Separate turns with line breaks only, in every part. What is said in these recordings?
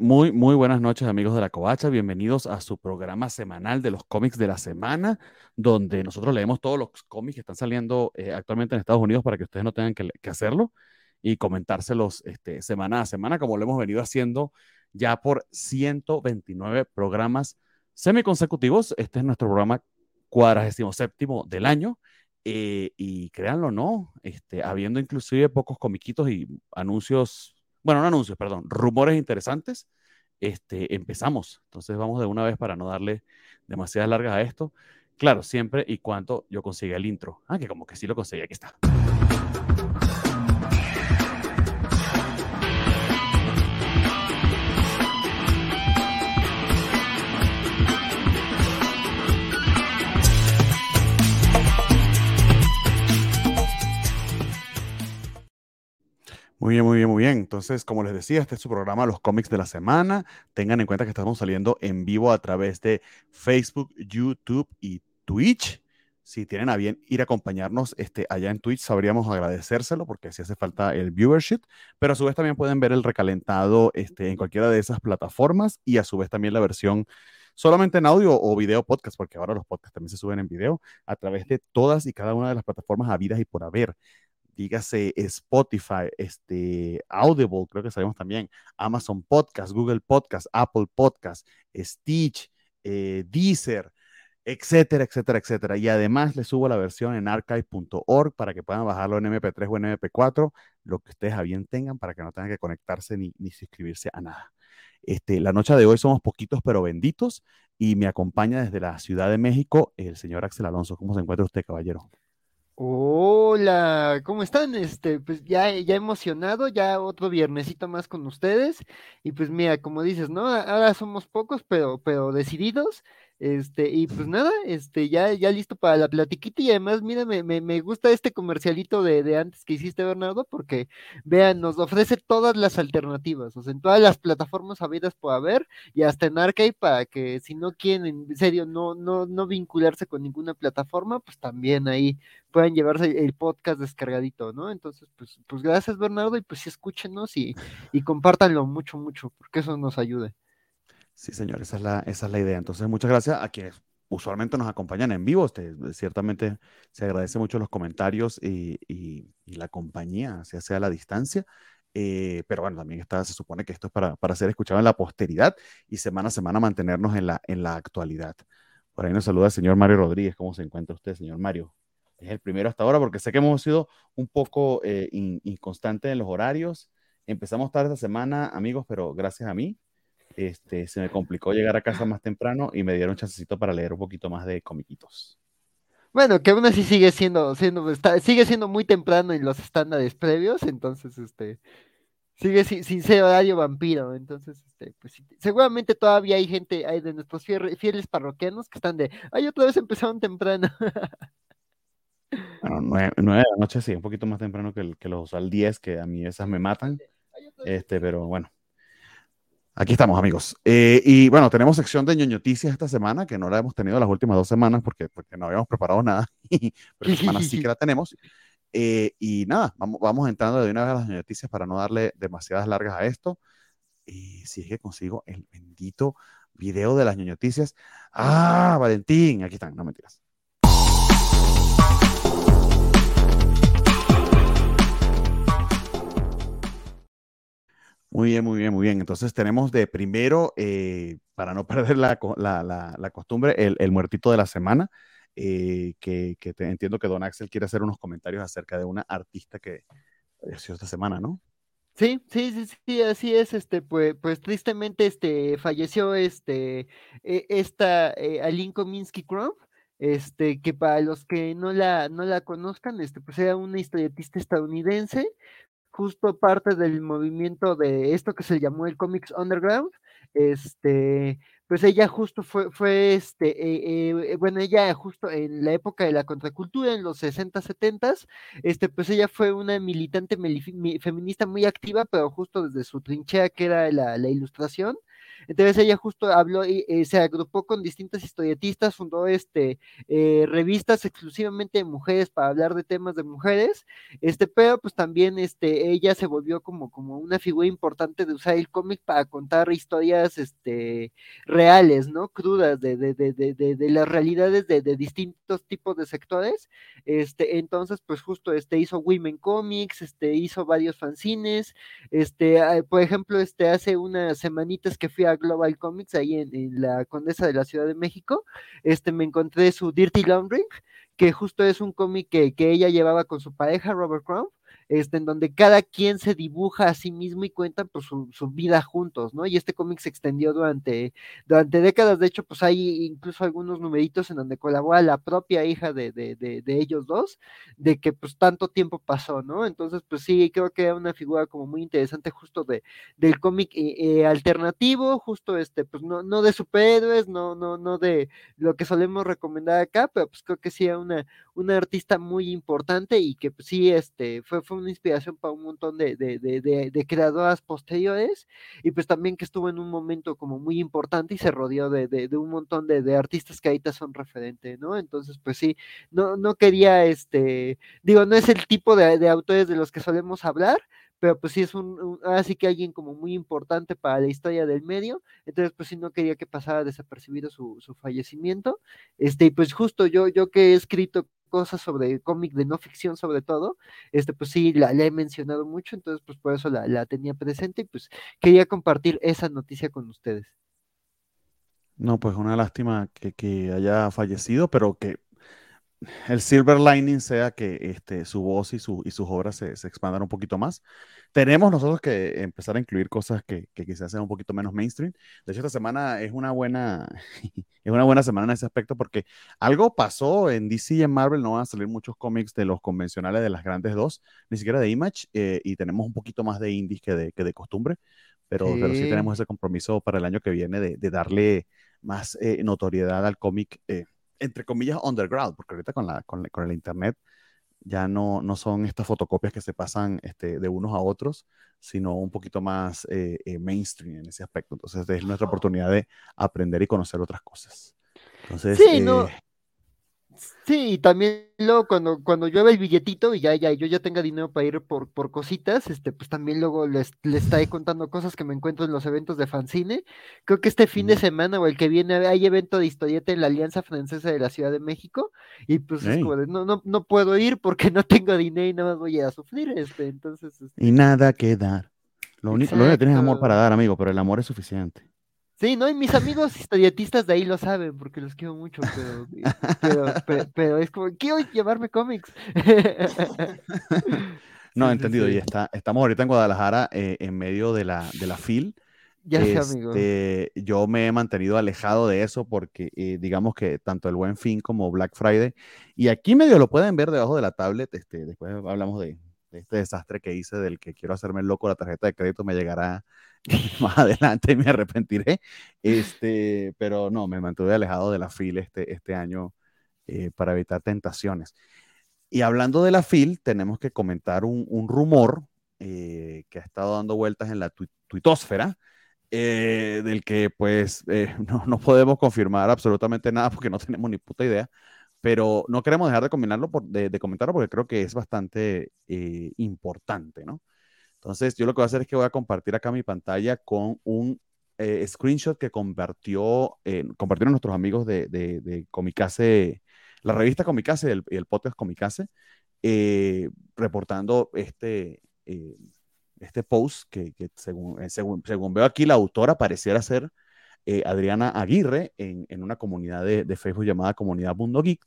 Muy, muy, buenas noches amigos de la Covacha. Bienvenidos a su programa semanal de los cómics de la semana, donde nosotros leemos todos los cómics que están saliendo eh, actualmente en Estados Unidos para que ustedes no tengan que, hacerlo y comentárselos este, semana a semana, como lo hemos venido haciendo ya por 129 programas semiconsecutivos. Este es nuestro programa cuadragésimo séptimo del año. Eh, y créanlo no, este, habiendo inclusive pocos comiquitos y anuncios bueno, no anuncios, perdón, rumores interesantes, este, empezamos. Entonces vamos de una vez para no darle demasiadas largas a esto. Claro, siempre y cuando yo consiga el intro. Ah, que como que sí lo conseguí, aquí está. Muy bien, muy bien, muy bien. Entonces, como les decía, este es su programa Los cómics de la semana. Tengan en cuenta que estamos saliendo en vivo a través de Facebook, YouTube y Twitch. Si tienen a bien ir a acompañarnos este, allá en Twitch, sabríamos agradecérselo porque si hace falta el viewership, pero a su vez también pueden ver el recalentado este, en cualquiera de esas plataformas y a su vez también la versión solamente en audio o video podcast, porque ahora los podcasts también se suben en video a través de todas y cada una de las plataformas habidas y por haber dígase Spotify, este, Audible, creo que sabemos también, Amazon Podcast, Google Podcast, Apple Podcast, Stitch, eh, Deezer, etcétera, etcétera, etcétera. Y además les subo la versión en archive.org para que puedan bajarlo en MP3 o en MP4, lo que ustedes a bien tengan para que no tengan que conectarse ni, ni suscribirse a nada. Este, la noche de hoy somos poquitos pero benditos y me acompaña desde la Ciudad de México el señor Axel Alonso. ¿Cómo se encuentra usted, caballero?
Hola, ¿cómo están? Este, pues ya, ya emocionado, ya otro viernesito más con ustedes. Y pues mira, como dices, ¿no? Ahora somos pocos, pero, pero decididos. Este, y pues nada, este, ya, ya listo para la platiquita y además, mira, me, me, gusta este comercialito de, de, antes que hiciste, Bernardo, porque vean, nos ofrece todas las alternativas, o sea, en todas las plataformas habidas por haber y hasta en Arcade para que si no quieren, en serio, no, no, no vincularse con ninguna plataforma, pues también ahí puedan llevarse el podcast descargadito, ¿no? Entonces, pues, pues gracias, Bernardo, y pues escúchenos y, y compártanlo mucho, mucho, porque eso nos ayuda.
Sí, señor, esa es la, esa es la idea. Entonces, muchas gracias a quienes usualmente nos acompañan en vivo. Este, ciertamente se agradece mucho los comentarios y, la compañía, sea sea la distancia. Eh, pero bueno, también está, se supone que esto es para, para, ser escuchado en la posteridad y semana a semana mantenernos en la, en la actualidad. Por ahí nos saluda el señor Mario Rodríguez. ¿Cómo se encuentra usted, señor Mario? Es el primero hasta ahora porque sé que hemos sido un poco eh, inconstantes en los horarios. Empezamos tarde esta semana, amigos, pero gracias a mí este, se me complicó llegar a casa más temprano y me dieron chancecito para leer un poquito más de comiquitos.
Bueno, que aún así sigue siendo, siendo sigue siendo muy temprano en los estándares previos, entonces, este, sigue sin, ser horario vampiro, entonces, este, pues seguramente todavía hay gente, hay de nuestros fieles, parroquianos que están de, ay, otra vez empezaron temprano.
Bueno, nueve, nueve, de la noche sí, un poquito más temprano que, que los al 10, que a mí esas me matan, este, pero bueno. Aquí estamos, amigos. Eh, y bueno, tenemos sección de ñoñoticias esta semana, que no la hemos tenido las últimas dos semanas porque, porque no habíamos preparado nada, pero esta semana sí que la tenemos. Eh, y nada, vamos, vamos entrando de una vez a las noticias para no darle demasiadas largas a esto. Y si es que consigo el bendito video de las ñoñoticias. Ah, Valentín, aquí están, no mentiras. Muy bien, muy bien, muy bien. Entonces tenemos de primero, eh, para no perder la, la, la, costumbre, el, el, muertito de la semana, eh, que, entiendo que Don Axel quiere hacer unos comentarios acerca de una artista que falleció esta semana, ¿no?
Sí, sí, sí, sí, así es, este, pues, pues tristemente, este, falleció, este, e, esta, eh, Aline Kominsky Crump, este, que para los que no la, no la conozcan, este, pues era una historietista estadounidense, justo parte del movimiento de esto que se llamó el Comics Underground, este, pues ella justo fue, fue este, eh, eh, bueno, ella justo en la época de la contracultura, en los 60, 70, este, pues ella fue una militante feminista muy activa, pero justo desde su trinchera que era la, la ilustración, Entonces ella justo habló y eh, se agrupó con distintas historietistas, fundó este, eh, revistas exclusivamente de mujeres para hablar de temas de mujeres, este, pero pues también este, ella se volvió como, como una figura importante de usar el cómic para contar historias este, reales, ¿no? Crudas de, de, de, de, de las realidades de, distintos tipos de sectores. Este, entonces, pues justo este, hizo Women Comics, este, hizo varios fanzines, este, ah, por ejemplo, este, hace unas semanitas que fui a Global Comics ahí en, la Condesa de la Ciudad de México, este, me encontré su Dirty Laundry, que justo es un cómic que, que ella llevaba con su pareja, Robert Crumb, este, en donde cada quien se dibuja a sí mismo y cuentan pues, su, su vida juntos, ¿no? Y este cómic se extendió durante, durante décadas, de hecho, pues hay incluso algunos numeritos en donde colabora la propia hija de, de, de, de ellos dos, de que pues tanto tiempo pasó, ¿no? Entonces, pues sí, creo que era una figura como muy interesante justo de, del cómic eh, eh, alternativo, justo este, pues no, no de superhéroes, no, no, no de lo que solemos recomendar acá, pero pues creo que sí era una, una artista muy importante y que pues, sí, este, fue, fue una inspiración para un montón de, de, de, de, creadoras posteriores y pues también que estuvo en un momento como muy importante y se rodeó de, un montón de, artistas que ahorita son referentes, ¿no? Entonces, pues sí, no, no quería, este, digo, no es el tipo de, autores de los que solemos hablar, pero pues sí es un, un, así que alguien como muy importante para la historia del medio, entonces pues sí no quería que pasara desapercibido su, su fallecimiento, este, y pues justo yo, yo que he escrito cosas sobre cómic de no ficción sobre todo, este pues sí, la, he mencionado mucho, entonces pues por eso la, la, tenía presente y pues quería compartir esa noticia con ustedes.
No, pues una lástima que, que haya fallecido, pero que el silver lining sea que este, su voz y, su, y sus obras se, se, expandan un poquito más. Tenemos nosotros que empezar a incluir cosas que, que, quizás sean un poquito menos mainstream. De hecho, esta semana es una buena, es una buena semana en ese aspecto porque algo pasó en DC y en Marvel. No van a salir muchos cómics de los convencionales de las grandes dos, ni siquiera de Image, eh, y tenemos un poquito más de indies que de, que de costumbre. Pero sí. pero sí tenemos ese compromiso para el año que viene de, de darle más eh, notoriedad al cómic. Eh, entre comillas, underground, porque ahorita con, la, con, con el Internet ya no, no, son estas fotocopias que se pasan este, de unos a otros, sino un poquito más eh, eh, mainstream en ese aspecto. Entonces es nuestra oportunidad de aprender y conocer otras cosas. Entonces,
sí, eh, no, Sí, y también luego cuando, cuando llueve el billetito y ya, ya, yo ya tenga dinero para ir por, por cositas, este, pues también luego les, les estaré contando cosas que me encuentro en los eventos de fanzine. Creo que este fin de semana o el que viene hay evento de historieta en la Alianza Francesa de la Ciudad de México, y pues hey. es como de, no, no, no puedo ir porque no tengo dinero y nada más voy a sufrir, este, entonces. Este...
Y nada que dar. Lo único, lo único que tienes es amor para dar, amigo, pero el amor es suficiente.
Sí, no, y mis amigos historietistas de ahí lo saben, porque los quiero mucho, pero, pero, pero, pero es como, quiero llevarme cómics.
no, sí, entendido, sí. y está, estamos ahorita en Guadalajara eh, en medio de la, de la FIL.
Ya sé, este, amigo.
Yo me he mantenido alejado de eso porque eh, digamos que tanto el Buen Fin como Black Friday, y aquí medio lo pueden ver debajo de la tablet, este, después hablamos de, de este desastre que hice del que quiero hacerme loco, la tarjeta de crédito me llegará más adelante me arrepentiré. Este, pero no, me mantuve alejado de la FIL este, este año eh, para evitar tentaciones. Y hablando de la FIL, tenemos que comentar un, un rumor eh, que ha estado dando vueltas en la tu eh, del que pues no, no, podemos confirmar absolutamente nada porque no tenemos ni puta idea, pero no queremos dejar de, combinarlo de, comentarlo porque creo que es bastante importante, ¿no? Entonces, yo lo que voy a hacer es que voy a compartir acá mi pantalla con un eh, screenshot que compartió, eh, compartieron nuestros amigos de, de, Comicase, la revista Comicase y el, el, podcast Comicase, eh, reportando este, eh, este post que, según, eh, según, según, veo aquí, la autora pareciera ser Adriana Aguirre en, en una comunidad de, Facebook llamada Comunidad Mundo Geek,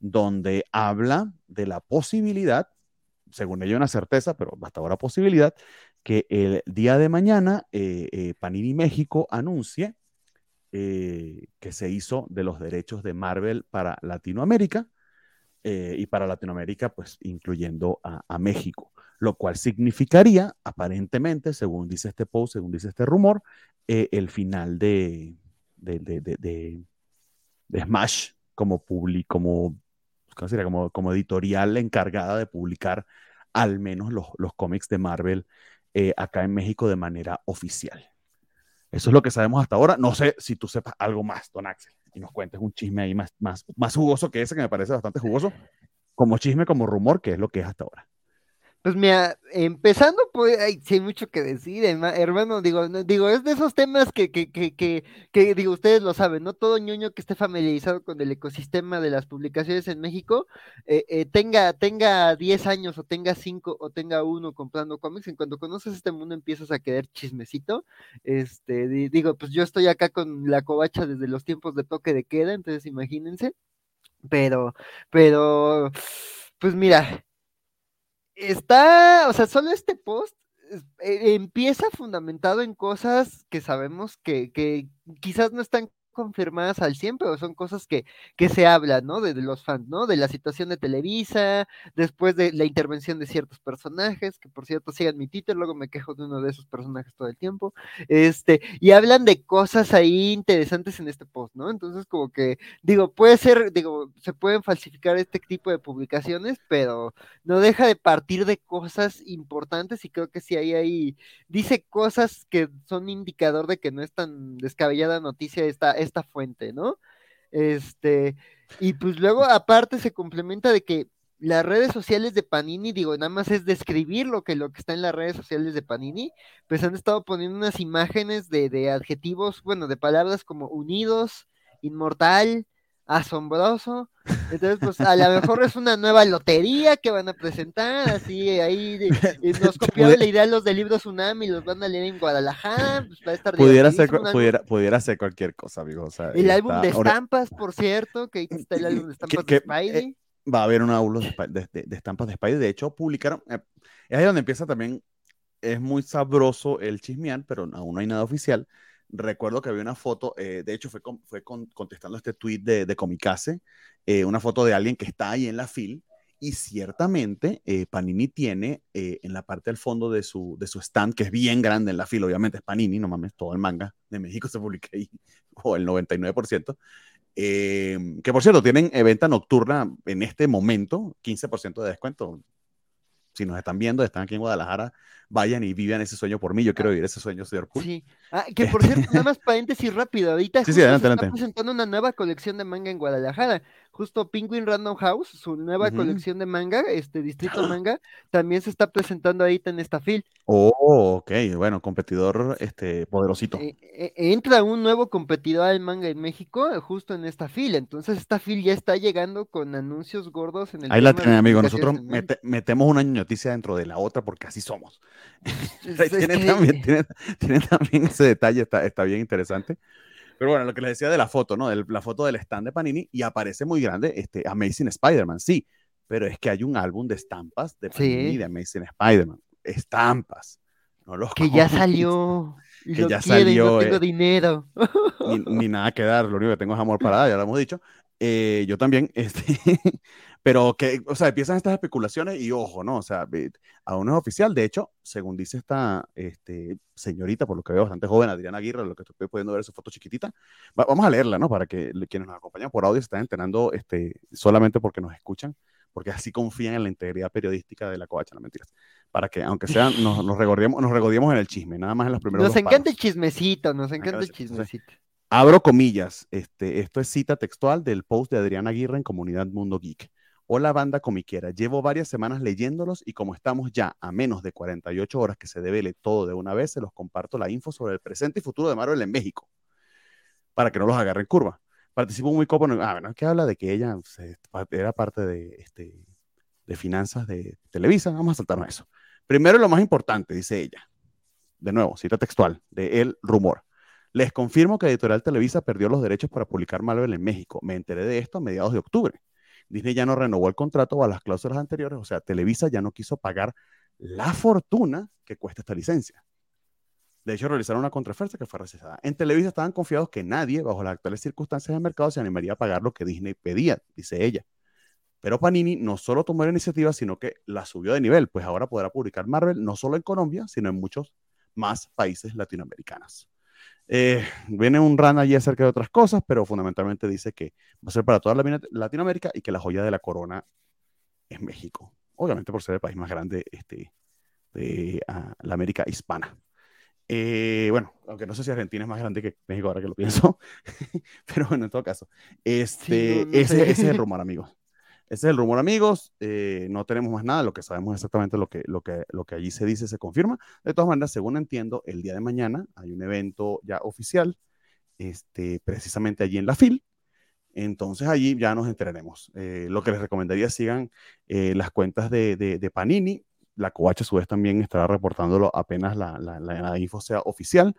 donde habla de la posibilidad según ello una certeza, pero hasta ahora posibilidad, que el día de mañana eh, eh, Panini México anuncie eh, que se hizo de los derechos de Marvel para Latinoamérica y para Latinoamérica, pues incluyendo a, México, lo cual significaría, aparentemente, según dice este post, según dice este rumor, el final de, de, de, de Smash como, public, como ¿cómo sería? Como editorial encargada de publicar al menos los, los cómics de Marvel eh, acá en México de manera oficial. Eso es lo que sabemos hasta ahora. No sé si tú sepas algo más, don Axel, y nos cuentes un chisme ahí más, más, más jugoso que ese, que me parece bastante jugoso, como chisme, como rumor, que es lo que es hasta ahora.
Pues mira, empezando, pues hay, hay mucho que decir, hermano, digo, digo, es de esos temas que, que, que, que, digo, ustedes lo saben, ¿no? Todo ñoño que esté familiarizado con el ecosistema de las publicaciones en México, eh, eh, tenga, tenga 10 años o tenga 5 o tenga uno comprando cómics, en cuanto conoces este mundo empiezas a querer chismecito, este, digo, pues yo estoy acá con la covacha desde los tiempos de toque de queda, entonces imagínense, pero, pero, pues mira, está, o sea, solo este post eh, empieza fundamentado en cosas que sabemos que, que quizás no están confirmadas al 100, pero son cosas que, que se hablan, ¿no? De, los fans, ¿no? De la situación de Televisa, después de la intervención de ciertos personajes, que por cierto sigan mi Twitter, luego me quejo de uno de esos personajes todo el tiempo, este, y hablan de cosas ahí interesantes en este post, ¿no? Entonces como que, digo, puede ser, digo, se pueden falsificar este tipo de publicaciones, pero no deja de partir de cosas importantes y creo que si ahí, ahí dice cosas que son indicador de que no es tan descabellada noticia esta esta fuente, ¿no? Este, y pues luego aparte se complementa de que las redes sociales de Panini, digo, nada más es describir lo que, lo que está en las redes sociales de Panini, pues han estado poniendo unas imágenes de, de adjetivos, bueno, de palabras como unidos, inmortal, asombroso. Entonces, pues a lo mejor es una nueva lotería que van a presentar, así ahí nos copiaron la idea los de libros Tsunami, los van a leer en Guadalajara, pues va a estar
pudiera ser, pudiera, pudiera ser cualquier cosa, amigo.
el álbum de estampas, por cierto, que está el álbum de estampas de Spidey. Eh,
va a haber un álbum de, de, estampas de Spidey, de hecho publicaron, eh, es ahí donde empieza también, es muy sabroso el chismear, pero aún no hay nada oficial recuerdo que había una foto, eh, de hecho fue, fue contestando este tweet de, de Comicase, eh, una foto de alguien que está ahí en la fil, y ciertamente eh, Panini tiene en la parte del fondo de su, de su stand, que es bien grande en la fila, obviamente es Panini, no mames, todo el manga de México se publica ahí, o el 99%, que por cierto tienen venta nocturna en este momento, 15% de descuento, si nos están viendo, están aquí en Guadalajara, vayan y vivan ese sueño por mí. Yo quiero vivir ese sueño, señor Pool.
Sí. Ah, que por cierto, nada más paréntesis rápido. Ahorita sí, sí, adelante, se está presentando una nueva colección de manga en Guadalajara. Justo Penguin Random House, su nueva colección de manga, este Distrito Manga, también se está presentando ahorita en esta fil.
Oh, ok. Bueno, competidor este, poderosito.
Eh, eh, entra un nuevo competidor al manga en México, justo en esta fila. Entonces, esta fil ya está llegando con anuncios gordos en el
Ahí la tienen, amigo. Nosotros metemos una noticia dentro de la otra porque así somos. tienen, también, ese detalle, está, está bien interesante. Pero bueno, lo que les decía de la foto, ¿no? la foto del stand de Panini y aparece muy grande este Amazing Spider-Man, sí, pero es que hay un álbum de estampas de Panini de Amazing Spider-Man. Estampas. No los
que ya salió. Que ya salió. No tengo eh, dinero.
Ni, nada que dar, lo único que tengo es amor para dar, ya lo hemos dicho. Eh, yo también, este, pero que, o sea, empiezan estas especulaciones y ojo, ¿no? O sea, aún no es oficial. De hecho, según dice esta este, señorita, por lo que veo bastante joven, Adriana Aguirre, lo que estoy pudiendo ver su foto chiquitita, vamos a leerla, ¿no? Para que quienes nos acompañan por audio se estén enterando este, solamente porque nos escuchan, porque así confían en la integridad periodística de la covacha, no mentiras. Para que, aunque sean, nos, nos, nos en el chisme, nada más en los primeros
Nos encanta el chismecito, nos encanta el chismecito.
Abro comillas, este, esto es cita textual del post de Adriana Aguirre en Comunidad Mundo Geek. Hola banda comiquera, llevo varias semanas leyéndolos y como estamos ya a menos de 48 horas que se devele todo de una vez, se los comparto la info sobre el presente y futuro de Marvel en México, para que no los agarren curva. Participo muy copo, ah, bueno, que habla de que ella era parte de, este, de finanzas de Televisa, vamos a saltarnos eso. Primero lo más importante, dice ella, de nuevo, cita textual, de El Rumor. Les confirmo que Editorial Televisa perdió los derechos para publicar Marvel en México. Me enteré de esto a mediados de octubre. Disney ya no renovó el contrato a las cláusulas anteriores, o sea, Televisa ya no quiso pagar la fortuna que cuesta esta licencia. De hecho, realizaron una contraoferta que fue rechazada. En Televisa estaban confiados que nadie, bajo las actuales circunstancias del mercado, se animaría a pagar lo que Disney pedía, dice ella. Pero Panini no solo tomó la iniciativa, sino que la subió de nivel, pues ahora podrá publicar Marvel no solo en Colombia, sino en muchos más países latinoamericanos. Eh, viene un run allí acerca de otras cosas, pero fundamentalmente dice que va a ser para toda la Latinoamérica y que la joya de la corona es México. Obviamente por ser el país más grande este, de ah, la América hispana. Eh, bueno, aunque no sé si Argentina es más grande que México ahora que lo pienso, pero bueno, en todo caso, este, ese, es el rumor, amigos. Ese es el rumor, amigos. Eh, no tenemos más nada, lo que sabemos exactamente lo que, lo, que, lo que allí se dice se confirma. De todas maneras, según entiendo, el día de mañana hay un evento ya oficial, este, precisamente allí en la FIL. Entonces allí ya nos enteraremos. Eh, lo que les recomendaría sigan las cuentas de, de, de Panini la Covacha a su vez también estará reportándolo apenas la, la, info sea oficial.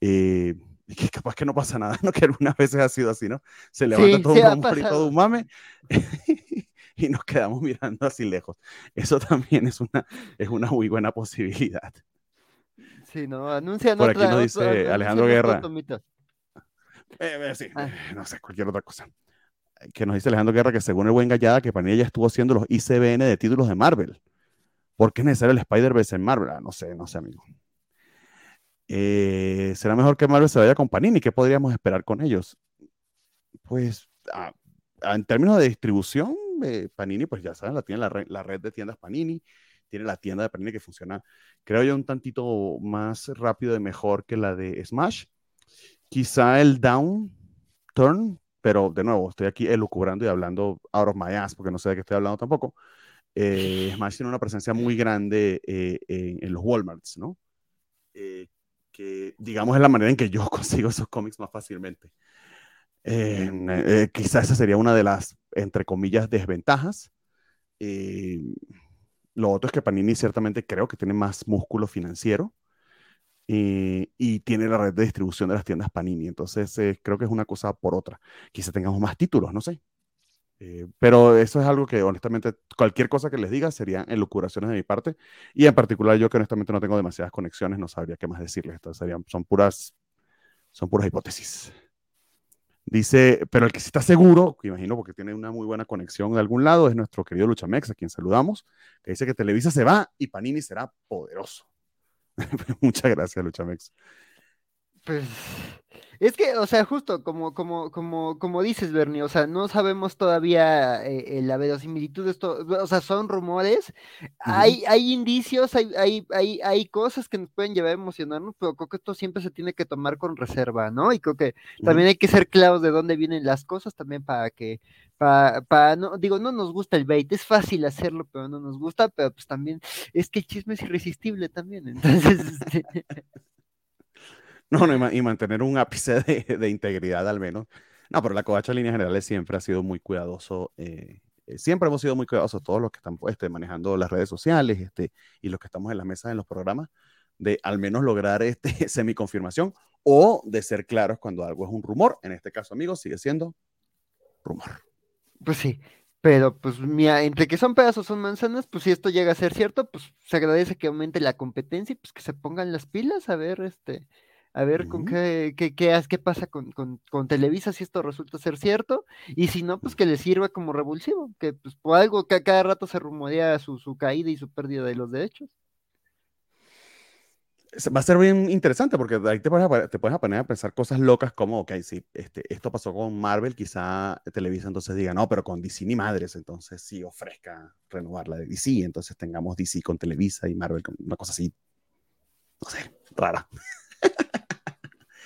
Eh, y que capaz que no pasa nada, ¿no? Que algunas veces ha sido así, ¿no? Se levanta todo un frito de un mame y nos quedamos mirando así lejos. Eso también es una, es una muy buena posibilidad.
Sí, no, anuncian
Por aquí nos dice Alejandro Guerra. Eh, eh, sí, ah. no sé, cualquier otra cosa. Que nos dice Alejandro Guerra que según el buen Gallada, que Panilla ya estuvo haciendo los ICBN de títulos de Marvel. ¿Por qué es necesario el Spider-Verse en Marvel? Ah, no sé, no sé, amigo. Eh, ¿Será mejor que Marvel se vaya con Panini? ¿Qué podríamos esperar con ellos? Pues, ah, en términos de distribución, eh, Panini, pues ya saben, la tiene la, red de tiendas Panini, tiene la tienda de Panini que funciona, creo yo, un tantito más rápido y mejor que la de Smash. Quizá el Down Turn, pero de nuevo, estoy aquí elucubrando y hablando out of my ass, porque no sé de qué estoy hablando tampoco eh, Smash tiene una presencia muy grande eh, en, los Walmarts, ¿no? Eh, que digamos es la manera en que yo consigo esos cómics más fácilmente. quizás esa sería una de las, entre comillas, desventajas. lo otro es que Panini ciertamente creo que tiene más músculo financiero y tiene la red de distribución de las tiendas Panini. Entonces creo que es una cosa por otra. Quizá tengamos más títulos, no sé. Eh, pero eso es algo que honestamente cualquier cosa que les diga serían elucubraciones de mi parte y en particular yo que honestamente no tengo demasiadas conexiones no sabría qué más decirles. Entonces serían, son puras, son puras hipótesis. Dice, pero el que sí está seguro, que imagino porque tiene una muy buena conexión de algún lado, es nuestro querido Luchamex, a quien saludamos, que dice que Televisa se va y Panini será poderoso. Muchas gracias, Luchamex.
Pues es que, o sea, justo como, como, como, como dices, Bernie, o sea, no sabemos todavía eh, eh, la verosimilitud de esto, o sea, son rumores, hay, hay indicios, hay, hay, hay, hay cosas que nos pueden llevar a emocionarnos, pero creo que esto siempre se tiene que tomar con reserva, ¿no? Y creo que también hay que ser claros de dónde vienen las cosas también para que, para, para, no, digo, no nos gusta el bait, es fácil hacerlo, pero no nos gusta, pero pues también es que el chisme es irresistible también, entonces... Este,
no, y mantener un ápice de, integridad al menos. No, pero la covacha en líneas generales siempre ha sido muy cuidadoso. Eh, eh, siempre hemos sido muy cuidadosos, todos los que están este, manejando las redes sociales este, y los que estamos en la mesa en los programas, de al menos lograr este, semi-confirmación o de ser claros cuando algo es un rumor. En este caso, amigos, sigue siendo rumor.
Pues sí, pero pues mira, entre que son pedazos son manzanas, pues si esto llega a ser cierto, pues se agradece que aumente la competencia y pues que se pongan las pilas a ver este a ver con qué, qué, qué, qué pasa con, con, con, Televisa si esto resulta ser cierto, y si no, pues que le sirva como revulsivo, que pues por algo que a cada rato se rumorea su, su caída y su pérdida de los derechos.
Va a ser bien interesante porque ahí te puedes, te puedes poner a pensar cosas locas como, ok, si este, esto pasó con Marvel, quizá Televisa entonces diga, no, pero con DC ni madres, entonces sí ofrezca renovar la de DC, entonces tengamos DC con Televisa y Marvel con una cosa así, no sé, rara.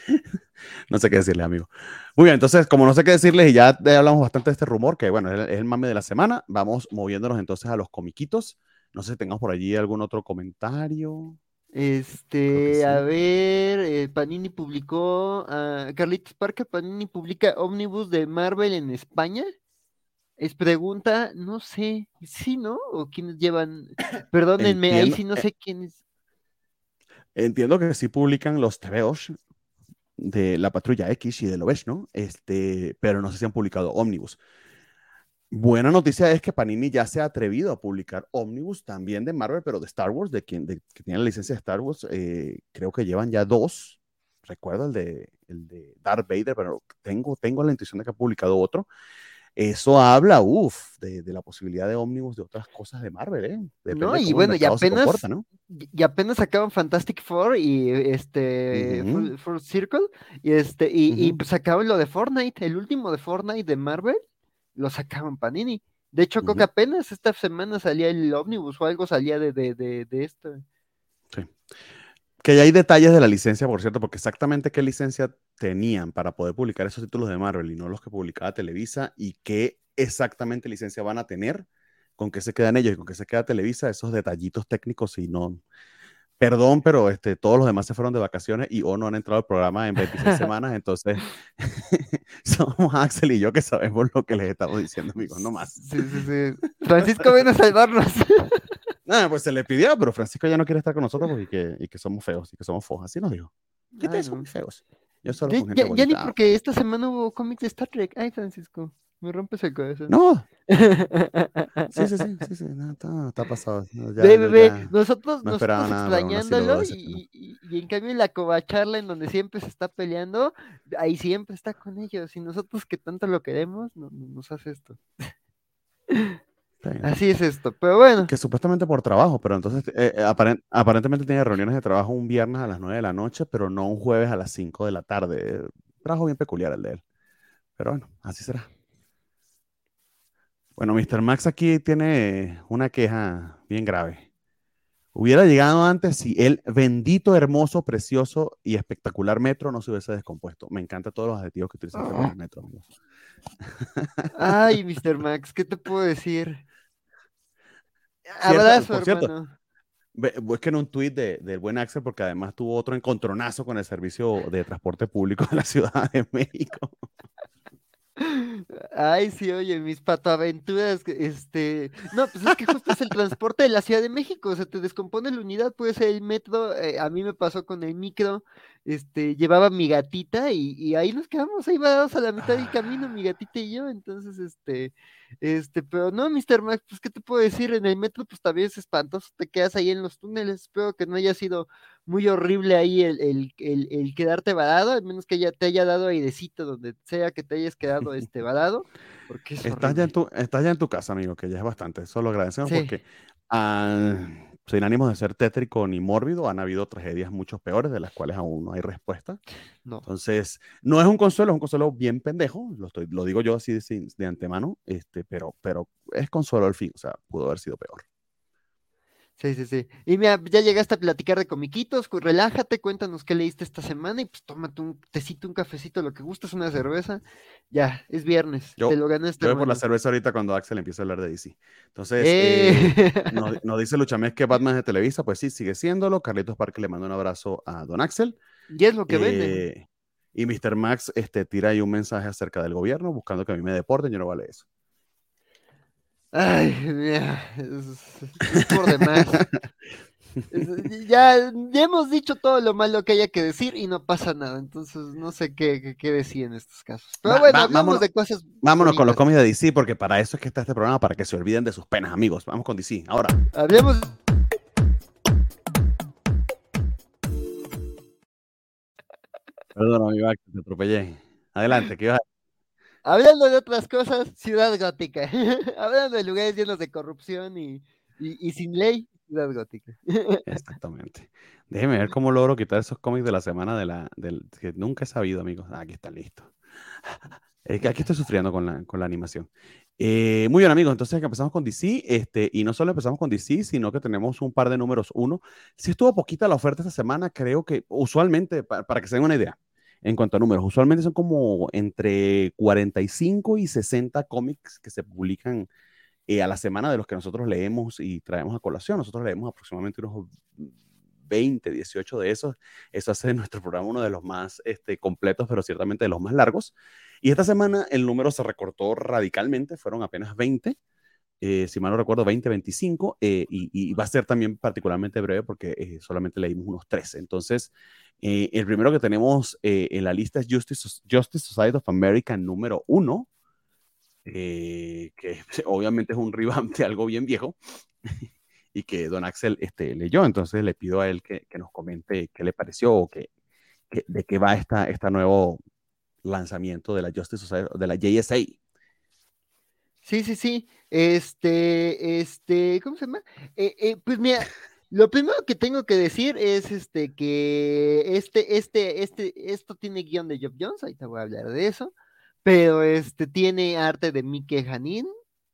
no sé qué decirle, amigo. Muy bien, entonces, como no sé qué decirles y ya hablamos bastante de este rumor, que bueno, es el, mame de la semana, vamos moviéndonos entonces a los comiquitos. No sé si tengamos por allí algún otro comentario.
Este, a ver, eh, Panini publicó, uh, Carlitos Parker, Panini publica Omnibus de Marvel en España. Es pregunta, no sé, sí, ¿no? O quiénes llevan, perdónenme, ahí sí no eh, sé quiénes.
Entiendo que sí publican los TVOs de la Patrulla X y de Lovesh, ¿no? Este, pero no sé si han publicado Omnibus. Buena noticia es que Panini ya se ha atrevido a publicar Omnibus también de Marvel, pero de Star Wars, de quien de, que tiene la licencia de Star Wars. Eh, creo que llevan ya dos. Recuerdo el de, el de Darth Vader, pero tengo, tengo la intuición de que ha publicado otro eso habla, uff, de, la posibilidad de ómnibus de otras cosas de Marvel, ¿eh?
no, y bueno, y apenas, y apenas sacaban Fantastic Four y este Full, Circle, y este, y, pues sacaban lo de Fortnite, el último de Fortnite de Marvel, lo sacaban Panini. De hecho, creo que apenas esta semana salía el ómnibus o algo salía de, de, de, esto.
Sí Que ya hay detalles de la licencia, por cierto, porque exactamente qué licencia tenían para poder publicar esos títulos de Marvel y no los que publicaba Televisa y qué exactamente licencia van a tener, con qué se quedan ellos y con qué se queda Televisa, esos detallitos técnicos y no, perdón, pero este, todos los demás se fueron de vacaciones y o no han entrado al programa en 26 semanas, entonces somos Axel y yo que sabemos lo que les estamos diciendo, amigos, no más.
Sí, sí, sí. Francisco viene a salvarnos.
Nada, pues se le pidió, pero Francisco ya no quiere estar con nosotros porque, y que, y que somos feos y que somos fojas, así nos dijo. ¿Qué te son feos? Yo solo
Ya,
con gente
ya- ya ni porque esta semana hubo cómics de Star Trek. Ay, Francisco, me rompes el corazón.
No, sí, sí, sí, sí, sí, no, está, está pasado. no, ya-
Ve,
ya-
nosotros,
no
nosotros extrañándolo y, y- y en cambio en la covacharla en donde siempre se está peleando, ahí siempre está con ellos y nosotros que tanto lo queremos, no, no- nos hace esto. Así es esto, pero bueno,
Que supuestamente por trabajo, pero entonces eh, eh, aparen- aparentemente tiene reuniones de trabajo un viernes a las 9 de la noche, pero no un jueves a las 5 de la tarde. Trabajo bien peculiar el de él. Pero bueno, así será. Bueno, Mr. Max aquí tiene una queja bien grave. Hubiera llegado antes si el bendito, hermoso, precioso y espectacular metro no se hubiese descompuesto. Me encantan todos los adjetivos que utilizaste con el metro.
ay, Mr. Max, ¿qué te puedo decir?
Cierto,
Abrazo,
por cierto, Busquen un tuit de, del buen Axel porque además tuvo otro encontronazo con el servicio de transporte público de la Ciudad de México.
Ay, sí, oye, mis patoaventuras, este, no, pues es que justo es el transporte de la Ciudad de México, o sea, te descompone la unidad, puede ser el metro, eh, a mí me pasó con el micro, este, llevaba mi gatita y, y ahí nos quedamos, ahí varados a la mitad del camino, mi gatita y yo, entonces, este, este, pero no, Mr. Max, pues, ¿qué te puedo decir? En el metro, pues, también es espantoso, te quedas ahí en los túneles, espero que no haya sido muy horrible ahí el, el, el, el quedarte varado, al menos que ya te haya dado airecito donde sea que te hayas quedado este varado, porque es
Estás ya, en tu, estás ya en tu casa, amigo, que ya es bastante. Eso lo agradecemos
Sí.
porque, ah, sin ánimos de ser tétrico ni mórbido, han habido tragedias mucho peores de las cuales aún no hay respuesta.
No.
Entonces, no es un consuelo, es un consuelo bien pendejo, lo, estoy, lo digo yo así de, de antemano, este, pero, pero es consuelo al fin, o sea, pudo haber sido peor.
Sí, sí, sí. Y mira, ya llegaste a platicar de comiquitos, relájate, cuéntanos qué leíste esta semana y pues tómate un tecito, un cafecito, lo que gustes, una cerveza. Ya, es viernes,
Yo-
te lo ganaste,
Yo voy por la cerveza ahorita cuando Axel empieza a hablar de DC. Entonces, eh,
Eh,
nos, nos dice Luchamés que Batman es de Televisa, pues sí, sigue siéndolo. Carlitos Parque le manda un abrazo a Don Axel.
y es lo que venden.
Eh, y Mr. Max este, tira ahí un mensaje acerca del gobierno, buscando que a mí me deporten, yo no vale eso.
Ay, mira, es, es por demás. Ya, ya hemos dicho todo lo malo que haya que decir y no pasa nada, entonces no sé qué, qué, qué decir en estos casos. Pero
Va-
bueno,
vámonos-
de cosas.
Vámonos con los cómics de DC, porque para eso es que está este programa, para que se olviden de sus penas, amigos. Vamos con DC. Ahora,
Hablemos.
perdón, amigo Axel, te atropellé. Adelante, ¿qué ibas a
Hablando de otras cosas, ciudad gótica. Hablando de lugares llenos de corrupción y, y, y sin ley, ciudad gótica.
Exactamente. Déjeme ver cómo logro quitar esos cómics de la semana de la, del, que nunca he sabido, amigos. Ah, aquí están listos. Es que aquí estoy sufriendo con la, con la animación. Eh, muy bien, amigos. Entonces empezamos con DC. Este, y no solo empezamos con DC, sino que tenemos un par de números uno. Si estuvo poquita la oferta esta semana, creo que usualmente, pa- para, que se den una idea, en cuanto a números, usualmente son como entre 45 y 60 cómics que se publican eh, a la semana de los que nosotros leemos y traemos a colación. Nosotros leemos aproximadamente unos 20, 18 de esos. Eso hace de nuestro programa uno de los más este, completos, pero ciertamente de los más largos. Y esta semana el número se recortó radicalmente, fueron apenas 20. Eh, si mal no recuerdo, 20, 25, eh, y, y va a ser también particularmente breve porque eh, solamente leímos unos 13. Entonces, eh, el primero que tenemos eh, en la lista es Justice, Justice Society of America número 1, eh, que obviamente es un revamp de algo bien viejo y que Don Axel este, leyó. Entonces le pido a él que, que nos comente qué le pareció o que, que- de qué va esta, este nuevo lanzamiento de la Justice Society, de la JSA.
Sí, sí, sí. Este, este, ¿cómo se llama? Eh, eh, pues mira, lo primero que tengo que decir es este que este, este, este, esto tiene guion de Job Jones, ahorita voy a hablar de eso, pero este tiene arte de Mike Janin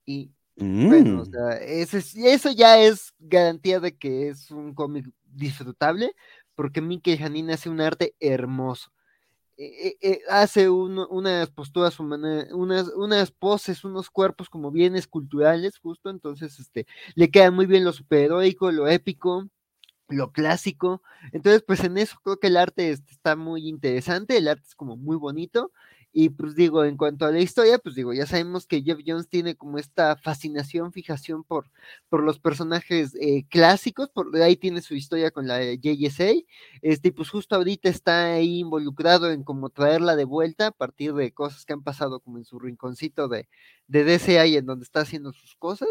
y bueno, o
Mm.
sea, ese es- eso ya es garantía de que es un cómic disfrutable, porque Mickey Janin hace un arte hermoso. Eh, eh, hace unas posturas humanas, unas, unas poses, unos cuerpos como bien esculturales, justo, entonces este, le queda muy bien lo superheroico, lo épico, lo clásico. Entonces, pues en eso creo que el arte está muy interesante, el arte es como muy bonito y pues digo, en cuanto a la historia, pues digo, ya sabemos que Jeff Jones tiene como esta fascinación, fijación por, por los personajes eh, clásicos, por ahí tiene su historia con la JSA, este, pues justo ahorita está ahí involucrado en como traerla de vuelta a partir de cosas que han pasado como en su rinconcito de, de DCA y en donde está haciendo sus cosas.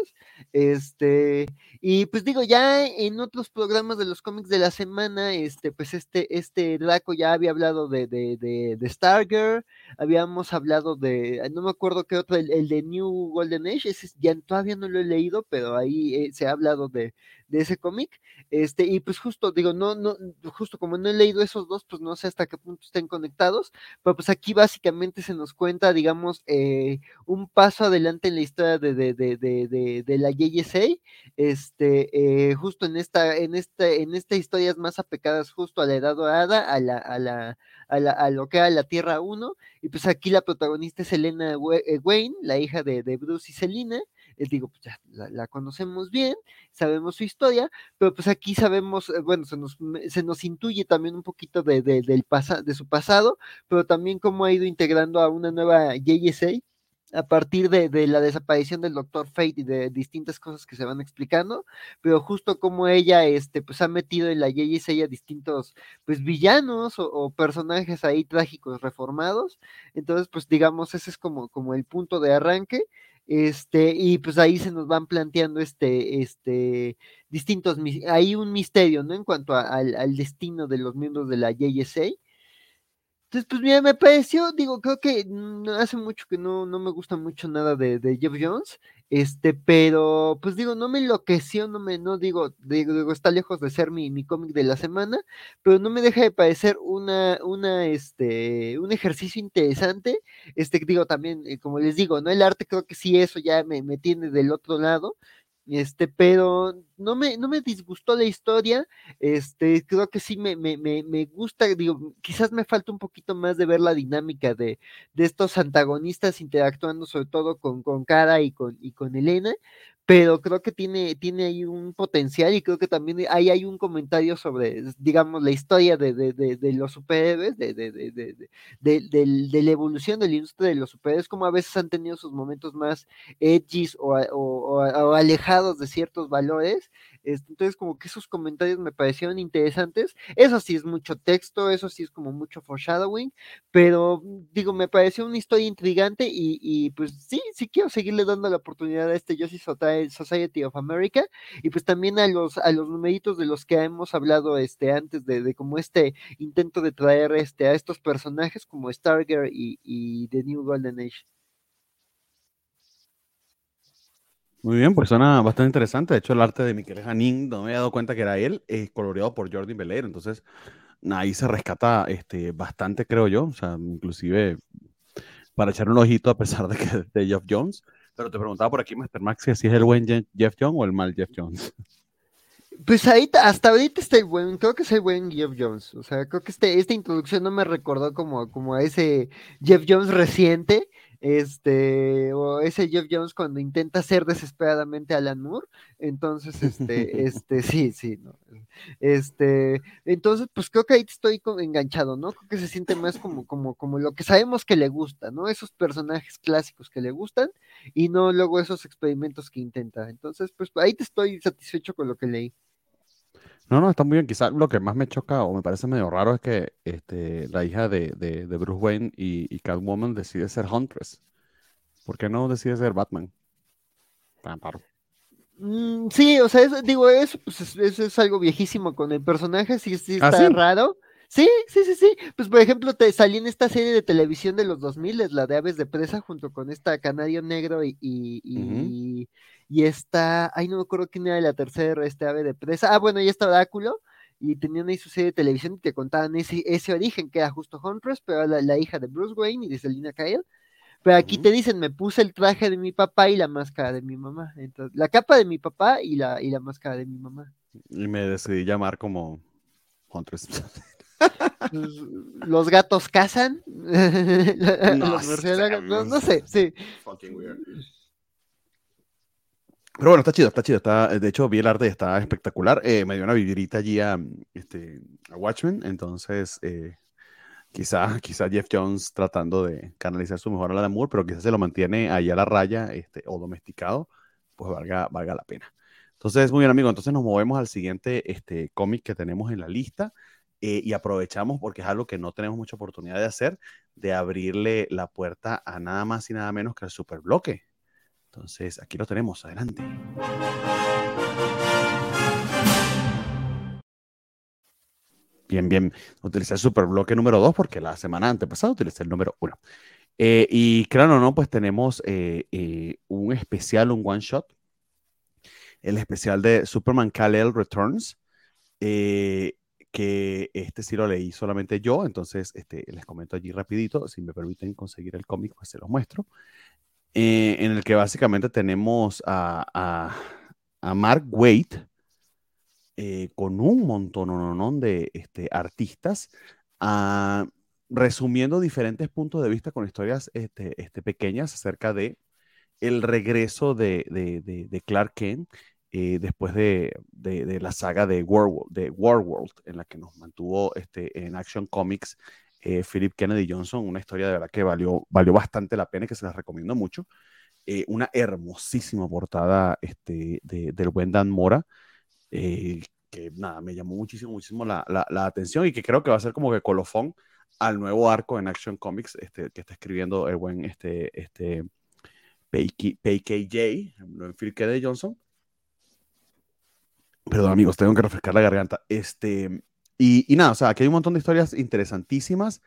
Este, y pues digo, ya en otros programas de los cómics de la semana, este, pues este, este Draco ya había hablado de, de, de, de Stargirl, había habíamos hablado de, no me acuerdo qué otro, el, de New Golden Age, ese ya todavía no lo he leído, pero ahí eh, se ha hablado de, de ese cómic. Este, y pues justo, digo, no, no, justo como no he leído esos dos, pues no sé hasta qué punto estén conectados, pero pues aquí básicamente se nos cuenta, digamos, eh, un paso adelante en la historia de, de, de, de, de la JSA, este, eh, justo en esta, en esta, en esta historias más apecadas justo a la edad dorada, a la, a la, a, la, a lo que era la Tierra 1, y pues aquí la protagonista es Elena eh, Wayne, la hija de, de Bruce y Selina, les digo, pues ya la, conocemos bien, sabemos su historia, pero pues aquí sabemos, eh, bueno, se nos, se nos intuye también un poquito de, de, del de su pasado, pero también cómo ha ido integrando a una nueva JSA a partir de, de, la desaparición del Doctor Fate y de distintas cosas que se van explicando, pero justo como ella este, pues ha metido en la JSA a distintos pues villanos o, o, personajes ahí trágicos reformados, entonces pues digamos ese es como, como el punto de arranque, este, y pues ahí se nos van planteando este, este, distintos, hay un misterio, ¿no? En cuanto al, al, destino de los miembros de la JSA. Entonces, pues mira, me pareció, digo, creo que hace mucho que no, no me gusta mucho nada de, de, Jeff Jones, este, pero pues digo, no me enloqueció, no me, no digo, digo, está lejos de ser mi, mi cómic de la semana, pero no me deja de parecer una, una, este, un ejercicio interesante, este, digo, también, eh, como les digo, ¿no? El arte creo que sí, eso ya me, me tiene del otro lado, este, pero no me, no me disgustó la historia, este, creo que sí me, me, me, me, gusta, digo, quizás me falta un poquito más de ver la dinámica de, de estos antagonistas interactuando sobre todo con, con Cara y con, y con Elena, pero creo que tiene, tiene ahí un potencial y creo que también ahí hay un comentario sobre, digamos, la historia de, de, de, de los superhéroes, de, de, la evolución de la industria de los superhéroes, como a veces han tenido sus momentos más edgys o, o, o alejados de ciertos valores, entonces, como que esos comentarios me parecieron interesantes. Eso sí es mucho texto, eso sí es como mucho foreshadowing, pero digo, me pareció una historia intrigante y, y pues sí, sí quiero seguirle dando la oportunidad a este Society of America y pues también a los, a los numeritos de los que hemos hablado este, antes de, de como este intento de traer este, a estos personajes como Stargirl y, y The New Golden Age.
Muy bien, pues suena bastante interesante. De hecho, el arte de Miquel Janín, no me había dado cuenta que era él, es coloreado por Jordi Belair. Entonces, ahí se rescata este, bastante, creo yo. O sea, inclusive para echar un ojito a pesar de que de Jeff Jones. Pero te preguntaba por aquí, Mr. Max, si es el buen Jeff Jones o el mal Jeff Jones.
Pues ahí, hasta ahorita está el buen, creo que es el buen Jeff Jones. O sea, creo que este, esta introducción no me recordó como, como a ese Jeff Jones reciente este, o ese Jeff Jones cuando intenta ser desesperadamente Alan Moore, entonces, este, este, sí, sí, no, este, entonces, pues creo que ahí estoy enganchado, ¿no? Creo que se siente más como, como, como lo que sabemos que le gusta, ¿no? Esos personajes clásicos que le gustan y no luego esos experimentos que intenta, entonces, pues ahí te estoy satisfecho con lo que leí.
No, no, está muy bien. Quizás lo que más me choca o me parece medio raro es que este, la hija de, de, de Bruce Wayne y, y, Catwoman decide ser Huntress. ¿Por qué no decide ser Batman? Tan raro.
Mm, sí, o sea, digo, eso, pues, eso es algo viejísimo con el personaje, sí, sí ¿Ah, está raro. Sí, sí, sí, sí. Pues por ejemplo, te salí en esta serie de televisión de los 2000, la de Aves de Presa, junto con esta Canario Negro y, y, y, y esta, ay, no me acuerdo quién era la tercera, este ave de presa. Ah, bueno, y está Oráculo, y tenían ahí su serie de televisión y te contaban ese, ese origen, que era justo Huntress, pero la, la hija de Bruce Wayne y de Selina Kyle. Pero aquí te dicen, me puse el traje de mi papá y la máscara de mi mamá. Entonces, la capa de mi papá y la, y la máscara de mi mamá.
Y me decidí llamar como Huntress.
Pues, los gatos cazan.
No,
Los murciélagos, no sé, sí.
Fucking weird. Pero bueno, está chido, está chido. Está, de hecho, vi el arte, está espectacular. Eh, me dio una vivirita allí a, este, a Watchmen, entonces eh, quizá, quizá Jeff Jones tratando de canalizar su mejor ala de amor, pero quizás se lo mantiene ahí a la raya este, o domesticado, pues valga, valga la pena. Entonces, muy bien, amigo. Entonces nos movemos al siguiente este, cómic que tenemos en la lista eh, y aprovechamos, porque es algo que no tenemos mucha oportunidad de hacer, de abrirle la puerta a nada más y nada menos que al superbloque. Entonces, aquí lo tenemos. Adelante. Bien, bien. Utilicé el superbloque número 2 porque la semana antepasada utilicé el número 1. y claro, no, pues tenemos eh, eh, un especial, un one shot. El especial de Superman Kal-El Returns. eh, que este sí lo leí solamente yo, entonces este, les comento allí rapidito, si me permiten conseguir el cómic, pues se los muestro, eh, en el que básicamente tenemos a, a, a Mark Waid eh, con un montón de este, artistas, ah, resumiendo diferentes puntos de vista con historias este, este, pequeñas acerca de el regreso de, de, de, Clark Kent eh, después de, de, la saga de, War, de Warworld, en la que nos mantuvo este, en Action Comics eh, Philip Kennedy Johnson, una historia de verdad que valió, valió bastante la pena y que se las recomiendo mucho. Eh, una hermosísima portada este, de, del buen Dan Mora, eh, que nada, me llamó muchísimo, muchísimo la, la, la, atención y que creo que va a ser como que colofón al nuevo arco en Action Comics este, que está escribiendo el buen este, este, PKJ, Philip Kennedy Johnson Perdón, amigos, tengo que refrescar la garganta. Este, y, y nada, o sea, aquí hay un montón de historias interesantísimas.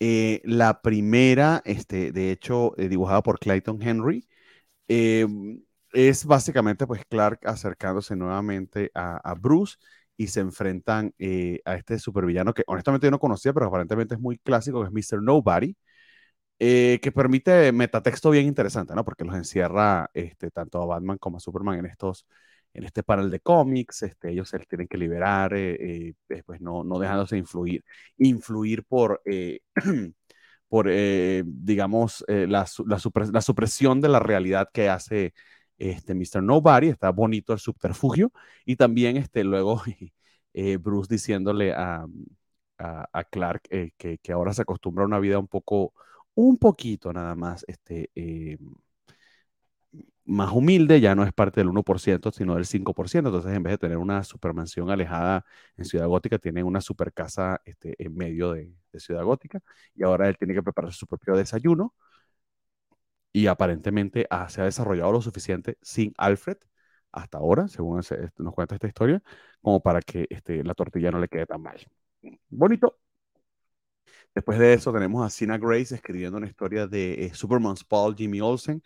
Eh, la primera, este, de hecho, eh, dibujada por Clayton Henry, eh, es básicamente pues Clark acercándose nuevamente a, Bruce y se enfrentan a este supervillano que honestamente yo no conocía, pero aparentemente es muy clásico, que es Mr. Nobody, que permite metatexto bien interesante, ¿no? Porque los encierra este, tanto a Batman como a Superman en estos en este panel de cómics, este, ellos se tienen que liberar, eh, eh, pues no, no dejándose influir, influir por, eh, por digamos, la, la, supres la, supresión de la realidad que hace este Mr. Nobody, está bonito el subterfugio, y también este, luego Bruce diciéndole a, a, a Clark que, que, ahora se acostumbra a una vida un poco, un poquito nada más, este, más humilde, ya no es parte del 1%, sino del 5%. Entonces, en vez de tener una supermansión alejada en Ciudad Gótica, tiene una super casa este, en medio de, Ciudad Gótica. Y ahora él tiene que prepararse su propio desayuno. Y aparentemente ah, se ha desarrollado lo suficiente sin Alfred hasta ahora, según se, este, nos cuenta esta historia, como para que este, la tortilla no le quede tan mal. Bonito. Después de eso tenemos a Sina Grace escribiendo una historia de eh, Superman's Paul, Jimmy Olsen,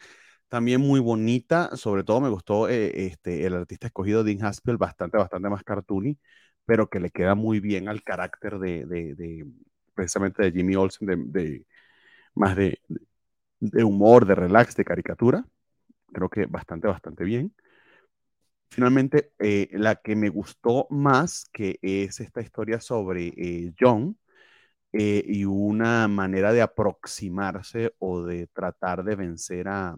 también muy bonita, sobre todo me gustó eh, este, el artista escogido, Dean Haspel, bastante, bastante más cartoony, pero que le queda muy bien al carácter de, de, de precisamente de Jimmy Olsen, de, más de, humor, de relax, de caricatura. Creo que bastante, bastante bien. Finalmente, eh, la que me gustó más, que es esta historia sobre eh, John, y una manera de aproximarse o de tratar de vencer a,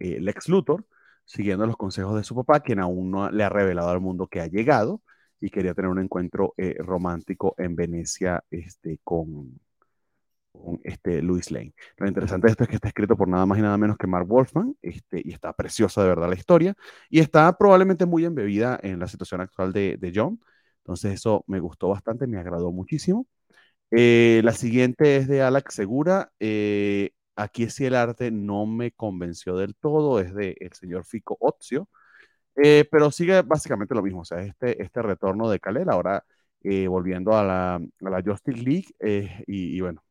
eh, Lex Luthor, siguiendo los consejos de su papá, quien aún no le ha revelado al mundo que ha llegado y quería tener un encuentro eh, romántico en Venecia este, con, este Louis Lane. Lo interesante de esto es que está escrito por nada más y nada menos que Mark Wolfman, este, y está preciosa de verdad la historia, y está probablemente muy embebida en la situación actual de, de John. Entonces eso me gustó bastante, me agradó muchísimo. Eh, la siguiente es de Alex Segura. Eh, Aquí sí el arte no me convenció del todo, es de el señor Fico Ozio, eh, pero sigue básicamente lo mismo, o sea, este, este retorno de Kalel, ahora eh, volviendo a la, la, Justice League, eh, y, bueno,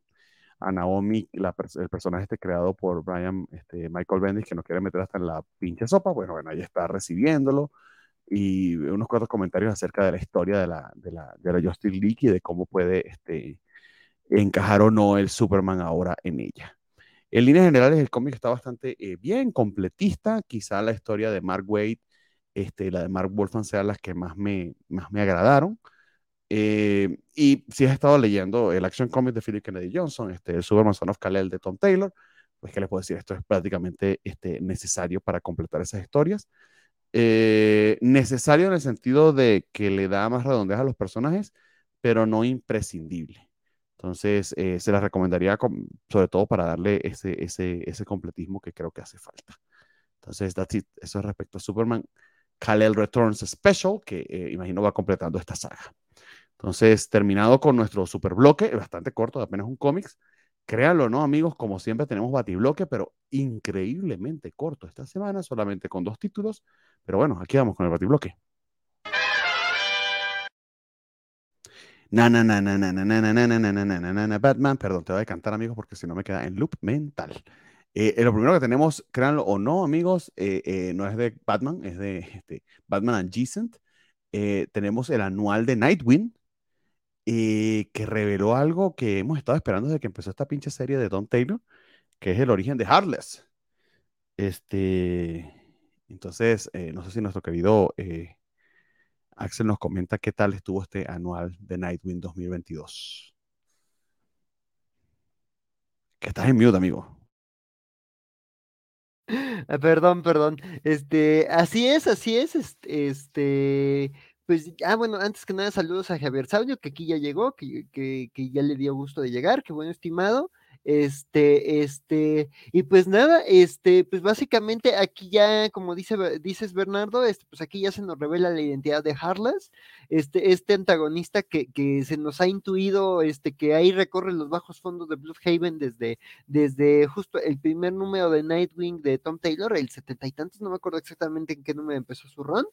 a Naomi, la, el personaje este creado por Brian este, Michael Bendis, que no quiere meter hasta en la pinche sopa, bueno, bueno, ahí está recibiéndolo, y unos cuantos comentarios acerca de la historia de la, de la, de la Justice League y de cómo puede este, encajar o no el Superman ahora en ella. En líneas generales, el cómic está bastante eh, bien, completista. Quizá la historia de Mark Waid, este, la de Mark Wolfman, sean las que más me, más me agradaron. Eh, y si has estado leyendo el Action Comic de Philip Kennedy Johnson, este, el Superman Son of Kal-El de Tom Taylor, pues que les puedo decir, esto es prácticamente este, necesario para completar esas historias. Eh, necesario en el sentido de que le da más redondez a los personajes, pero no imprescindible. Entonces, eh, se las recomendaría sobre todo para darle ese, ese, ese completismo que creo que hace falta. Entonces, that's it. Eso es respecto a Superman. Kal-El Returns Special, que eh, imagino va completando esta saga. Entonces, terminado con nuestro super bloque, bastante corto, apenas un cómics. Créanlo, ¿no, amigos? Como siempre tenemos batibloque, pero increíblemente corto esta semana, solamente con dos títulos. Pero bueno, aquí vamos con el batibloque. Na, na, na, na, na, na, na, na, na, na, na, na, na, Batman. Perdón, te voy a cantar, amigos, porque si no me queda en loop mental. Eh, lo primero que tenemos, créanlo o no, amigos, eh, eh, no es de Batman, es de este, Batman Adjacent. tenemos el anual de Nightwing, que reveló algo que hemos estado esperando desde que empezó esta pinche serie de Don Taylor, que es el origen de Heartless. Este, entonces, no sé si nuestro querido Axel nos comenta qué tal estuvo este anual de Nightwing 2022. Que estás en mute, amigo.
Ah, perdón, perdón. Este, así es, así es. Este, pues, ah, bueno, antes que nada, saludos a Javier Saudio, que aquí ya llegó, que, que, que ya le dio gusto de llegar, que bueno, estimado. Este, este, y pues nada, este, pues básicamente aquí ya, como dice, dices Bernardo, este, pues aquí ya se nos revela la identidad de Harless, este, este antagonista que, que se nos ha intuido, este, que ahí recorre los bajos fondos de Bloodhaven desde, desde justo el primer número de Nightwing de Tom Taylor, el setenta y tantos, no me acuerdo exactamente en qué número empezó su run,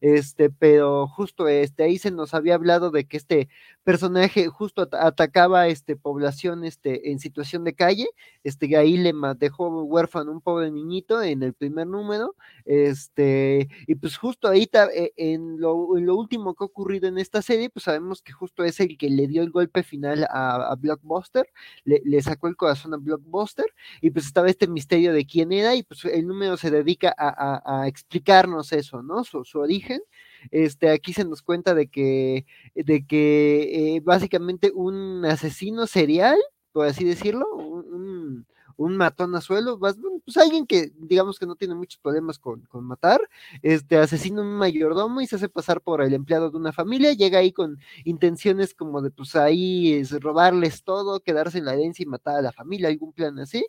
este, pero justo este, ahí se nos había hablado de que este personaje justo atacaba este población este, en situación de calle, este, ahí le dejó huérfano un pobre niñito en el primer número, este, y pues justo ahí eh, en lo, en lo, último que ha ocurrido en esta serie, pues sabemos que justo es el que le dio el golpe final a, Blockbuster, le, sacó el corazón a Blockbuster, y pues estaba este misterio de quién era, y pues el número se dedica a, explicarnos eso, ¿no? Su, su origen, este, aquí se nos cuenta de que, de que eh, básicamente un asesino serial por así decirlo, un, un matón a suelo, pues alguien que digamos que no tiene muchos problemas con, con, matar, este asesina un mayordomo y se hace pasar por el empleado de una familia, llega ahí con intenciones como de pues ahí es robarles todo, quedarse en la herencia y matar a la familia, algún plan así,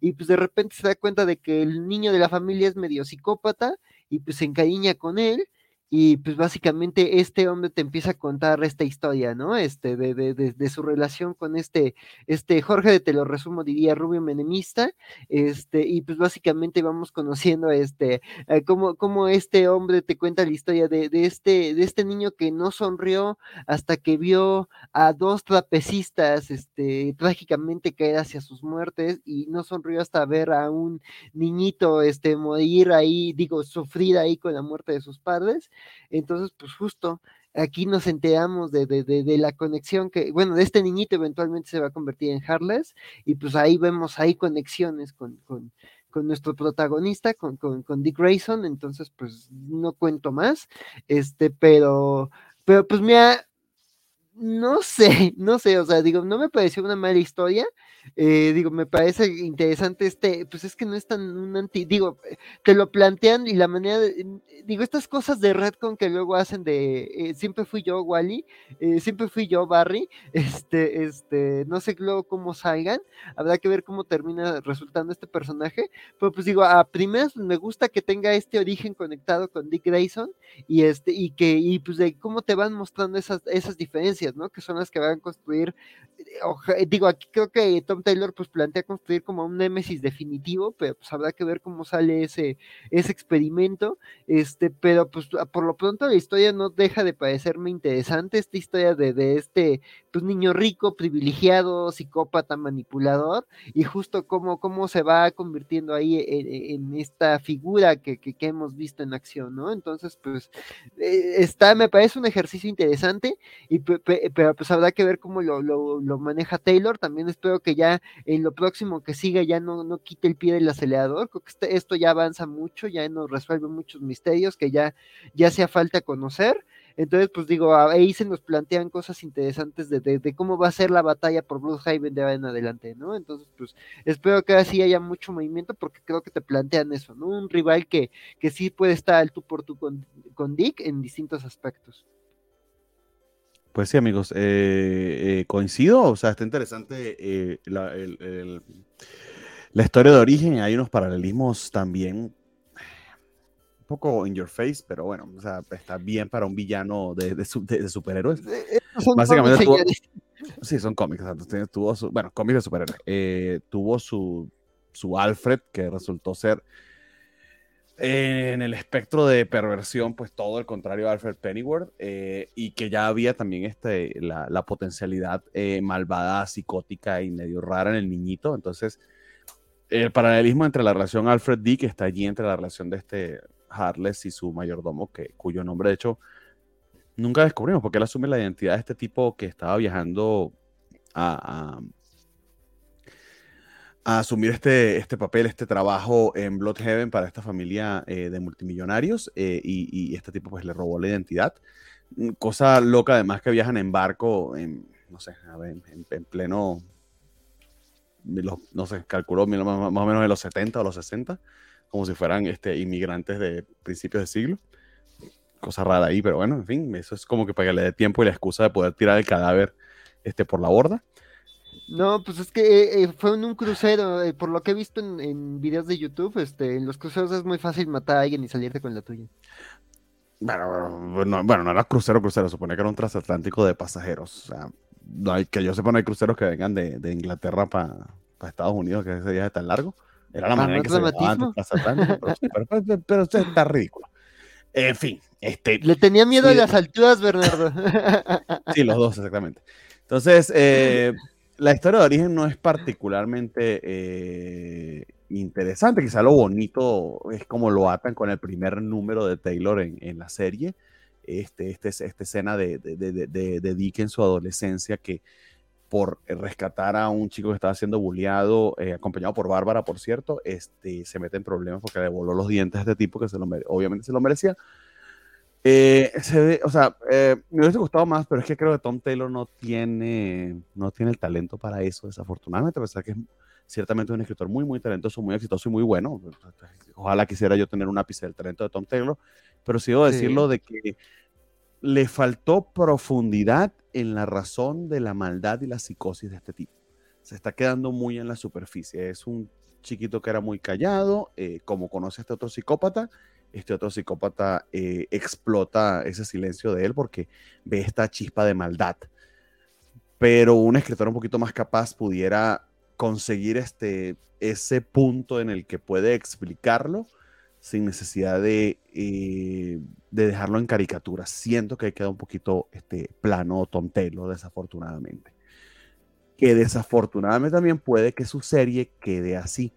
y pues de repente se da cuenta de que el niño de la familia es medio psicópata y pues se encariña con él y pues básicamente este hombre te empieza a contar esta historia, ¿no? Este, de, de, de, su relación con este, este Jorge, de te lo resumo, diría Rubio Menemista, este, y pues básicamente vamos conociendo este, eh, cómo, cómo, este hombre te cuenta la historia de, este, de este niño que no sonrió hasta que vio a dos trapecistas, este, trágicamente caer hacia sus muertes, y no sonrió hasta ver a un niñito, este, morir ahí, digo, sufrir ahí con la muerte de sus padres, entonces, pues justo aquí nos enteramos de, de, la conexión que, bueno, de este niñito eventualmente se va a convertir en Harless y pues ahí vemos, ahí conexiones con, con, con nuestro protagonista, con, con, con, Dick Grayson, entonces pues no cuento más, este, pero, pero pues mira, no sé, no sé, o sea, digo, no me pareció una mala historia, eh, digo, me parece interesante este, pues es que no es tan un anti, digo, te lo plantean y la manera, de, digo, estas cosas de Redcon que luego hacen de, eh, siempre fui yo Wally, eh, siempre fui yo Barry, este, este, no sé luego cómo salgan, habrá que ver cómo termina resultando este personaje, pero pues digo, a primeras me gusta que tenga este origen conectado con Dick Grayson y este, y que, y pues de cómo te van mostrando esas, esas diferencias, Que son las que van a construir, digo, aquí creo que Tom Taylor pues plantea construir como un némesis definitivo, pero pues habrá que ver cómo sale ese, ese experimento, este, pero pues por lo pronto la historia no deja de parecerme interesante, esta historia de, de este pues niño rico, privilegiado, psicópata, manipulador, y justo cómo, cómo se va convirtiendo ahí en, esta figura que, que, hemos visto en acción, ¿no? Entonces, pues, eh, está, me parece un ejercicio interesante, y, pero pues habrá que ver cómo lo, lo, maneja Taylor, también espero que ya en lo próximo que siga ya no, no quite el pie del acelerador, creo que este, esto ya avanza mucho, ya nos resuelve muchos misterios que ya, ya hacía falta conocer. Entonces, pues digo, ahí se nos plantean cosas interesantes de, de, cómo va a ser la batalla por Bloodhaven de ahora en adelante, ¿no? Entonces, pues espero que así haya mucho movimiento porque creo que te plantean eso, ¿no? Un rival que, que sí puede estar al tú por tú con, con Dick en distintos aspectos.
Pues sí, amigos, eh, eh, coincido, o sea, está interesante eh, la, la, historia de origen, hay unos paralelismos también un poco in your face, pero bueno, o sea, está bien para un villano de, de, superhéroes. Básicamente tuvo, sí, son cómics, tuvo su, bueno, cómics de superhéroes. tuvo su, su Alfred, que resultó ser en el espectro de perversión, pues todo el contrario de Alfred Pennyworth, eh, y que ya había también este, la, potencialidad eh, malvada, psicótica y medio rara en el niñito. Entonces, el paralelismo entre la relación Alfred D, que está allí entre la relación de este Harless y su mayordomo, que, cuyo nombre de hecho nunca descubrimos, porque él asume la identidad de este tipo que estaba viajando a a asumir este, este papel, este trabajo en Bloodhaven para esta familia eh, de multimillonarios eh, y, este tipo pues le robó la identidad. Mm, cosa loca además que viajan en barco, en, no sé, en, pleno, no sé, calculó más, o menos de los 70 o los 60, como si fueran este, inmigrantes de principios de siglo. Cosa rara ahí, pero bueno, en fin, eso es como que para que le dé tiempo y la excusa de poder tirar el cadáver este, por la borda.
No, pues es que eh, eh, fue en un crucero, eh, por lo que he visto en, videos de YouTube, este, en los cruceros es muy fácil matar a alguien y salirte con la tuya.
Bueno, bueno, no era crucero, crucero, supone que era un transatlántico de pasajeros. O sea, no hay, que yo sepa, no hay cruceros que vengan de, de Inglaterra para Estados Unidos, que ese viaje es tan largo. Era la manera en que se antes transatlántico, pero, pero, pero, usted está ridículo. En fin, este.
Le tenía miedo a las alturas, Bernardo.
sí, los dos, exactamente. Entonces, eh, la historia de origen no es particularmente eh, interesante. Quizá lo bonito es como lo atan con el primer número de Taylor en, la serie. Este, este, esta escena de, de, Dick en su adolescencia que por rescatar a un chico que estaba siendo bulleado, eh, acompañado por Bárbara, por cierto, este, se mete en problemas porque le voló los dientes a este tipo que se lo obviamente se lo merecía. Eh, se o sea, eh, me hubiese gustado más, pero es que creo que Tom Taylor no tiene, no tiene el talento para eso, desafortunadamente, a pesar que es ciertamente un escritor muy, muy talentoso, muy exitoso y muy bueno. Ojalá quisiera yo tener un ápice del talento de Tom Taylor, pero sí debo decirlo de que le faltó profundidad en la razón de la maldad y la psicosis de este tipo. Se está quedando muy en la superficie. Es un chiquito que era muy callado, eh, como conoce a este otro psicópata, este otro psicópata eh, explota ese silencio de él porque ve esta chispa de maldad. Pero un escritor un poquito más capaz pudiera conseguir este, ese punto en el que puede explicarlo sin necesidad de, eh, de dejarlo en caricatura. Siento que queda un poquito este, plano tontelo, desafortunadamente. Que desafortunadamente también puede que su serie quede así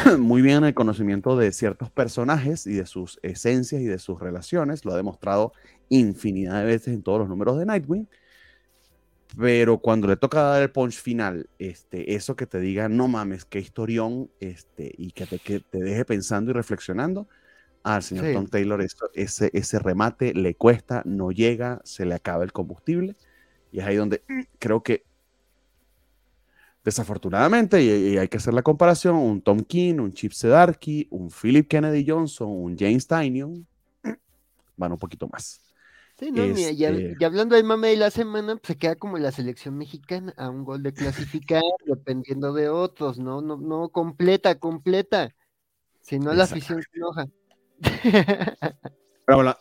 muy bien el conocimiento de ciertos personajes y de sus esencias y de sus relaciones. Lo ha demostrado infinidad de veces en todos los números de Nightwing. Pero cuando le toca dar el punch final, este, eso que te diga, no mames, qué historión, este, y que te, que te deje pensando y reflexionando, al señor Tom Taylor ese, ese remate le cuesta, no llega, se le acaba el combustible. Y es ahí donde creo que Desafortunadamente, y, hay que hacer la comparación, un Tom King, un Chip Sedarky, un Philip Kennedy Johnson, un James Tynion, van un poquito más.
Sí, no, mira, este y, hablando del mame de la semana, pues se queda como la selección mexicana a un gol de clasificar, dependiendo de otros, ¿no? No, no completa, completa. Si no, la afición se enoja.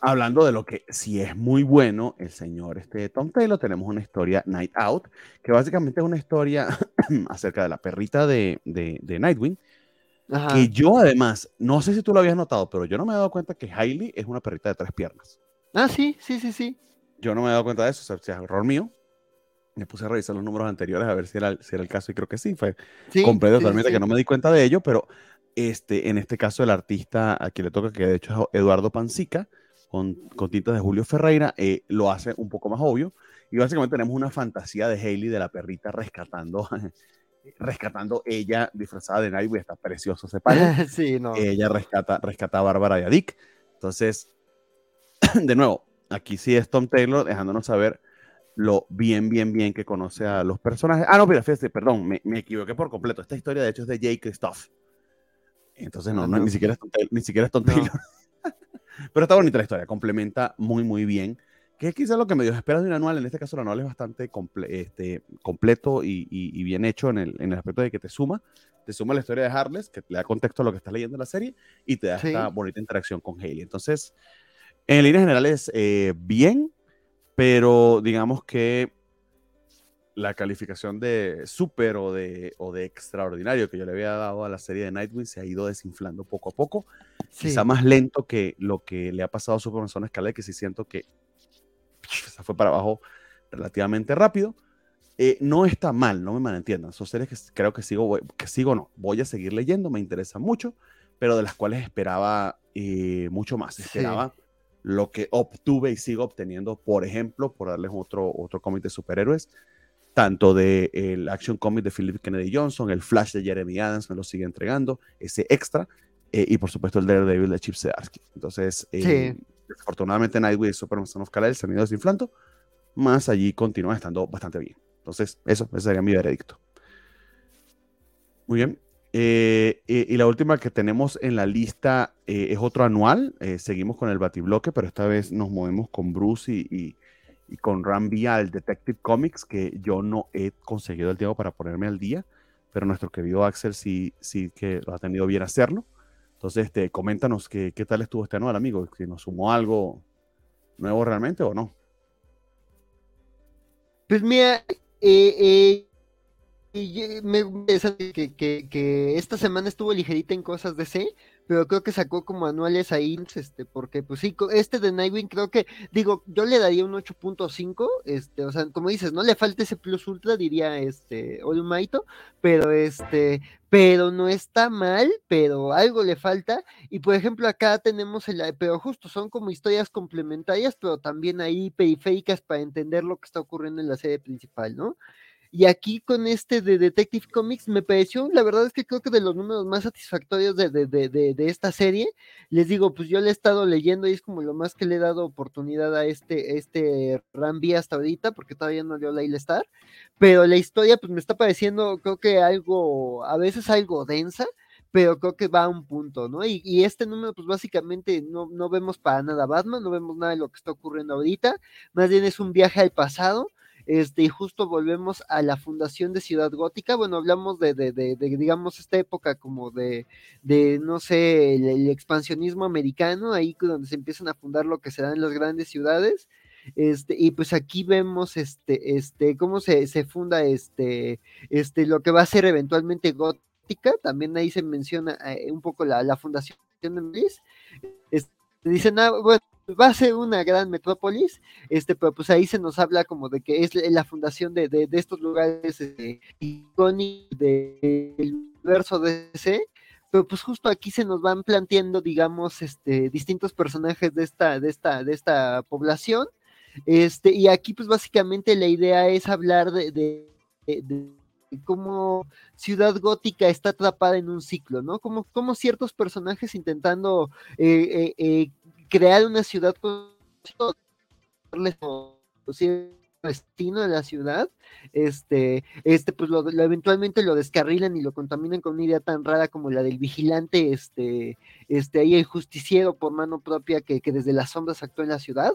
hablando de lo que sí es muy bueno, el señor este, Tom Taylor, tenemos una historia Night Out, que básicamente es una historia acerca de la perrita de, de, Nightwing. Que yo además, no sé si tú lo habías notado, pero yo no me he dado cuenta que Hailey es una perrita de tres piernas.
Ah, sí, sí, sí, sí.
Yo no me he dado cuenta de eso, o sea, es error mío. Me puse a revisar los números anteriores a ver si era, si era el caso y creo que sí, fue completo totalmente que no me di cuenta de ello, pero este, en este caso el artista a quien le toca, que de hecho es Eduardo Pancica, con, con tintas de Julio Ferreira, eh, lo hace un poco más obvio. Y básicamente tenemos una fantasía de Hailey, de la perrita, rescatando, rescatando ella disfrazada de Nightwing, está precioso ese padre.
sí, no.
Ella rescata, rescata a Bárbara y a Dick. Entonces, de nuevo, aquí sí es Tom Taylor dejándonos saber lo bien, bien, bien que conoce a los personajes. Ah, no, mira, fíjate, perdón, me, me equivoqué por completo. Esta historia, de hecho, es de Jay Christoph. Entonces, no, no, ni siquiera es Tom Taylor. Ni siquiera es Tom. Taylor. Pero está bonita la historia, complementa muy, muy bien. Que es quizás lo que me dio esperas de un anual. En este caso, el anual es bastante comple- este, completo y, y- y bien hecho en el, en el aspecto de que te suma. Te suma la historia de Harless, que le da contexto a lo que estás leyendo en la serie, y te da
Sí.
esta bonita interacción con Haley. Entonces, en líneas generales, eh, bien, pero digamos que la calificación de super o de, o de extraordinario que yo le había dado a la serie de Nightwing se ha ido desinflando poco a poco
Sí.
quizá más lento que lo que le ha pasado a Superman Zona Escalera, que sí siento que se fue para abajo relativamente rápido. Eh, no está mal, no me malentiendan. Son series que creo que sigo, que sigo no, voy a seguir leyendo, me interesan mucho, pero de las cuales esperaba eh, mucho más.
Sí.
Esperaba lo que obtuve y sigo obteniendo, por ejemplo, por darles otro, otro cómic de superhéroes, tanto de el Action Comic de Philip Kennedy Johnson, el Flash de Jeremy Adams me lo sigue entregando, ese extra, eh, y por supuesto el Daredevil de Chip Zdarsky. Entonces, eh, desafortunadamente Nightwing y Superman Son of Kal-El se han ido desinflando, más allí continúan estando bastante bien. Entonces, eso, ese sería mi veredicto. Muy bien. Eh, y, y la última que tenemos en la lista eh, es otro anual. Eh, seguimos con el Batibloque, pero esta vez nos movemos con Bruce y, y- y con Rambi al Detective Comics, que yo no he conseguido el tiempo para ponerme al día, pero nuestro querido Axel sí, sí que lo ha tenido bien hacerlo. Entonces, este, coméntanos qué, qué tal estuvo este anual, amigo, si nos sumó algo nuevo realmente o no.
Pues mira, eh, eh, eh, me que, que, que esta semana estuvo ligerita en cosas de C, pero creo que sacó como anuales ahí, este, porque pues sí, este de Nightwing creo que, digo, yo le daría un 8.5, este, o sea, como dices, no le falta ese plus ultra, diría este Olmaito, pero este, pero no está mal, pero algo le falta, y por ejemplo acá tenemos el, pero justo son como historias complementarias, pero también ahí periféricas para entender lo que está ocurriendo en la serie principal, ¿no? Y aquí con este de Detective Comics me pareció, la verdad es que creo que de los números más satisfactorios de, de, de, de, esta serie, les digo, pues yo le he estado leyendo y es como lo más que le he dado oportunidad a este, este Rambi hasta ahorita, porque todavía no leo Laila Star, pero la historia pues me está pareciendo, creo que algo, a veces algo densa, pero creo que va a un punto, ¿no? Y, y, este número, pues básicamente no, no vemos para nada Batman, no vemos nada de lo que está ocurriendo ahorita, más bien es un viaje al pasado, este, y justo volvemos a la fundación de Ciudad Gótica, bueno, hablamos de, de, de, digamos, esta época como de, no sé, el, expansionismo americano, ahí donde se empiezan a fundar lo que serán las grandes ciudades, este, y pues aquí vemos este, este, cómo se, se funda este, este, lo que va a ser eventualmente Gótica, también ahí se menciona eh, un poco la, la fundación de Melis, este, dicen, ah, bueno, va a ser una gran metrópolis, este, pero pues ahí se nos habla como de que es la fundación de, de, estos lugares este, icónicos del universo DC, pero pues justo aquí se nos van planteando, digamos, este, distintos personajes de esta, de esta, de esta población, este, y aquí pues básicamente la idea es hablar de, de, de cómo Ciudad Gótica está atrapada en un ciclo, ¿no? Como, como ciertos personajes intentando eh, eh, eh, crear una ciudad con destino de la ciudad, este, este, pues lo, lo, eventualmente lo descarrilan y lo contaminan con una idea tan rara como la del vigilante, este, este, ahí el justiciero por mano propia que, que desde las sombras actúa en la ciudad.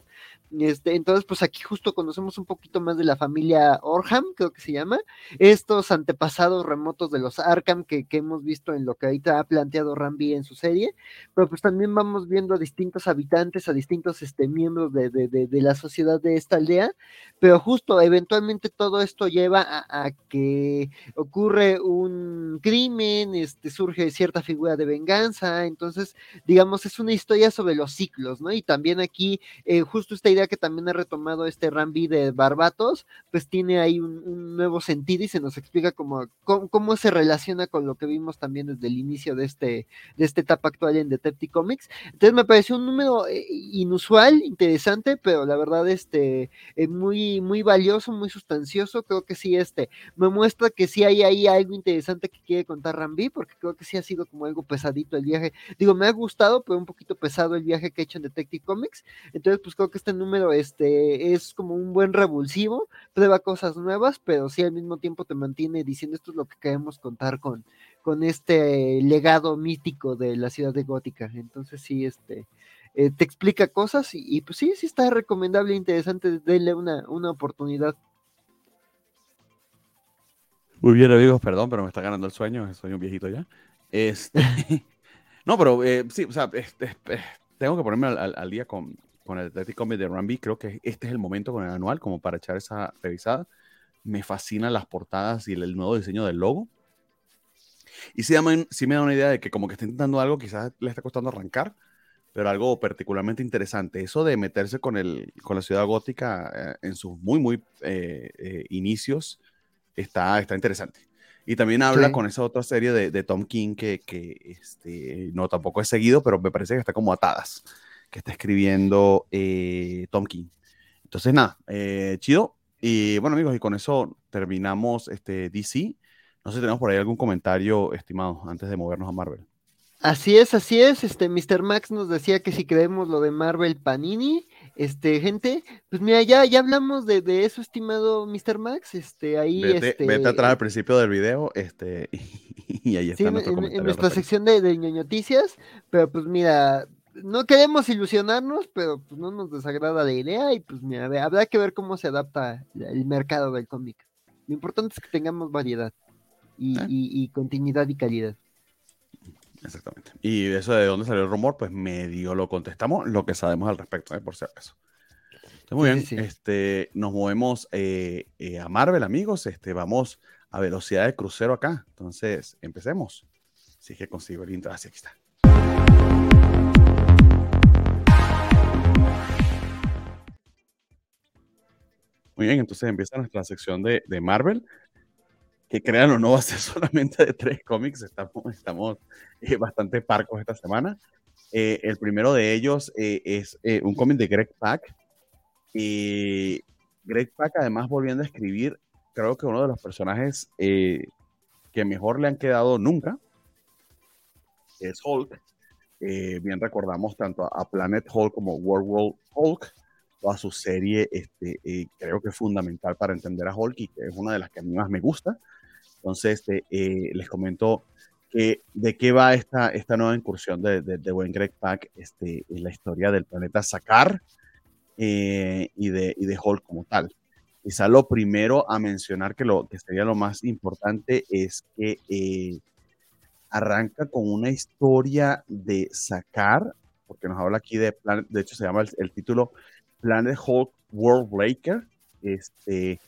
Este, entonces, pues aquí justo conocemos un poquito más de la familia Orham, creo que se llama, estos antepasados remotos de los Arkham que, que hemos visto en lo que ahorita ha planteado Rambi en su serie, pero pues también vamos viendo a distintos habitantes, a distintos este, miembros de, de, de, de la sociedad de esta aldea, pero justo eventualmente todo esto lleva a, a, que ocurre un crimen, este, surge cierta figura de venganza, entonces, digamos, es una historia sobre los ciclos, ¿no? Y también aquí, eh, justo esta idea que también ha retomado este Rambi de Barbatos, pues tiene ahí un, nuevo sentido y se nos explica cómo, cómo, cómo, se relaciona con lo que vimos también desde el inicio de, este, de esta etapa actual en Detective Comics. Entonces me pareció un número eh, inusual, interesante, pero la verdad, este, eh, muy, muy valioso, muy sustancioso. Creo que sí, este, me muestra que sí hay ahí algo interesante que quiere contar Rambi, porque creo que sí ha sido como algo pesadito el viaje. Digo, digo, me ha gustado, pero un poquito pesado el viaje que he hecho en Detective Comics. Entonces, pues creo que este número este, es como un buen revulsivo, prueba cosas nuevas, pero sí al mismo tiempo te mantiene diciendo esto es lo que queremos contar con, con este legado mítico de la ciudad de Gótica. Entonces, sí, este. Eh, te explica cosas y, pues sí, sí está recomendable e interesante, denle una, una oportunidad.
Muy bien, amigos, perdón, pero me está ganando el sueño, soy un viejito ya. Este, no, pero eh, sí, o sea, tengo que ponerme al, día con, con el Athletic Comics de Rambi. Creo que este es el momento con el anual como para echar esa revisada. Me fascinan las portadas y el, nuevo diseño del logo. Y sí, sí, me da una idea de que como que está intentando algo, quizás le está costando arrancar, pero algo particularmente interesante. Eso de meterse con, el, con la ciudad gótica eh, en sus muy, muy eh, inicios está, está interesante. Y también habla con esa otra serie de, de Tom King que, que, este, no tampoco he seguido, pero me parece que está como atadas, que está escribiendo eh, Tom King. Entonces, nada, eh, chido. Y bueno, amigos, y con eso terminamos este DC. No sé si tenemos por ahí algún comentario, estimado, antes de movernos a Marvel.
Así es, así es. Este Mr. Max nos decía que si creemos lo de Marvel Panini, este, gente, pues mira, ya, ya hablamos de, eso, estimado Mr. Max. Este, ahí.
Vete,
este,
vete atrás al principio del video, este, y ahí está.
en, nuestra sección de, de noticias, pero pues mira, no queremos ilusionarnos, pero pues no nos desagrada la idea, y pues mira, habrá que ver cómo se adapta el mercado del cómic. Lo importante es que tengamos variedad y, ¿Eh? y continuidad y calidad.
Exactamente. Y eso de dónde salió el rumor, pues medio lo contestamos lo que sabemos al respecto, ¿eh? por si acaso. muy bien, Este, nos movemos eh, eh, a Marvel, amigos. Este, vamos a velocidad de crucero acá. Entonces, empecemos. Si que consigo el intro. Así aquí está. Muy bien, entonces empieza nuestra sección de, de Marvel que crean o no va a ser solamente de tres cómics, estamos, estamos eh, bastante parcos esta semana. Eh, el primero de ellos eh, es un cómic de Greg Pak. Y Greg Pak además volviendo a escribir, creo que uno de los personajes que mejor le han quedado nunca es Hulk. bien recordamos tanto a Planet Hulk como World World Hulk toda su serie, este, creo que es fundamental para entender a Hulk y que es una de las que a mí más me gusta. Entonces, este, eh, les comento que, de qué va esta, esta nueva incursión de, de, de buen Greg Pak este, en la historia del planeta Sakar eh, y, de, y de Hulk como tal. Quizá lo primero a mencionar que, lo, que sería lo más importante es que eh, arranca con una historia de Sakar, porque nos habla aquí de Planet, de hecho se llama el, título Planet Hulk World Breaker, este,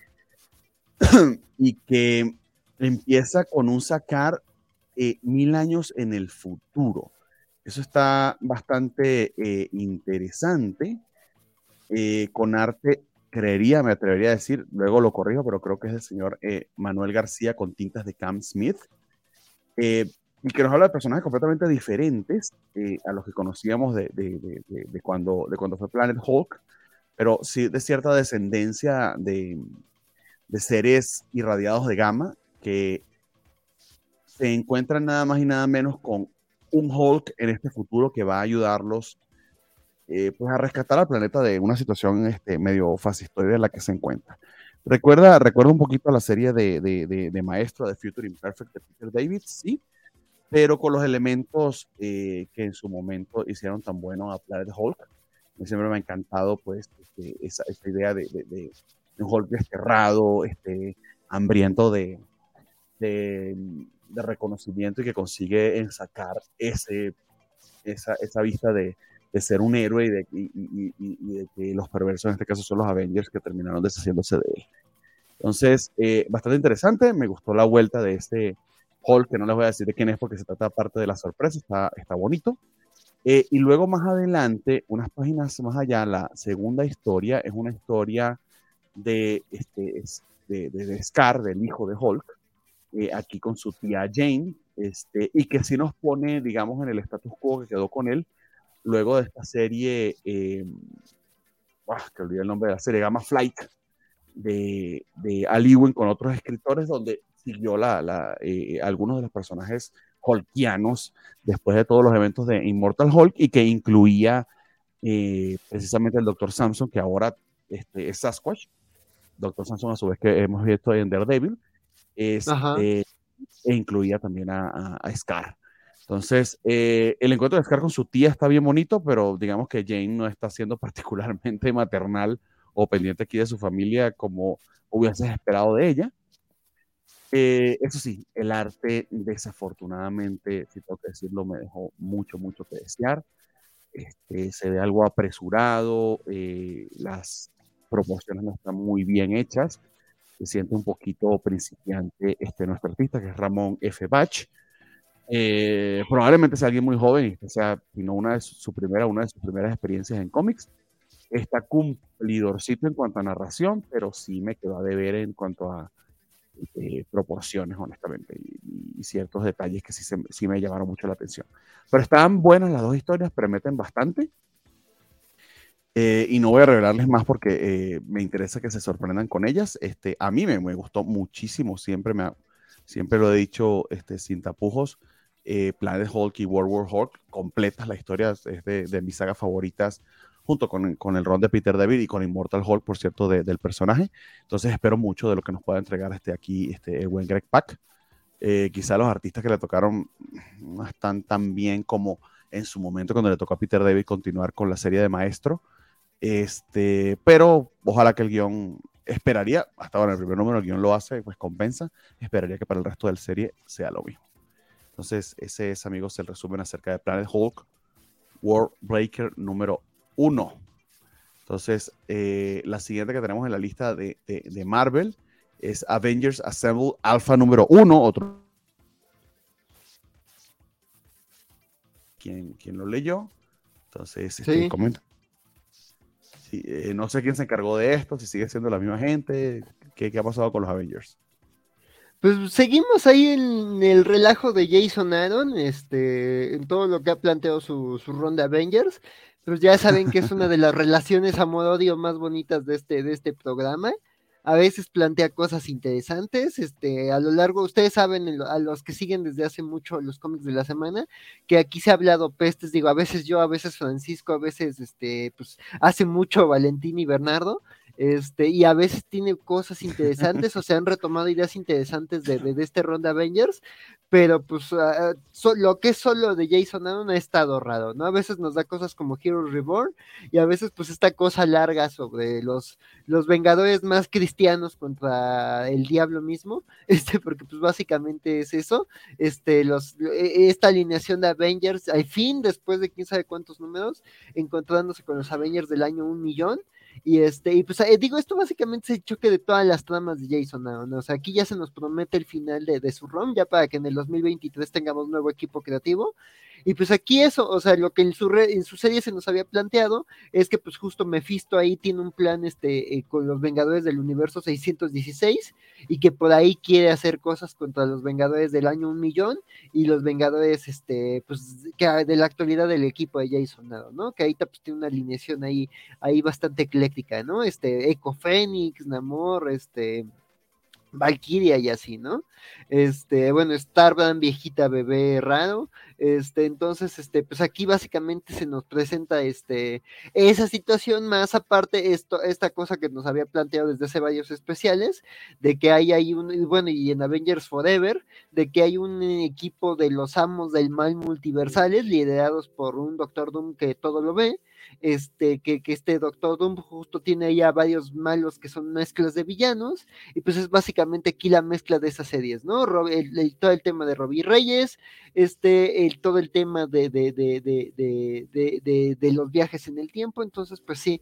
y que empieza con un sacar eh, mil años en el futuro. Eso está bastante eh, interesante. Eh, con arte, creería, me atrevería a decir, luego lo corrijo, pero creo que es el señor Manuel García con tintas de Cam Smith. y que nos habla de personajes completamente diferentes a los que conocíamos de, cuando, de cuando fue Planet Hulk, pero sí de cierta descendencia de, de seres irradiados de gamma que se encuentran nada más y nada menos con un Hulk en este futuro que va a ayudarlos eh, pues a rescatar al planeta de una situación este, medio fascistoide en la que se encuentra. Recuerda, recuerda un poquito a la serie de, de, de, Maestro de Future Imperfect de Peter David, sí, pero con los elementos eh, que en su momento hicieron tan bueno a Planet Hulk. siempre me ha encantado pues este, esa, esa, idea de, de, un Hulk desterrado, este, hambriento de, de, reconocimiento y que consigue en sacar ese, esa, esa vista de, de, ser un héroe y de, y, y, de, que los perversos en este caso son los Avengers que terminaron deshaciéndose de él. Entonces, eh, bastante interesante, me gustó la vuelta de este Hulk, que no les voy a decir de quién es porque se trata parte de la sorpresa, está, está bonito. Eh, y luego más adelante, unas páginas más allá, la segunda historia es una historia de, este, de, de, de Scar, del hijo de Hulk, eh, aquí con su tía Jane, este, y que sí nos pone, digamos, en el status quo que quedó con él luego de esta serie, eh, que olvidé el nombre de la serie, Gamma Flight, de, de Aliwin con otros escritores, donde siguió la, la eh, algunos de los personajes Hulkianos después de todos los eventos de Immortal Hulk y que incluía eh, precisamente el Dr. Samson, que ahora este, es Sasquatch. Dr. Samson, a su vez, que hemos visto en Daredevil, este, e incluía también a, Scar. Entonces, eh, el encuentro de Scar con su tía está bien bonito, pero digamos que Jane no está siendo particularmente maternal o pendiente aquí de su familia como hubieses esperado de ella. Eh, eso sí, el arte desafortunadamente, si tengo que decirlo, me dejó mucho, mucho que desear. Este, se ve algo apresurado, eh, las proporciones no están muy bien hechas, se siente un poquito principiante este, nuestro artista, que es Ramón F. Bach. Eh, probablemente sea alguien muy joven, que sea, sino una de su, primera, una de sus primeras experiencias en cómics. Está cumplidorcito en cuanto a narración, pero sí me quedó a deber en cuanto a eh, proporciones, honestamente, y, ciertos detalles que sí, sí me llamaron mucho la atención. Pero estaban buenas las dos historias, prometen bastante. Eh, y no voy a revelarles más porque eh, me interesa que se sorprendan con ellas. Este, a mí me, me gustó muchísimo, siempre, me siempre lo he dicho este, sin tapujos. Planet Hulk y World War Hulk, completas la historia, es de, de mis sagas favoritas junto con, con, el ron de Peter David y con Immortal Hulk, por cierto, del personaje. Entonces espero mucho de lo que nos pueda entregar este aquí, este, el buen Greg Pack. Eh, quizá los artistas que le tocaron no están tan bien como en su momento cuando le tocó a Peter David continuar con la serie de Maestro. Este, pero ojalá que el guion esperaría, hasta ahora en el primer número el guion lo hace, pues compensa, esperaría que para el resto de la serie sea lo mismo. Entonces, ese es, amigos, el resumen acerca de Planet Hulk, World Breaker número uno. Entonces, eh, la siguiente que tenemos en la lista de, Marvel es Avengers Assemble Alpha número uno, otro. ¿Quién, quién lo leyó? Entonces, este, comenta. Eh, no sé quién se encargó de esto, si sigue siendo la misma gente, qué, ha pasado con los Avengers.
Pues seguimos ahí en el relajo de Jason Aaron, este, en todo lo que ha planteado su, su ronda Avengers. Pues ya saben que es una de las relaciones amor-odio más bonitas de este, de este programa. A veces plantea cosas interesantes. Este, a lo largo, ustedes saben, a los que siguen desde hace mucho los cómics de la semana, que aquí se ha hablado pestes, digo, a veces yo, a veces Francisco, a veces, este, pues, hace mucho Valentín y Bernardo este, y a veces tiene cosas interesantes, o se han retomado ideas interesantes de, de, este Ronda Avengers, pero pues ah, lo que es solo de Jason Aaron ha estado raro, ¿no? A veces nos da cosas como Hero Reborn y a veces pues esta cosa larga sobre los, los Vengadores más cristianos contra el diablo mismo, este, porque pues básicamente es eso, este, los, e, esta alineación de Avengers, al fin, después de quién sabe cuántos números, encontrándose con los Avengers del año un millón, y este, y pues eh, digo, esto básicamente es el choque de todas las tramas de Jason ¿no? O sea, aquí ya se nos promete el final de, de su ROM, ya para que en el 2023 tengamos nuevo equipo creativo. Y pues aquí eso, o sea, lo que en su, en su serie se nos había planteado es que pues justo Mephisto ahí tiene un plan este, eh, con los Vengadores del Universo 616 y que por ahí quiere hacer cosas contra los Vengadores del año un millón y los Vengadores, este, pues, que de la actualidad del equipo de Jason, ¿no? Que ahí pues, tiene una alineación ahí, ahí bastante ecléctica, ¿no? Este, Eco Fénix, Namor, este, Valkyria y así, ¿no? Este, bueno, Starbrand, viejita bebé raro. Este, entonces, este, pues aquí básicamente se nos presenta este, esa situación, más aparte esto, esta cosa que nos había planteado desde hace varios especiales, de que hay ahí un, bueno, y en Avengers Forever, de que hay un equipo de los amos del mal multiversales, liderados por un Doctor Doom que todo lo ve, este, que, que este Doctor Doom justo tiene ya varios malos que son mezclas de villanos, y pues es básicamente aquí la mezcla de esas series, ¿no? El, todo el tema de Robbie Reyes, este, el, todo el tema de, de, de, de los viajes en el tiempo, entonces pues sí,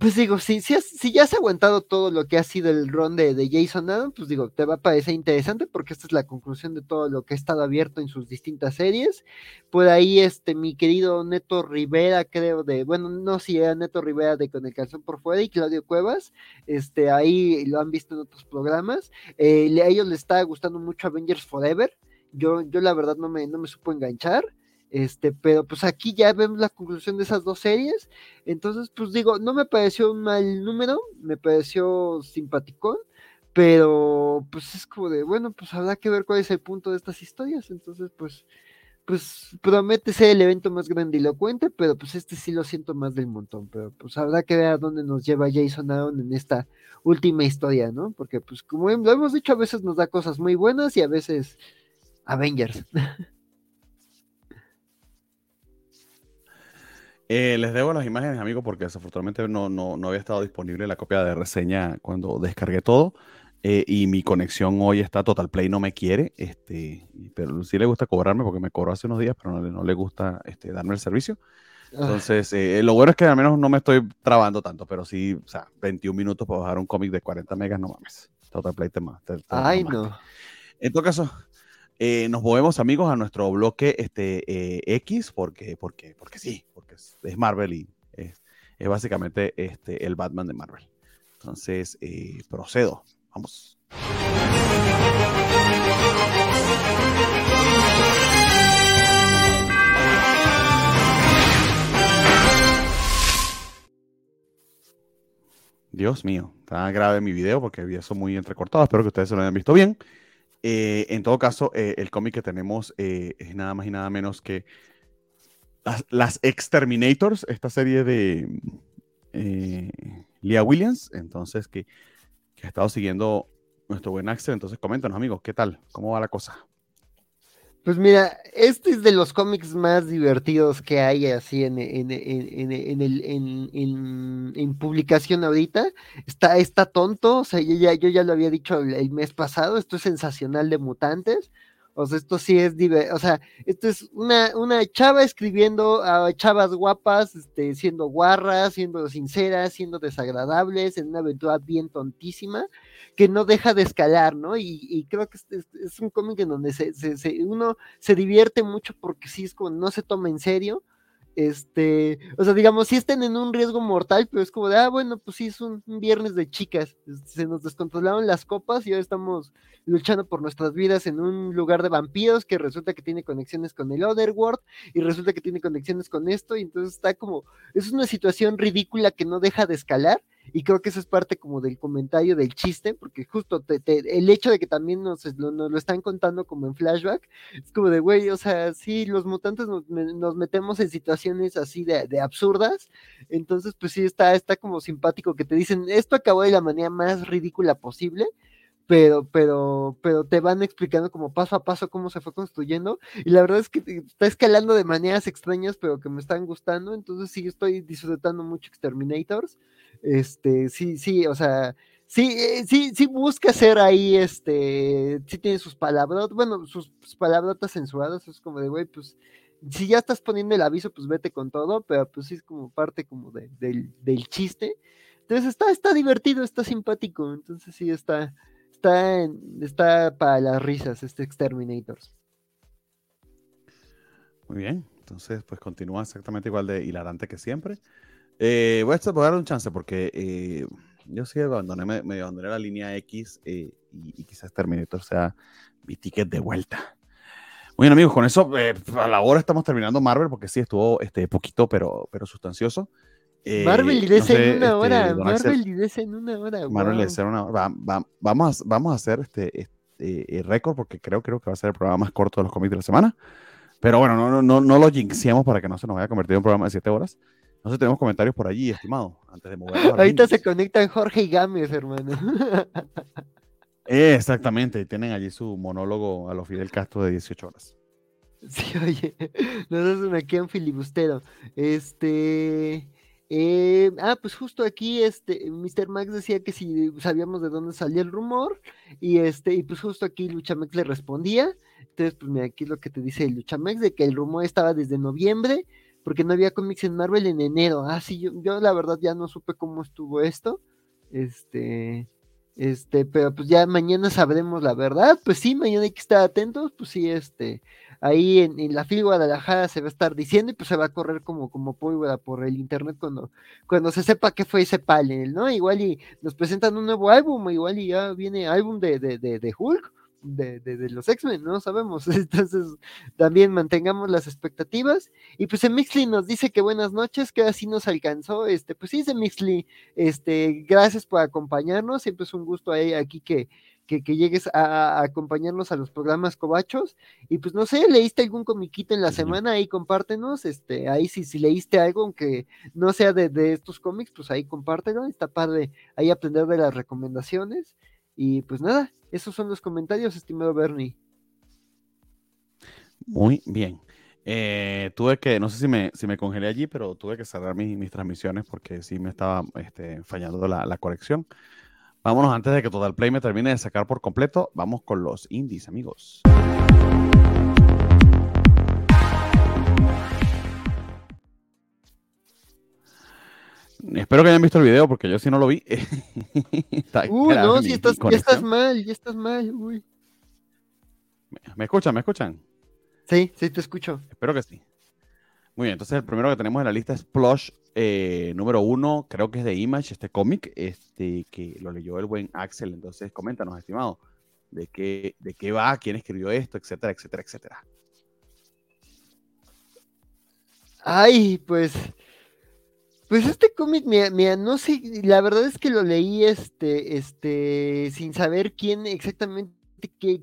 pues digo, si, si, ya has aguantado todo lo que ha sido el ron de, de, Jason Adam, pues digo, te va a parecer interesante porque esta es la conclusión de todo lo que ha estado abierto en sus distintas series. Por ahí, este, mi querido Neto Rivera, creo, de, bueno, no si era Neto Rivera de Con el Calzón por Fuera y Claudio Cuevas, este, ahí lo han visto en otros programas. Eh, a ellos les está gustando mucho Avengers Forever. Yo, yo la verdad no me, no me supo enganchar. Este, pero pues aquí ya vemos la conclusión de esas dos series. Entonces, pues digo, no me pareció un mal número, me pareció simpaticón, pero pues es como de, bueno, pues habrá que ver cuál es el punto de estas historias, entonces pues pues promete ser el evento más grandilocuente, pero pues este sí lo siento más del montón, pero pues habrá que ver a dónde nos lleva Jason Aaron en esta última historia, ¿no? Porque pues como lo hemos dicho, a veces nos da cosas muy buenas y a veces Avengers.
Eh, les debo las imágenes, amigos, porque desafortunadamente no, no, no había estado disponible la copia de reseña cuando descargué todo. Eh, y mi conexión hoy está Total Play no me quiere, este, pero sí le gusta cobrarme porque me cobró hace unos días, pero no, no le gusta este, darme el servicio. Ah. Entonces, eh, lo bueno es que al menos no me estoy trabando tanto, pero sí, o sea, 21 minutos para bajar un cómic de 40 megas, no mames. Total Play te, te,
Ay, no.
En todo caso, eh, nos movemos, amigos, a nuestro bloque este, X, porque, porque, porque sí, es, Marvel y es, básicamente este, el Batman de Marvel. Entonces, procedo. Vamos. Dios mío, está grave mi video porque vi eso muy entrecortado. Espero que ustedes se lo hayan visto bien. Eh, en todo caso, eh, el cómic que tenemos eh, es nada más y nada menos que las, Exterminators, esta serie de Leah Williams. Entonces, que ha estado siguiendo nuestro buen Axel. Entonces, coméntanos, amigos, ¿qué tal? ¿Cómo va la cosa?
Pues mira, este es de los cómics más divertidos que hay así en, en, en, publicación ahorita. Está, está tonto, o sea, yo ya, yo ya lo había dicho el, mes pasado, esto es sensacional de mutantes. O sea, esto sí es, o sea, esto es una, una chava escribiendo a chavas guapas, este, siendo guarras, siendo sinceras, siendo desagradables, en una aventura bien tontísima que no deja de escalar, ¿no? Y, creo que es, un cómic en donde se, uno se divierte mucho porque sí es como no se toma en serio. Este, o sea, digamos, sí están en un riesgo mortal, pero es como de, ah, bueno, pues sí, es un, viernes de chicas, se nos descontrolaron las copas y ahora estamos luchando por nuestras vidas en un lugar de vampiros que resulta que tiene conexiones con el Otherworld y resulta que tiene conexiones con esto y entonces está como, es una situación ridícula que no deja de escalar y creo que eso es parte como del comentario del chiste, porque justo el hecho de que también nos lo, están contando como en flashback, es como de, güey, o sea, sí, los mutantes nos, metemos en situaciones así de, absurdas, entonces pues sí está, está como simpático que te dicen, esto acabó de la manera más ridícula posible, pero, pero, pero te van explicando como paso a paso cómo se fue construyendo. Y la verdad es que está escalando de maneras extrañas, pero que me están gustando. Entonces sí estoy disfrutando mucho Exterminators. Este, sí, sí, o sea, sí, eh, sí, sí busca ser ahí, este, sí tiene sus palabras, bueno, sus, palabrotas censuradas, es como de, güey, pues, si ya estás poniendo el aviso, pues vete con todo, pero pues sí es como parte como de, del, del chiste. Entonces está, está divertido, está simpático, entonces sí está, está, está para las risas este Exterminators.
Muy bien, entonces pues continúa exactamente igual de hilarante que siempre. Eh, voy, a, dar un chance porque eh, yo sí abandoné, me, abandoné la línea X eh, y, quizás Terminator sea mi ticket de vuelta. Muy bien, amigos, con eso a la hora estamos terminando Marvel porque sí estuvo este, poquito, pero, pero sustancioso.
Marvel y DC en una este, hora. Marvel y DC en una hora.
Marvel y DC en una hora. vamos, a, vamos a hacer este, este récord porque creo, creo que va a ser el programa más corto de los cómics de la semana. Pero bueno, no, no, no, lo jinxiamos para que no se nos vaya a convertir en un programa de 7 horas. No sé, tenemos comentarios por allí, estimado, antes de movernos.
Ahorita se conectan Jorge y Gámez, hermano.
exactamente, tienen allí su monólogo a los Fidel Castro de 18 horas.
Sí, oye, nos hacen aquí un filibustero. Este. Eh, ah, pues justo aquí, este, Mr. Max decía que si sabíamos de dónde salía el rumor, y este, y pues justo aquí Luchamex le respondía. Entonces, pues mira, aquí es lo que te dice Luchamex, de que el rumor estaba desde noviembre, porque no había cómics en Marvel en enero. Ah, sí, yo, yo la verdad ya no supe cómo estuvo esto. Este, este, pero pues ya mañana sabremos la verdad. Pues sí, mañana hay que estar atentos. Pues sí, este, ahí en, la FIL Guadalajara se va a estar diciendo y pues se va a correr como, como pólvora por el internet cuando, cuando se sepa qué fue ese panel, ¿no? Igual y nos presentan un nuevo álbum, igual y ya viene álbum de, de, de Hulk de, de, los X-Men, no sabemos. Entonces, también mantengamos las expectativas. Y pues Mixly nos dice que buenas noches, que así nos alcanzó. Este, pues sí, Mixly, este, gracias por acompañarnos. Siempre es un gusto aquí que, que, llegues a, acompañarnos a los programas cobachos. Y pues no sé, leíste algún comiquito en la semana, ahí compártenos, este, ahí si, si leíste algo, aunque no sea de, de estos cómics, pues ahí compártelo, está padre ahí aprender de las recomendaciones. Y pues nada, esos son los comentarios, estimado Bernie.
Muy bien. Eh, tuve que, no sé si me, si me congelé allí, pero tuve que cerrar mis, mis transmisiones porque sí me estaba este, fallando la, la conexión. Vámonos antes de que Total Play me termine de sacar por completo. Vamos con los indies, amigos. Espero que hayan visto el video porque yo sí no lo vi.
Uy, no, si estás, ya estás mal, ya estás mal. Uy.
¿Me escuchan? ¿Me escuchan?
Sí, sí, te escucho.
Espero que sí. Muy bien, entonces el primero que tenemos en la lista es Plush eh, número uno, creo que es de Image, este cómic, este, que lo leyó el buen Axel. Entonces, coméntanos, estimado, de qué, de qué va, quién escribió esto, etcétera, etcétera, etcétera.
Ay, pues. Pues este cómic, mira, no sé, la verdad es que lo leí este, este, sin saber quién exactamente,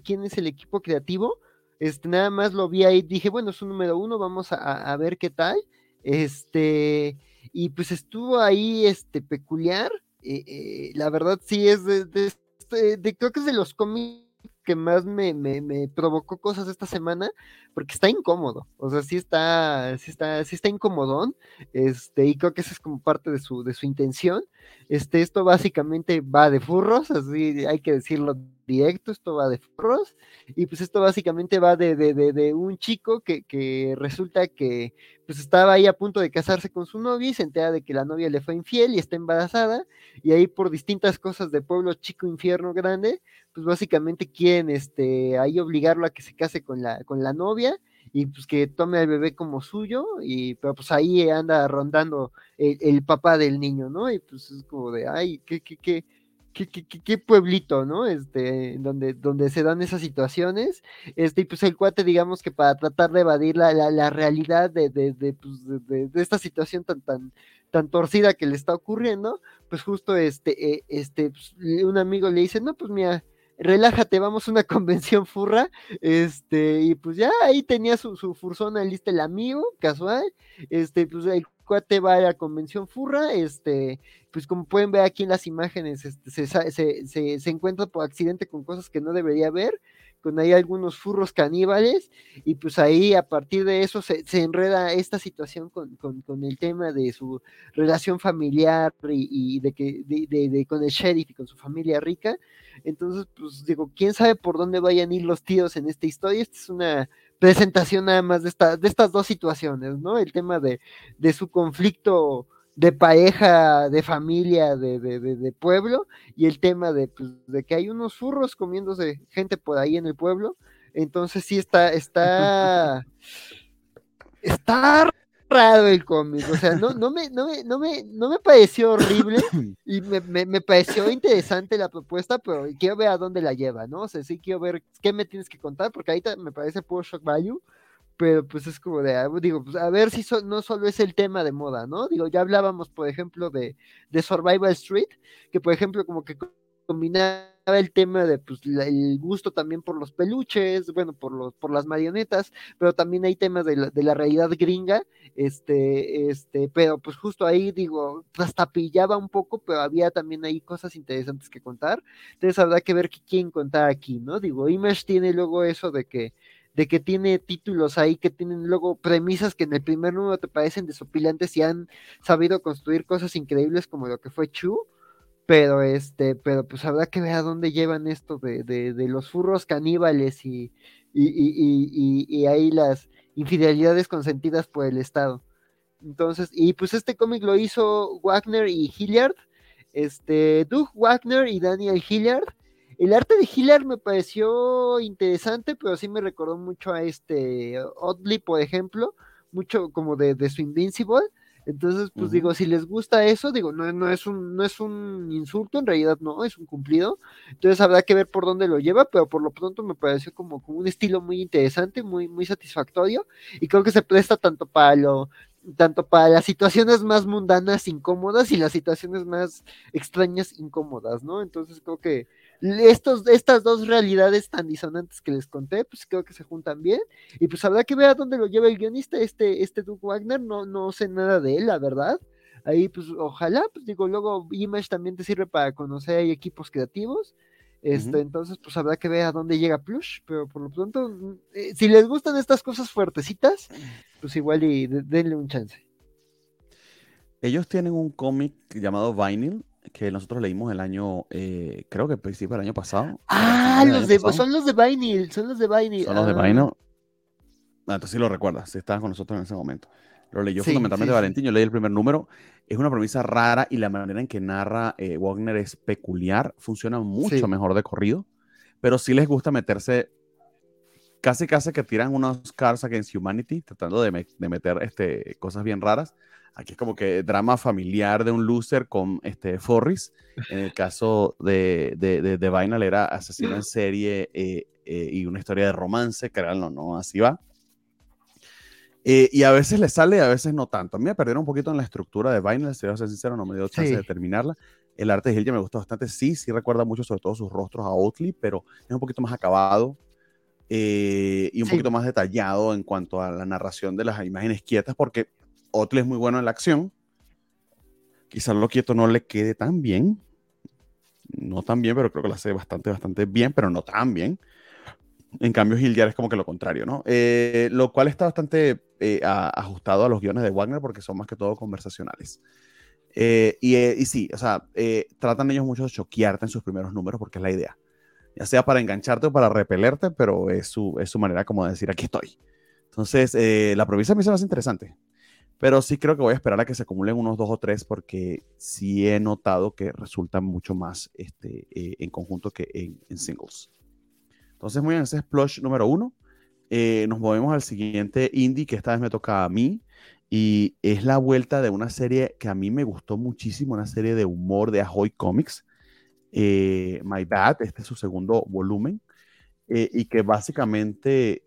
quién es el equipo creativo. Este, nada más lo vi ahí, dije, bueno, es un número uno, vamos a, ver qué tal. Este, y pues estuvo ahí este peculiar. Eh, eh, la verdad sí es de, este, de, creo que es de los cómics que más me, me, provocó cosas esta semana, porque está incómodo, o sea, sí está, sí está, sí está incomodón, este, y creo que esa es como parte de su, de su intención. Este, esto básicamente va de furros, así hay que decirlo directo, esto va de furros, y pues esto básicamente va de, de, de, un chico que, que, resulta que pues estaba ahí a punto de casarse con su novia se entera de que la novia le fue infiel y está embarazada, y ahí por distintas cosas de pueblo chico, infierno grande, pues básicamente quieren este, ahí obligarlo a que se case con la, con la novia, y pues que tome al bebé como suyo, y pero pues ahí anda rondando el, el papá del niño, ¿no? Y pues es como de, ay, qué, qué, qué, qué, pueblito, ¿no? Este, donde, donde se dan esas situaciones. Este, y pues el cuate, digamos que para tratar de evadir la, la, realidad de, de, de, pues, de, esta situación tan, tan, tan torcida que le está ocurriendo, pues justo este, eh, este, pues, un amigo le dice, no, pues mira, relájate, vamos a una convención furra, este, y pues ya ahí tenía su, su fursona lista el amigo, casual, este, pues el cuate va a la convención furra, este, pues como pueden ver aquí en las imágenes, este, se, se, encuentra por accidente con cosas que no debería ver, con ahí algunos furros caníbales, y pues ahí a partir de eso se, enreda esta situación con, el tema de su relación familiar y, de que de, con el sheriff y con su familia rica. Entonces, pues digo, quién sabe por dónde vayan a ir los tíos en esta historia. Esta es una presentación nada más de, esta, de estas dos situaciones, ¿no? El tema de, de su conflicto de pareja, de familia, de, de, de, pueblo, y el tema de, pues, de que hay unos furros comiéndose gente por ahí en el pueblo. Entonces sí está, está, está raro el cómic, o sea, no, no, me, no, me, no, me, no me pareció horrible y me, me, me, pareció interesante la propuesta, pero quiero ver a dónde la lleva, ¿no? O sea, sí quiero ver qué me tienes que contar, porque ahorita me parece puro shock value, pero pues es como de, ah, digo, pues a ver si no solo es el tema de moda, ¿no? Digo, ya hablábamos, por ejemplo, de, de Survival Street, que por ejemplo como que combinaba el tema de pues, el gusto también por los peluches, bueno, por los, por las marionetas, pero también hay temas de la, de la realidad gringa, este, este, pero pues justo ahí digo, hasta pillaba un poco, pero había también ahí cosas interesantes que contar. Entonces habrá que ver quieren contar aquí, ¿no? Digo, Image tiene luego eso de que de que tiene títulos ahí que tienen luego premisas que en el primer número te parecen desopilantes y han sabido construir cosas increíbles como lo que fue Chu, pero este, pero pues habrá que ver a dónde llevan esto de, de, de los furros caníbales y, y, y, y, ahí las infidelidades consentidas por el Estado. Entonces, y pues este cómic lo hizo Wagner y Hilliard, este, Doug Wagner y Daniel Hilliard, el arte de Hilliard me pareció interesante, pero sí me recordó mucho a este Oddly, por ejemplo, mucho como de, su Invincible. Entonces, pues digo, si les gusta eso, digo, no, no, es un, no es un insulto, en realidad no, es un cumplido. Entonces habrá que ver por dónde lo lleva, pero por lo pronto me pareció como, como un estilo muy interesante, muy, muy satisfactorio, y creo que se presta tanto para lo, tanto para las situaciones más mundanas incómodas y las situaciones más extrañas incómodas, ¿no? Entonces creo que estos, estas dos realidades tan disonantes que les conté, pues creo que se juntan bien. Y pues habrá que ver a dónde lo lleva el guionista, este, este Doug Wagner, no, no sé nada de él, la verdad. Ahí, pues, ojalá, pues digo, luego Image también te sirve para conocer equipos creativos. Este, Entonces, pues habrá que ver a dónde llega Plush, pero por lo pronto, eh, si les gustan estas cosas fuertecitas, pues igual y denle un chance.
Ellos tienen un cómic llamado Vinyl, que nosotros leímos el año, eh, creo que principio del año pasado.
Ah, los de, son los de Vinyl, son los de Vinyl.
Son los de ah. Vinyl. Ah, entonces sí lo recuerdas, si estabas con nosotros en ese momento. Lo leyó fundamentalmente Valentín, yo leí el primer número. Es una premisa rara y la manera en que narra eh, Wagner es peculiar, funciona mucho mejor de corrido, pero sí les gusta meterse casi casi que tiran unos Cars Against Humanity, tratando de, de meter este, cosas bien raras. Aquí es como que drama familiar de un loser con este Forris. En el caso de, de, de, Vinyl era asesino en serie eh, eh, y una historia de romance, créanlo, no, así va. Eh, y a veces le sale, a veces no tanto. A mí me perdieron un poquito en la estructura de Vinyl, si voy a ser sincero, no me dio chance de terminarla. El arte de Hill me gustó bastante, sí, sí recuerda mucho sobre todo sus rostros a Oatley, pero es un poquito más acabado y un poquito más detallado en cuanto a la narración de las imágenes quietas, porque Otle es muy bueno en la acción. Quizás lo quieto no le quede tan bien. No tan bien, pero creo que lo hace bastante, bastante bien, pero no tan bien. En cambio, Hildiar es como que lo contrario, ¿no? Eh, lo cual está bastante eh, ajustado a los guiones de Wagner porque son más que todo conversacionales. Eh, y, y, sí, o sea, tratan ellos mucho de choquearte en sus primeros números porque es la idea. Ya sea para engancharte o para repelerte, pero es su, es su manera como de decir, aquí estoy. Entonces, la provincia me hizo más interesante. Pero sí creo que voy a esperar a que se acumulen unos dos o tres porque sí he notado que resultan mucho más este, eh, en conjunto que en, singles. Entonces, muy bien, ese es Plush número uno. Eh, nos movemos al siguiente indie que esta vez me toca a mí y es la vuelta de una serie que a mí me gustó muchísimo, una serie de humor de Ahoy Comics, eh, My Bad, este es su segundo volumen, y que básicamente,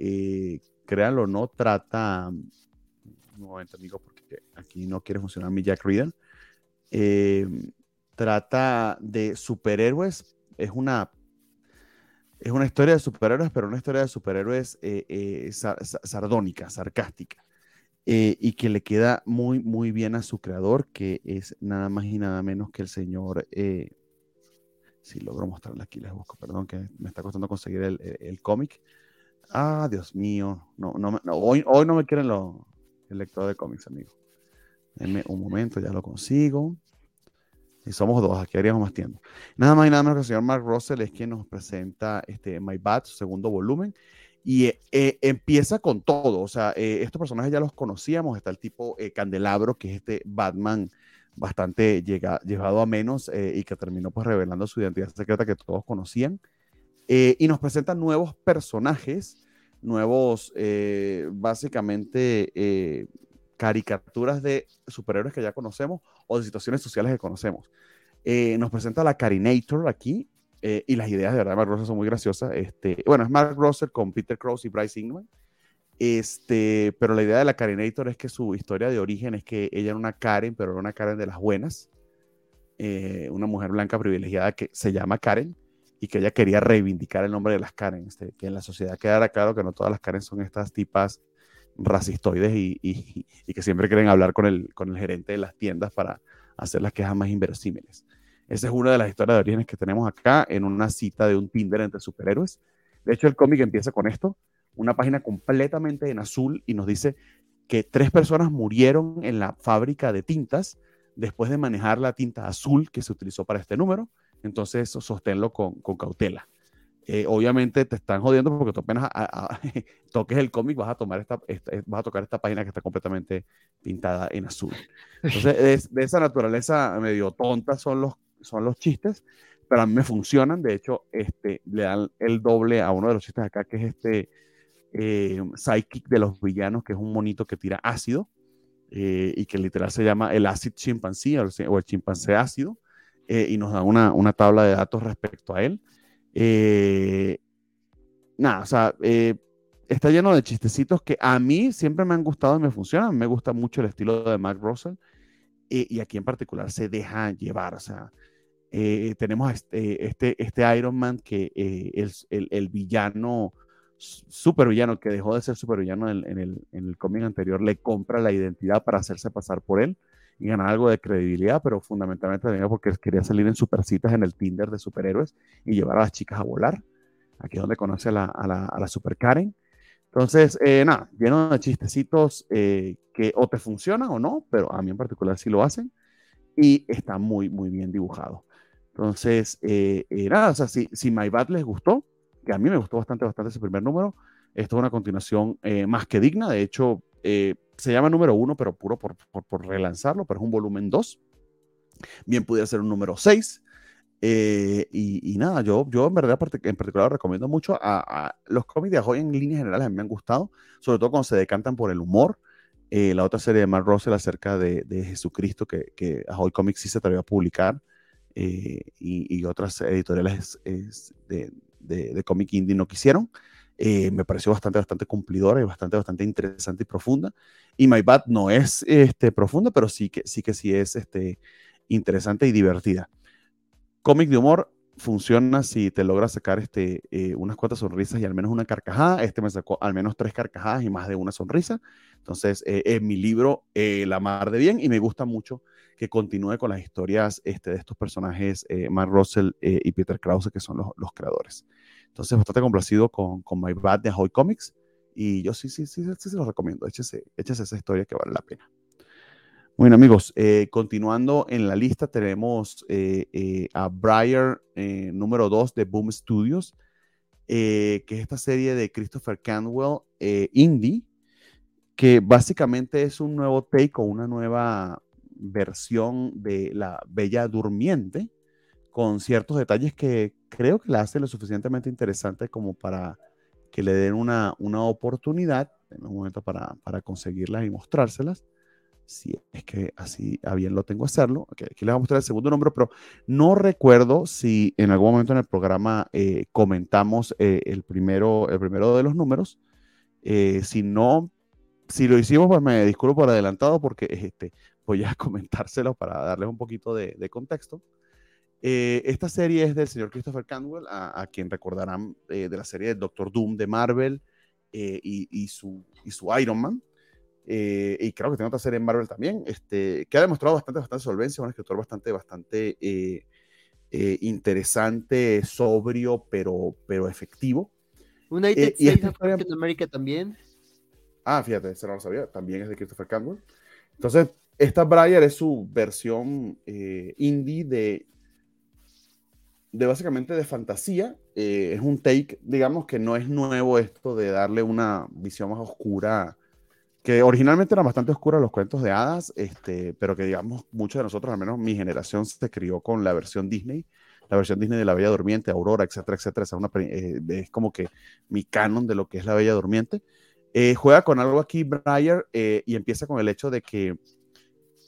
créanlo o no, trata un momento, amigo, porque aquí no quiere funcionar mi Jack Reader. Eh, trata de superhéroes. Es una, es una historia de superhéroes, pero una historia de superhéroes eh, eh, sardónica, sarcástica. y que le queda muy, muy bien a su creador, que es nada más y nada menos que el señor. si logro mostrarle aquí, les busco, perdón, que me está costando conseguir el, el, cómic. Ah, Dios mío, no, no, hoy, hoy no me quieren los, el lector de cómics, amigo. Denme un momento, ya lo consigo. Y somos dos, aquí haríamos más tiempo. Nada más y nada menos que el señor Mark Russell es quien nos presenta este My Bat, su segundo volumen. Y eh, eh, empieza con todo. O sea, eh, estos personajes ya los conocíamos. Está el tipo Candelabro, que es este Batman bastante llega, llevado a menos y que terminó pues revelando su identidad secreta que todos conocían. y nos presenta nuevos personajes nuevos, eh, básicamente, eh, caricaturas de superhéroes que ya conocemos o de situaciones sociales que conocemos. Eh, nos presenta la Carinator aquí y las ideas de verdad de Mark Russell son muy graciosas. Este, bueno, es Mark Russell con Peter Krause y Bryce Ingman. Este, pero la idea de la Carinator es que su historia de origen es que ella era una Karen, pero era una Karen de las buenas. una mujer blanca privilegiada que se llama Karen y que ella quería reivindicar el nombre de las Karen, este, que en la sociedad quedara claro que no todas las Karen son estas tipas racistoides y, y, que siempre quieren hablar con el, con el gerente de las tiendas para hacer las quejas más inverosímiles. Esa es una de las historias de orígenes que tenemos acá en una cita de un Tinder entre superhéroes. De hecho, el cómic empieza con esto, una página completamente en azul y nos dice que tres personas murieron en la fábrica de tintas después de manejar la tinta azul que se utilizó para este número entonces sosténlo con, con cautela. Eh, obviamente te están jodiendo porque tú apenas toques el cómic vas a tomar esta, vas a tocar esta página que está completamente pintada en azul. Entonces, de, esa naturaleza medio tonta son los, son los chistes, pero a mí me funcionan. De hecho, este, le dan el doble a uno de los chistes acá, que es este eh, psychic de los villanos, que es un monito que tira ácido. eh, y que literal se llama el acid chimpancé o el chimpancé ácido, eh, y nos da una, una, tabla de datos respecto a él. Eh, nada, o sea, está lleno de chistecitos que a mí siempre me han gustado y me funcionan. Me gusta mucho el estilo de Mark Russell y aquí en particular se deja llevar, o sea, tenemos este, este, este, Iron Man que el, el, el, villano supervillano que dejó de ser supervillano en, en el, en el cómic anterior le compra la identidad para hacerse pasar por él y ganar algo de credibilidad, pero fundamentalmente porque quería salir en supercitas en el Tinder de superhéroes y llevar a las chicas a volar. Aquí es donde conoce a la, a la, a la super Karen. Entonces, eh, nada, lleno de chistecitos eh, que o te funcionan o no, pero a mí en particular sí lo hacen y está muy, muy bien dibujado. Entonces, eh, nada, o sea, si, si My Bad les gustó, que a mí me gustó bastante, bastante ese primer número. Esto es una continuación eh, más que digna. De hecho, eh, se llama número uno, pero puro por, por, relanzarlo, pero es un volumen 2. Bien pudiera ser un número 6. Eh, y, nada, yo, yo en verdad en particular recomiendo mucho a, los cómics de Ahoy en líneas generales, a mí me han gustado, sobre todo cuando se decantan por el humor. la otra serie de Mark Russell acerca de, de Jesucristo que, que Ahoy Comics sí se atrevió a publicar y, y, otras editoriales es, de, de, de cómic indie no quisieron. Eh, me pareció bastante, bastante cumplidora y bastante, bastante interesante y profunda. Y My Bad no es este, profunda, pero sí que sí, que sí es este, interesante y divertida. Cómic de humor funciona si te logras sacar este, eh, unas cuantas sonrisas y al menos una carcajada. Este me sacó al menos tres carcajadas y más de una sonrisa. Entonces, eh, en mi libro La Mar de Bien y me gusta mucho que continúe con las historias este, de estos personajes, Mark Russell y Peter Krause, que son los, los creadores. Entonces, bastante complacido con, con My Bad de Ahoy Comics. Y yo sí, sí, sí, sí, se los recomiendo. Échese, échese esa historia que vale la pena. Bueno, amigos, eh, continuando en la lista, tenemos eh, eh, a Briar número 2 de Boom Studios, que es esta serie de Christopher Canwell indie, que básicamente es un nuevo take o una nueva versión de La Bella Durmiente, con ciertos detalles que creo que la hace lo suficientemente interesante como para que le den una, una oportunidad, en un momento para, para conseguirlas y mostrárselas, si es que así a bien lo tengo hacerlo. aquí les voy a mostrar el segundo número, pero no recuerdo si en algún momento en el programa eh, comentamos eh, el, primero, el primero de los números. Eh, si no, si lo hicimos, pues me disculpo por adelantado porque este, voy a comentárselo para darles un poquito de, de contexto. Eh, esta serie es del señor Christopher Canwell, a, quien recordarán eh, de la serie de Doctor Doom de Marvel eh, y, su, y su Iron Man. y creo que tiene otra serie en Marvel también, este, que ha demostrado bastante, bastante solvencia, un escritor bastante, bastante interesante, sobrio, pero, pero efectivo.
United States of Captain America también.
Ah, fíjate, ese no lo sabía, también es de Christopher Canwell. Entonces, esta Briar es su versión indie de de básicamente de fantasía. Eh, es un take, digamos, que no es nuevo esto de darle una visión más oscura, que originalmente eran bastante oscuros los cuentos de hadas, este, pero que digamos, muchos de nosotros, al menos mi generación, se crió con la versión Disney, la versión Disney de La Bella Durmiente, Aurora, etcétera, etcétera. Es, una, eh, como que mi canon de lo que es La Bella Durmiente. Eh, juega con algo aquí, Briar, y empieza con el hecho de que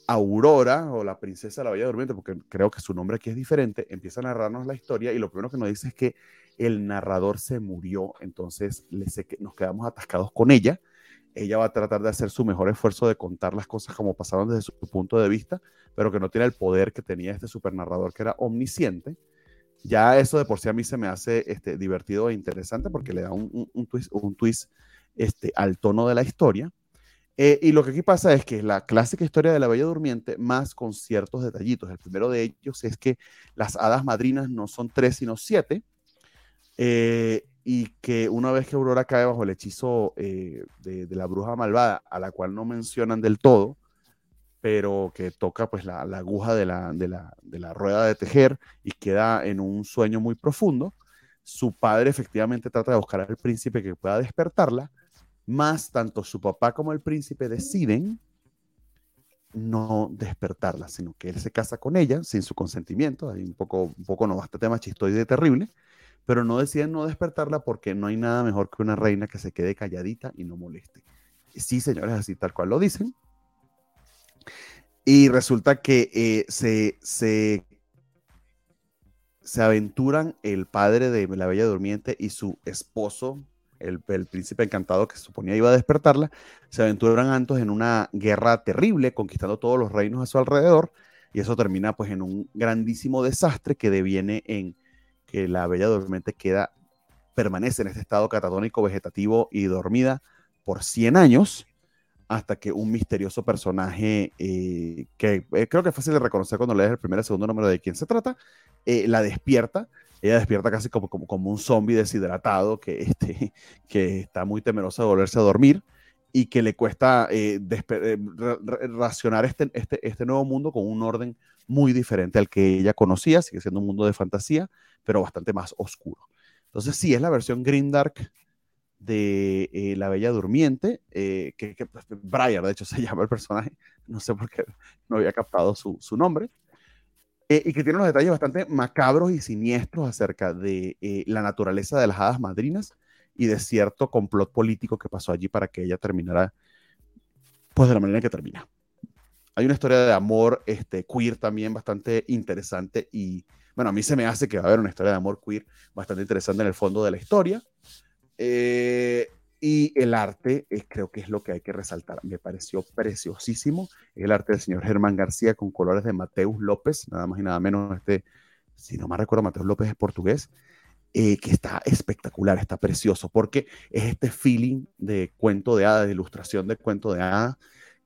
Aurora, o la princesa de la Bella Durmiente, porque creo que su nombre aquí es diferente, empieza a narrarnos la historia y lo primero que nos dice es que el narrador se murió, entonces nos quedamos atascados con ella. Ella va a tratar de hacer su mejor esfuerzo de contar las cosas como pasaron desde su punto de vista, pero que no tiene el poder que tenía este supernarrador que era omnisciente. Ya eso de por sí a mí se me hace este, divertido e interesante porque le da un, twist, un twist este, al tono de la historia. Eh, y lo que aquí pasa es que la clásica historia de la Bella Durmiente, más con ciertos detallitos. El primero de ellos es que las hadas madrinas no son tres, sino siete. Eh, y que una vez que Aurora cae bajo el hechizo eh, de, la bruja malvada, a la cual no mencionan del todo, pero que toca pues la, aguja de la, rueda de tejer y queda en un sueño muy profundo, su padre efectivamente trata de buscar al príncipe que pueda despertarla, más tanto su papá como el príncipe deciden no despertarla, sino que él se casa con ella sin su consentimiento, hay un poco, un poco no bastante machistoide y terrible, pero no deciden no despertarla porque no hay nada mejor que una reina que se quede calladita y no moleste. Sí, señores, así tal cual lo dicen. Y resulta que eh, se, se, se aventuran el padre de la Bella Durmiente y su esposo, el, príncipe encantado que suponía iba a despertarla, se aventuran antes en una guerra terrible, conquistando todos los reinos a su alrededor, y eso termina pues en un grandísimo desastre que deviene en que la Bella Durmiente queda, permanece en este estado catatónico, vegetativo y dormida por 100 años, hasta que un misterioso personaje eh, que eh, creo que es fácil de reconocer cuando lees el primer y segundo número de quién se trata, eh, la despierta. Ella despierta casi como, como, como un zombie deshidratado que, este, que está muy temerosa de volverse a dormir y que le cuesta racionar este, este, este nuevo mundo con un orden muy diferente al que ella conocía, sigue siendo un mundo de fantasía, pero bastante más oscuro. Entonces sí, es la versión Green Dark de eh, La Bella Durmiente, eh, que, que pues, Briar, de hecho, se llama el personaje, no sé por qué no había captado su, su nombre, eh, y que tiene unos detalles bastante macabros y siniestros acerca de la naturaleza de las hadas madrinas y de cierto complot político que pasó allí para que ella terminara pues de la manera que termina. Hay una historia de amor este, queer también bastante interesante y bueno, a mí se me hace que va a haber una historia de amor queer bastante interesante en el fondo de la historia. Eh, y el arte eh, creo que es lo que hay que resaltar. Me pareció preciosísimo el arte del señor Germán García con colores de Mateus López, nada más y nada menos este, si no me recuerdo, Mateus López es portugués, eh, que está espectacular, está precioso, porque es este feeling de cuento de hadas, de ilustración de cuento de hadas,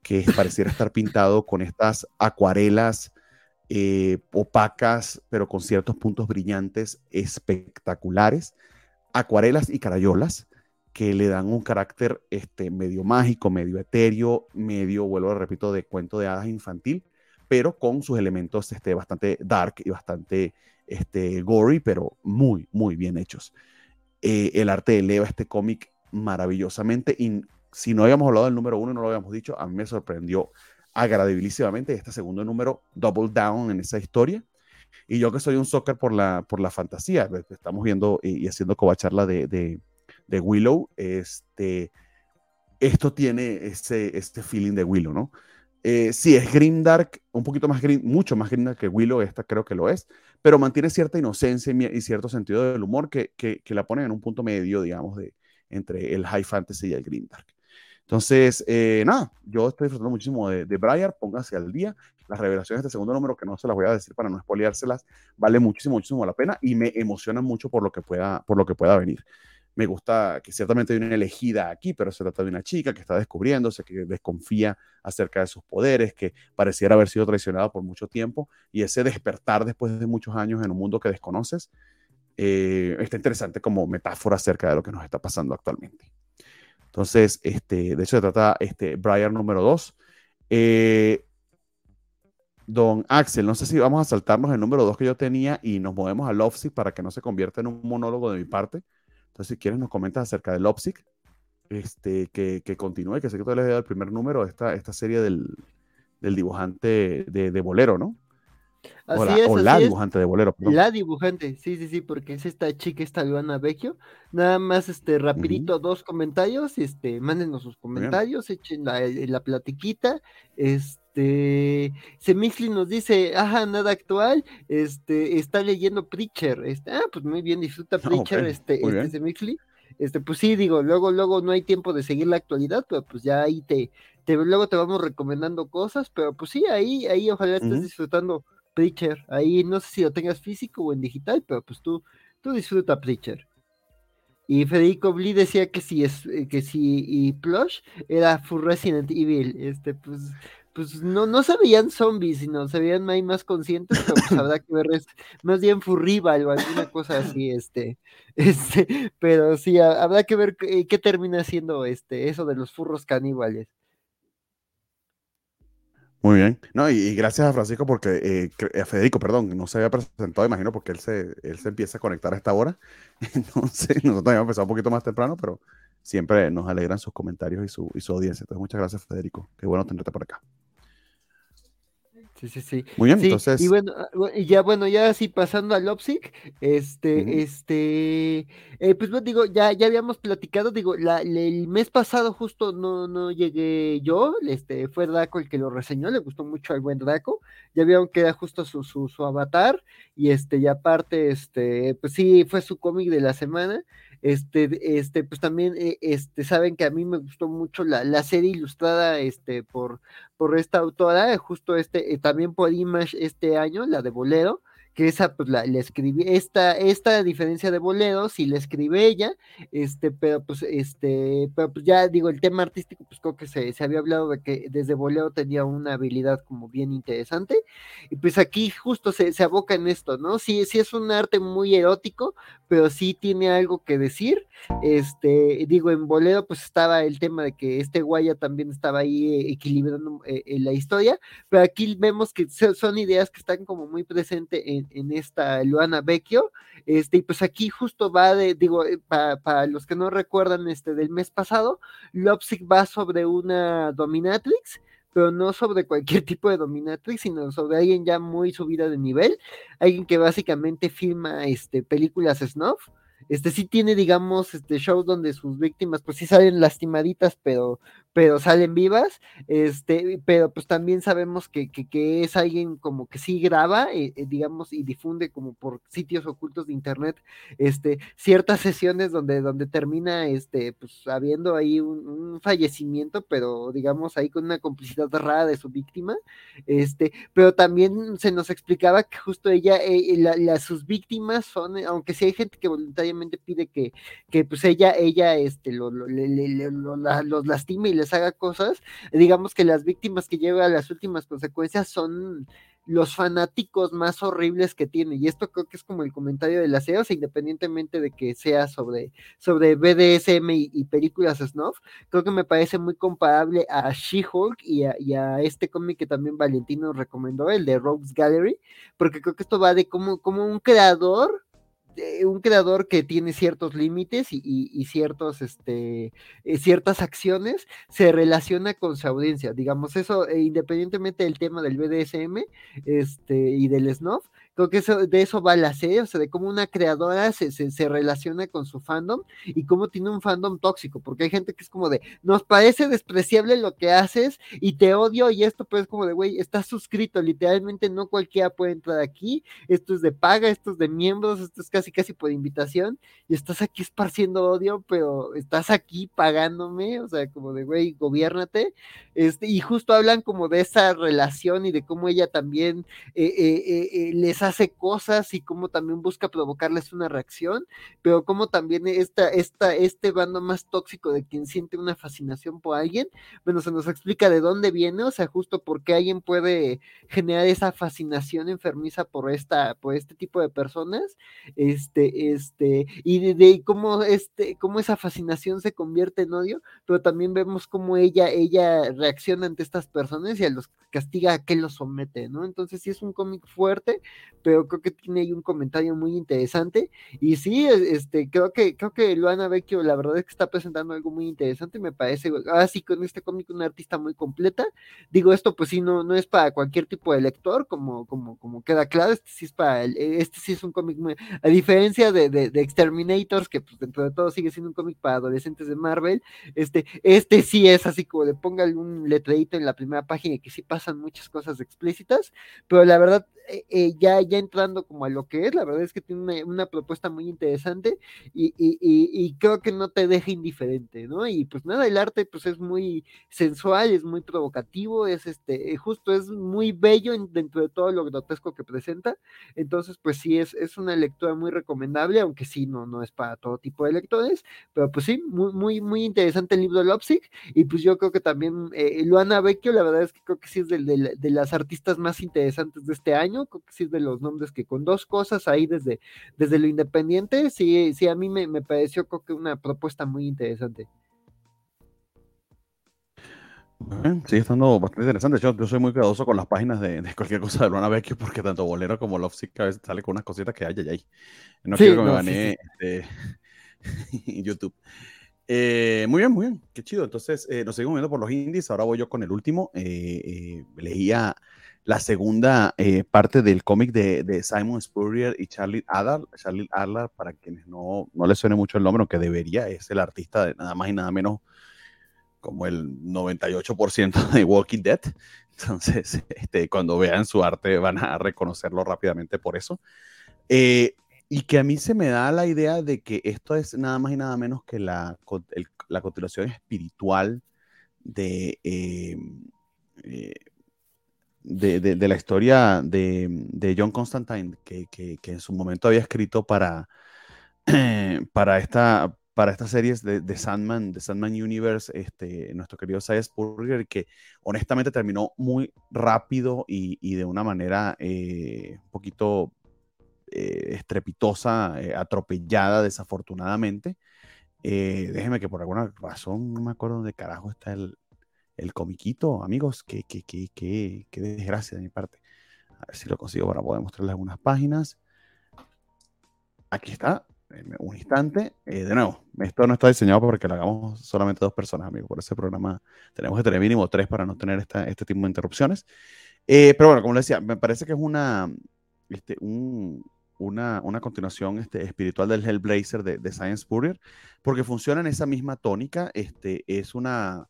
que pareciera estar pintado con estas acuarelas opacas, pero con ciertos puntos brillantes espectaculares acuarelas y carayolas que le dan un carácter este, medio mágico, medio etéreo, medio, vuelvo a repito, de cuento de hadas infantil, pero con sus elementos este, bastante dark y bastante este, gory, pero muy, muy bien hechos. Eh, el arte eleva este cómic maravillosamente y si no habíamos hablado del número uno, no lo habíamos dicho, a mí me sorprendió agradabilísimamente este segundo número, Double Down en esa historia. Y yo que soy un soccer por la, por la fantasía, estamos viendo y, haciendo covacharla de, de, de, Willow, este, esto tiene este, este feeling de Willow, ¿no? Eh, sí, es Grimdark, un poquito más green, mucho más Grimdark que Willow, esta creo que lo es, pero mantiene cierta inocencia y, cierto sentido del humor que, que, que, la pone en un punto medio, digamos, de, entre el high fantasy y el Grimdark. Entonces, eh, nada, yo estoy disfrutando muchísimo de, de Briar, póngase al día. Las revelaciones de segundo número, que no se las voy a decir para no espoleárselas, vale muchísimo, muchísimo la pena y me emociona mucho por lo que pueda, por lo que pueda venir. Me gusta que ciertamente hay una elegida aquí, pero se trata de una chica que está descubriéndose, que desconfía acerca de sus poderes, que pareciera haber sido traicionada por mucho tiempo y ese despertar después de muchos años en un mundo que desconoces eh, está interesante como metáfora acerca de lo que nos está pasando actualmente. Entonces, este, de hecho, se trata este, Brian número 2. Eh, don Axel, no sé si vamos a saltarnos el número 2 que yo tenía y nos movemos a Lovesick para que no se convierta en un monólogo de mi parte. Entonces, si quieres, nos comentas acerca de Lovesick, este, que, que continúe, que sé que tú les he dado el primer número de esta, esta serie del, del dibujante de, de Bolero, ¿no?
Así
o la,
es,
o
así
la
es.
dibujante de Bolero. perdón.
La dibujante, sí, sí, sí, porque es esta chica, esta Luana Vecchio. Nada más, este, rapidito, dos comentarios, este, mándenos sus
bien.
comentarios, echen la, eh, la platiquita, este, Semixli nos dice, ajá, nada actual, este, está leyendo Preacher, este, ah, pues muy bien, disfruta
Ah,
Preacher, este, este. Semixli, este, pues sí, digo, luego, luego no hay tiempo de seguir la actualidad, pero pues ya ahí te, te, luego te vamos recomendando cosas, pero pues sí, ahí, ahí ojalá estés disfrutando Preacher. Ahí no sé si lo tengas físico o en digital, pero pues tú, tú disfruta Preacher. Y Federico Bli decía que si es eh, que si y Plush era full Resident Evil, este pues pues no, no se veían zombies, sino se veían más conscientes, pero pues habrá que ver es más bien furrival o alguna cosa así, este, este, pero sí, ha- habrá que ver qué, termina siendo este, eso de los furros caníbales.
Muy bien. No, y, gracias a Francisco porque, eh, a Federico, perdón, no se había presentado, imagino, porque él se, él se empieza a conectar a esta hora. Entonces, nosotros habíamos empezado un poquito más temprano, pero siempre nos alegran sus comentarios y su, y su audiencia. Entonces, muchas gracias, Federico. Qué bueno tenerte por acá.
Sí, sí, sí.
Muy bien,
Sí,
entonces.
y bueno, ah, y ya bueno, ya así pasando al Opsic, este, este, eh, pues bueno, digo, ya, ya habíamos platicado, digo, la, el mes pasado justo no, no llegué yo, este, fue Draco el que lo reseñó, le gustó mucho al buen Draco, ya vieron que era justo su, su, su avatar, y este, y aparte, este, pues sí, fue su cómic de la semana, este, este, pues también, eh, este, saben que a mí me gustó mucho la, la serie ilustrada, este, por por esta autora, justo este, eh, también por Image este año, la de Bolero, que esa pues la, la escribí, esta, esta diferencia de Bolero, sí la escribe ella, este, pero pues, este, pero pues ya digo, el tema artístico, pues creo que se, se había hablado de que desde Bolero tenía una habilidad como bien interesante, y pues aquí justo se, se aboca en esto, ¿no? Sí, sí es un arte muy erótico, pero sí tiene algo que decir, este, digo, en Bolero pues estaba el tema de que este Guaya también estaba ahí equilibrando eh, eh, la historia, pero aquí vemos que so- son ideas que están como muy presentes en, en esta Luana Vecchio, este, y pues aquí justo va de, digo, eh, para pa los que no recuerdan este del mes pasado, Lovesick va sobre una dominatrix, pero no sobre cualquier tipo de dominatrix, sino sobre alguien ya muy subida de nivel, alguien que básicamente filma este, películas snuff, este sí tiene, digamos, este shows donde sus víctimas pues sí salen lastimaditas, pero, pero salen vivas, este, pero pues también sabemos que, que, es alguien como que sí graba, eh, eh, digamos, y difunde como por sitios ocultos de internet, este, ciertas sesiones donde, donde termina, este, pues habiendo ahí un, fallecimiento, pero digamos ahí con una complicidad rara de su víctima, este, pero también se nos explicaba que justo ella, eh, la, sus víctimas son, aunque sí hay gente que voluntariamente pide que, que pues ella, ella, este, lo, lo, le, le, los lastime y les haga cosas, digamos que las víctimas que lleva a las últimas consecuencias son los fanáticos más horribles que tiene. Y esto creo que es como el comentario de las CEOs, independientemente de que sea sobre, sobre BDSM y, y películas snuff, creo que me parece muy comparable a She-Hulk y a, este cómic que también Valentino recomendó, el de Rogues Gallery, porque creo que esto va de como un creador de un creador que tiene ciertos límites y, y, y ciertos, este, eh, ciertas acciones se relaciona con su audiencia. Digamos, eso, eh, independientemente del tema del BDSM este, y del snuff, creo que eso, de eso va la serie, o sea, de cómo una creadora se, se, relaciona con su fandom y cómo tiene un fandom tóxico, porque hay gente que es como de, nos parece despreciable lo que haces y te odio y esto, pues es como de, güey, estás suscrito, literalmente no cualquiera puede entrar aquí, esto es de paga, esto es de miembros, esto es casi casi por invitación y estás aquí esparciendo odio, pero estás aquí pagándome, o sea, como de, güey, gobiernate, este, y justo hablan como de esa relación y de cómo ella también eh, eh, eh, les hace cosas y cómo también busca provocarles una reacción, pero como también esta, esta, este bando más tóxico de quien siente una fascinación por alguien, bueno, se nos explica de dónde viene, o sea, justo porque alguien puede generar esa fascinación enfermiza por esta, por este tipo de personas, este, este, y de, cómo este, cómo esa fascinación se convierte en odio, pero también vemos cómo ella, ella reacciona ante estas personas y a los castiga a que los somete, ¿no? Entonces sí es un cómic fuerte, pero creo que tiene ahí un comentario muy interesante. Y sí, este, creo que, creo que Luana Vecchio, la verdad es que está presentando algo muy interesante, me parece, así con este cómic una artista muy completa. Digo, esto pues sí no, no es para cualquier tipo de lector, como, como, como queda claro, este sí es para el, este sí es un cómic muy, a diferencia de, de, de, Exterminators, que pues dentro de todo sigue siendo un cómic para adolescentes de Marvel, este, este sí es así como de póngale un letradito en la primera página que sí pasan muchas cosas explícitas, pero la verdad, eh, eh, ya, ya entrando como a lo que es, la verdad es que tiene una, propuesta muy interesante y, y, y, creo que no te deja indiferente, ¿no? Y pues nada, el arte pues es muy sensual, es muy provocativo, es este, justo es muy bello en, dentro de todo lo grotesco que presenta, entonces pues sí, es, es una lectura muy recomendable, aunque sí, no, no es para todo tipo de lectores, pero pues sí, muy, muy, muy interesante el libro Lopsic, y pues yo creo que también eh, Luana Vecchio, la verdad es que creo que sí es de, las artistas más interesantes de este año, creo que sí es de los nombres que con dos cosas ahí desde, desde lo independiente, sí, sí, a mí me, me pareció creo que una propuesta muy interesante.
Bueno, sigue estando bastante interesante. Yo, yo, soy muy cuidadoso con las páginas de, de cualquier cosa de Luana Vecchio porque tanto Bolero como Lovesick a veces sale con unas cositas que hay, hay. No sí, quiero que no, me banee sí, sí. Este, YouTube. Eh, muy bien, muy bien, qué chido. Entonces, eh, nos seguimos viendo por los indies. Ahora voy yo con el último. Eh, leía la segunda eh, parte del cómic de, Simon Spurrier y Charlie Adler. Charlie Adler, para quienes no, no les suene mucho el nombre, aunque debería, es el artista de nada más y nada menos como el 98% de Walking Dead. Entonces, este, cuando vean su arte van a reconocerlo rápidamente por eso. Eh, y que a mí se me da la idea de que esto es nada más y nada menos que la, la continuación espiritual de, eh, eh, de, la historia de, John Constantine, que, en su momento había escrito para, para, esta, para estas series de, de, Sandman, de Sandman Universe, este, nuestro querido Sias Spurrier, que honestamente terminó muy rápido y, de una manera eh, un poquito eh, estrepitosa, eh, atropellada desafortunadamente. déjeme que por alguna razón, no me acuerdo dónde carajo está el, el comiquito, amigos, qué, qué, qué, qué desgracia de mi parte. A ver si lo consigo para poder mostrarles algunas páginas. Aquí está, un instante. Eh, de nuevo, esto no está diseñado porque lo hagamos solamente dos personas, amigos. Por ese programa tenemos que tener mínimo tres para no tener esta, este tipo de interrupciones. Eh, pero bueno, como les decía, me parece que es una, este, un, una, una, continuación este, espiritual del Hellblazer de, de Science Spurrier, porque funciona en esa misma tónica. Este, es una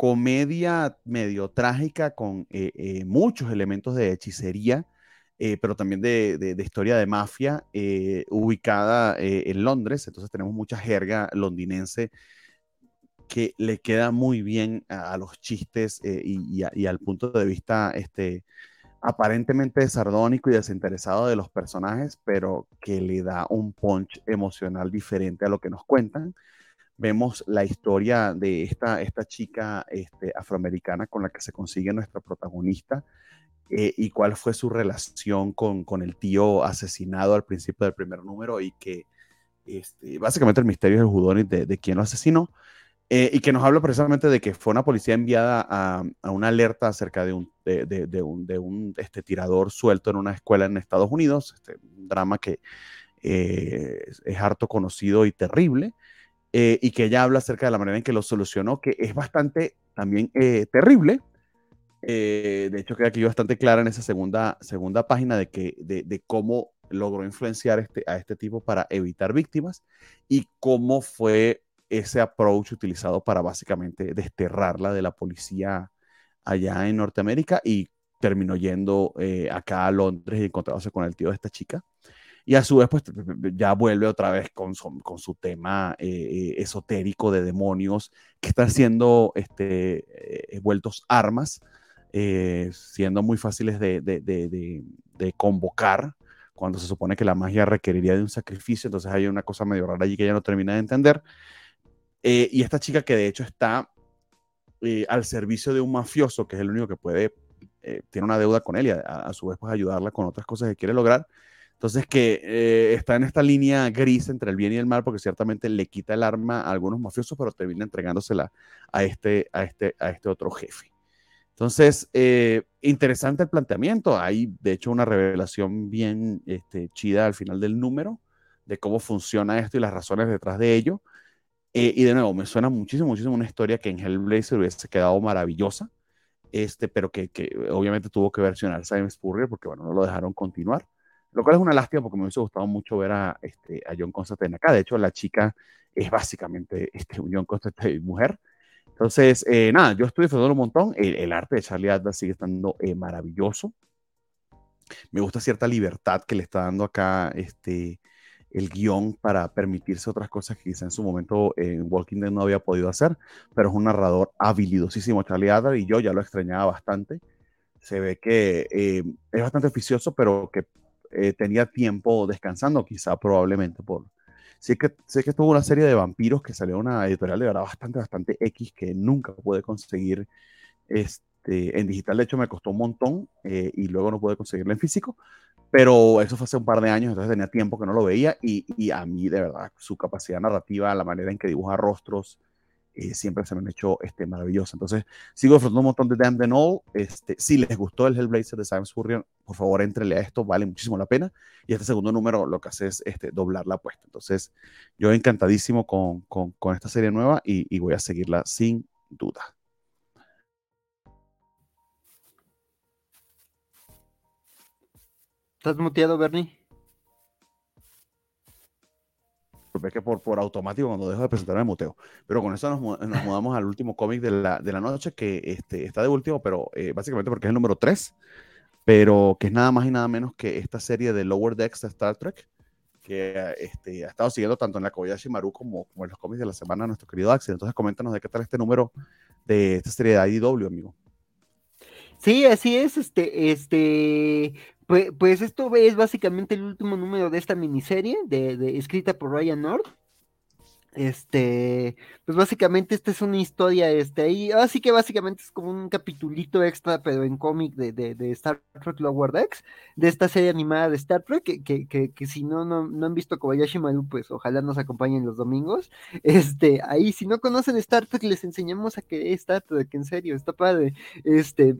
comedia medio trágica con eh, muchos elementos de hechicería eh, pero también de, historia de mafia, eh, ubicada eh, en Londres. Entonces tenemos mucha jerga londinense que le queda muy bien a, los chistes y, al punto de vista este, aparentemente sardónico y desinteresado de los personajes, pero que le da un punch emocional diferente a lo que nos cuentan. Vemos la historia de esta, esta chica este, afroamericana con la que se consigue nuestra protagonista, eh, y cuál fue su relación con, con, el tío asesinado al principio del primer número y que este, básicamente el misterio es el judón de, de quién lo asesinó eh, y que nos habla precisamente de que fue una policía enviada a, a una alerta acerca de un, de, de, un, de un este, tirador suelto en una escuela en Estados Unidos, este, un drama que eh, es harto conocido y terrible. Y que ella habla acerca de la manera en que lo solucionó, que es bastante también terrible, eh, de hecho, queda aquí bastante clara en esa segunda, segunda página de, que, de, cómo logró influenciar este, a este tipo para evitar víctimas y cómo fue ese approach utilizado para básicamente desterrarla de la policía allá en Norteamérica y terminó yendo eh, acá a Londres y encontrándose con el tío de esta chica. Y a su vez, pues ya vuelve otra vez con su, con su tema eh, esotérico de demonios que están siendo este, vueltos armas eh, siendo muy fáciles de, convocar cuando se supone que la magia requeriría de un sacrificio, entonces hay una cosa medio rara allí que ella no termina de entender. Eh, y esta chica que de hecho está eh, al servicio de un mafioso, que es el único que puede, tiene una deuda con él y a, su vez pues ayudarla con otras cosas que quiere lograr. Entonces que está en esta línea gris entre el bien y el mal, porque ciertamente le quita el arma a algunos mafiosos, pero termina entregándosela a este, a este, a este otro jefe. Entonces, eh, interesante el planteamiento. Hay, de hecho, una revelación bien este, chida al final del número de cómo funciona esto y las razones detrás de ello. Eh, y de nuevo, me suena muchísimo, muchísimo una historia que en Hellblazer hubiese quedado maravillosa, este, pero que, que obviamente tuvo que versionar Simon Spurrier porque, bueno, no lo dejaron continuar. Lo cual es una lástima porque me hubiese gustado mucho ver a, este, a John Constantine acá. De hecho, la chica es básicamente este, un John Constantine mujer. Entonces, eh, nada, yo estoy disfrutando un montón. El, arte de Charlie Atlas sigue estando eh, maravilloso. Me gusta cierta libertad que le está dando acá este, el guion para permitirse otras cosas que quizá en su momento en Walking Dead no había podido hacer, pero es un narrador habilidosísimo, Charlie Adler, y yo ya lo extrañaba bastante. Se ve que eh, es bastante oficioso, pero que tenía tiempo descansando, quizá probablemente por, Sé que, sé que estuvo una serie de vampiros que salió una editorial de verdad bastante, bastante X que nunca pude conseguir este, en digital. De hecho, me costó un montón eh, y luego no pude conseguirlo en físico. Pero eso fue hace un par de años, entonces tenía tiempo que no lo veía y, y a mí, de verdad, su capacidad narrativa, la manera en que dibuja rostros, eh, siempre se me han hecho este, maravillosa. Entonces, sigo disfrutando un montón de Damn and All. Este, si les gustó el Hellblazer de Sam Spurrier, por favor, entrele a esto, vale muchísimo la pena. Y este segundo número lo que hace es este, doblar la apuesta. Entonces, yo encantadísimo con, con, esta serie nueva y, y voy a seguirla sin duda.
¿Estás muteado, Bernie?
Es que por, por automático cuando dejo de presentarme muteo. Pero con eso nos, mudamos al último cómic de la, de la, noche, que este, está de último, pero eh, básicamente porque es el número 3, pero que es nada más y nada menos que esta serie de Lower Decks de Star Trek, que este, ha estado siguiendo tanto en la Kobayashi Maru como, como en los cómics de la semana nuestro querido Axel. Entonces coméntanos de qué tal este número de esta serie de IDW, amigo.
Sí, así es, este, este, pues, pues, esto es básicamente el último número de esta miniserie, de, escrita por Ryan North. Este, pues básicamente esta es una historia, este, ahí, así que básicamente es como un capitulito extra, pero en cómic de, de, Star Trek Lower Decks, de esta serie animada de Star Trek, que, que, que, que si no, no, no, han visto Kobayashi Maru, pues ojalá nos acompañen los domingos. Este, ahí, si no conocen Star Trek, les enseñamos a que Star Trek, en serio, está padre. Este,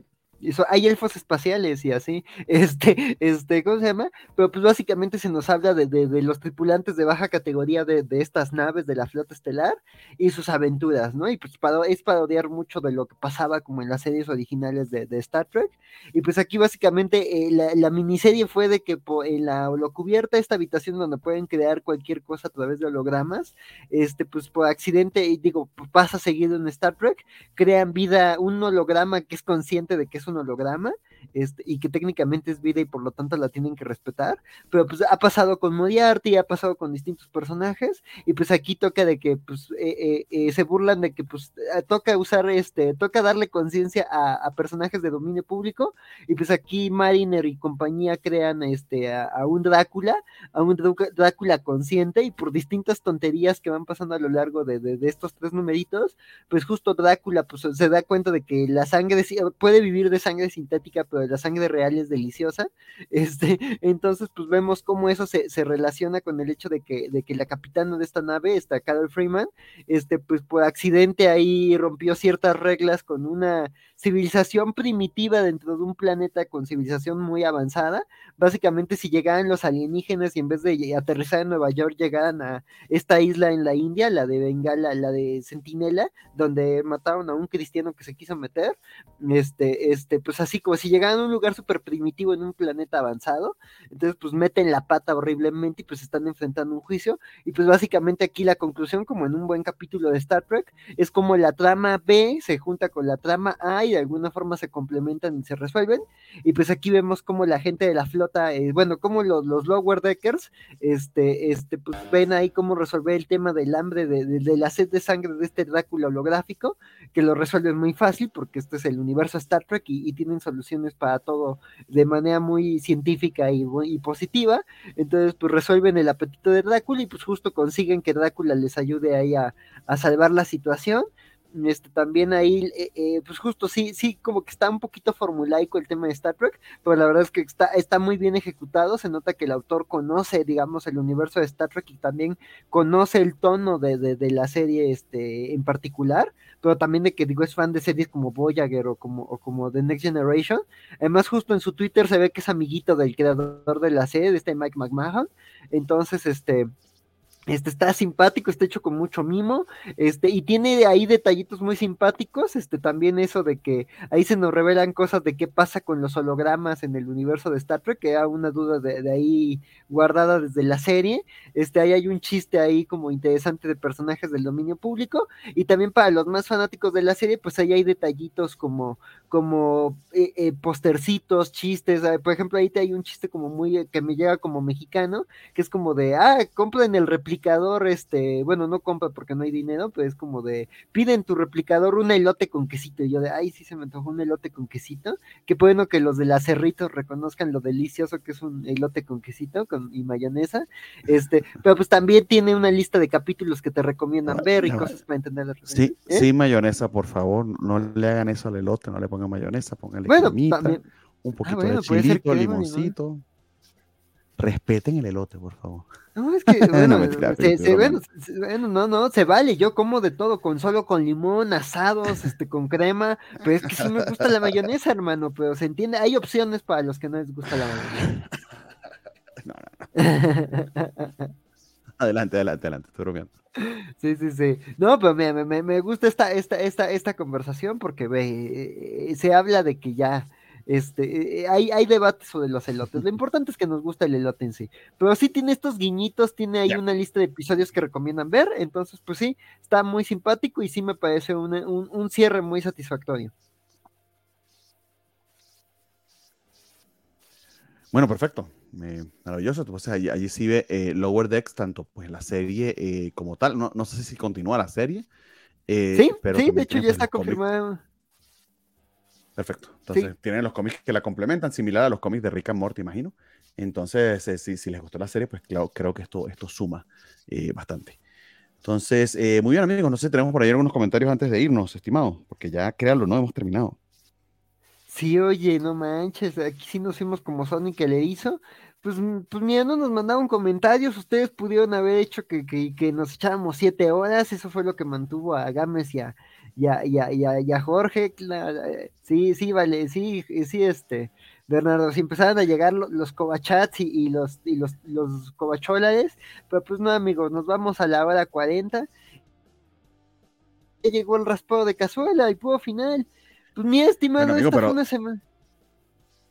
hay elfos espaciales y así, este, este, ¿cómo se llama? Pero pues básicamente se nos habla de, de, los tripulantes de baja categoría de, de, estas naves de la flota estelar y sus aventuras, ¿no? Y pues para, es parodiar mucho de lo que pasaba como en las series originales de, Star Trek. Y pues aquí básicamente eh, la, la, miniserie fue de que en la cubierta esta habitación donde pueden crear cualquier cosa a través de hologramas, este, pues por accidente, digo, pasa seguido en Star Trek, crean vida, un holograma que es consciente de que es holograma este, y que técnicamente es vida y por lo tanto la tienen que respetar, pero pues ha pasado con Moriarty, ha pasado con distintos personajes y pues aquí toca de que pues eh, eh, eh, se burlan de que pues toca usar este, toca darle conciencia a, personajes de dominio público y pues aquí Mariner y compañía crean este, a, un Drácula, a un Drácula consciente y por distintas tonterías que van pasando a lo largo de, de, estos tres numeritos, pues justo Drácula pues se da cuenta de que la sangre puede vivir de sangre sintética pero la sangre real es deliciosa. Este, entonces, pues vemos cómo eso se, relaciona con el hecho de que, de que la capitana de esta nave, esta Carol Freeman, este, pues por accidente ahí rompió ciertas reglas con una civilización primitiva dentro de un planeta con civilización muy avanzada. Básicamente, si llegaran los alienígenas y en vez de aterrizar en Nueva York, llegaran a esta isla en la India, la de Bengala, la de Sentinela, donde mataron a un cristiano que se quiso meter, este, este, pues así como si llegaran a un lugar súper primitivo en un planeta avanzado, entonces pues meten la pata horriblemente y pues están enfrentando un juicio. Y pues básicamente aquí la conclusión, como en un buen capítulo de Star Trek, es como la trama B se junta con la trama A y de alguna forma se complementan y se resuelven. Y pues aquí vemos como la gente de la flota, eh, bueno, como los, los, lower deckers, este, este, pues ven ahí cómo resolver el tema del hambre, de, de, la sed de sangre de este Drácula holográfico, que lo resuelven muy fácil porque este es el universo Star Trek y, tienen soluciones para todo de manera muy científica y, y positiva. Entonces, pues resuelven el apetito de Drácula y pues justo consiguen que Drácula les ayude ahí a, a salvar la situación este, también ahí, eh, eh, pues justo sí, sí, como que está un poquito formulaico el tema de Star Trek, pero la verdad es que está, está muy bien ejecutado, se nota que el autor conoce, digamos, el universo de Star Trek y también conoce el tono de, de, la serie este, en particular, pero también de que digo es fan de series como Voyager o como, o como The Next Generation, además justo en su Twitter se ve que es amiguito del creador de la serie, de este Mike McMahon, entonces, este, este está simpático, está hecho con mucho mimo, este, y tiene ahí detallitos muy simpáticos, este, también eso de que ahí se nos revelan cosas de qué pasa con los hologramas en el universo de Star Trek, que era una duda de, ahí guardada desde la serie, este, ahí hay un chiste ahí como interesante de personajes del dominio público, y también para los más fanáticos de la serie, pues ahí hay detallitos como, como eh, eh, postercitos, chistes, ah, por ejemplo, ahí te hay un chiste como muy, eh, que me llega como mexicano, que es como de, ah, compren el replicador este, bueno, no compra porque no hay dinero, pero es como de, piden tu replicador un elote con quesito. Y yo de, ay, sí se me antojó un elote con quesito. Qué bueno que los de la Cerritos reconozcan lo delicioso que es un elote con quesito con, y mayonesa. Este, pero pues también tiene una lista de capítulos que te recomiendan ah, ver y cosas para entender la
Sí, ¿Eh? sí, mayonesa, por favor. No le hagan eso al elote, no le pongan mayonesa, pónganle bueno, un ah, poquito de chilito, limoncito. Respeten el elote, por favor.
No, es que, bueno, se, bueno, no, no, se vale, yo como de todo, con solo con limón, asados, este, con crema, pero es que sí me gusta la mayonesa, hermano, pero se entiende, hay opciones para los que no les gusta la mayonesa. No,
no, Adelante, adelante, adelante, estoy bromeando.
Sí, sí, sí. No, pero me, me, me gusta esta, esta, esta, esta conversación porque ve, eh, se habla de que ya Este, eh, hay, hay debate sobre los elotes. Lo importante es que nos gusta el elote en sí. Pero sí tiene estos guiñitos, tiene ahí una lista de episodios que recomiendan ver. Entonces, pues sí, está muy simpático y sí me parece un, un cierre muy satisfactorio.
Bueno, perfecto. Maravilloso. Entonces allí, allí sí ve eh, Lower Decks, tanto pues la serie eh, como tal. No, no, sé si continúa la serie.
Eh, sí, pero sí, de hecho ya pues, está confirmado.
Perfecto. Entonces tienen los cómics que la complementan, similar a los cómics de Rick and Morty, imagino. Entonces, si, si, les gustó la serie, pues claro, creo que esto, esto suma bastante. Entonces, muy bien, amigos. No sé si tenemos por ahí algunos comentarios antes de irnos, estimados, porque ya créanlo, no hemos terminado.
Sí, oye, no manches, aquí sí nos fuimos como Sonic que le hizo. Pues, mm, pues mira, no nos mandaron comentarios, ustedes pudieron haber hecho que, que, nos echáramos siete horas, eso fue lo que mantuvo a Gámez y a, y a, Jorge. Eh, sí, sí, vale, sí, sí, este, Bernardo, si empezaron a llegar los, cobachats y, los, y los, los cobacholares, pero pues no, amigos, nos vamos a la hora 40. Ya llegó el raspado de cazuela y pudo final. Pues mi estimado, esta fue una semana.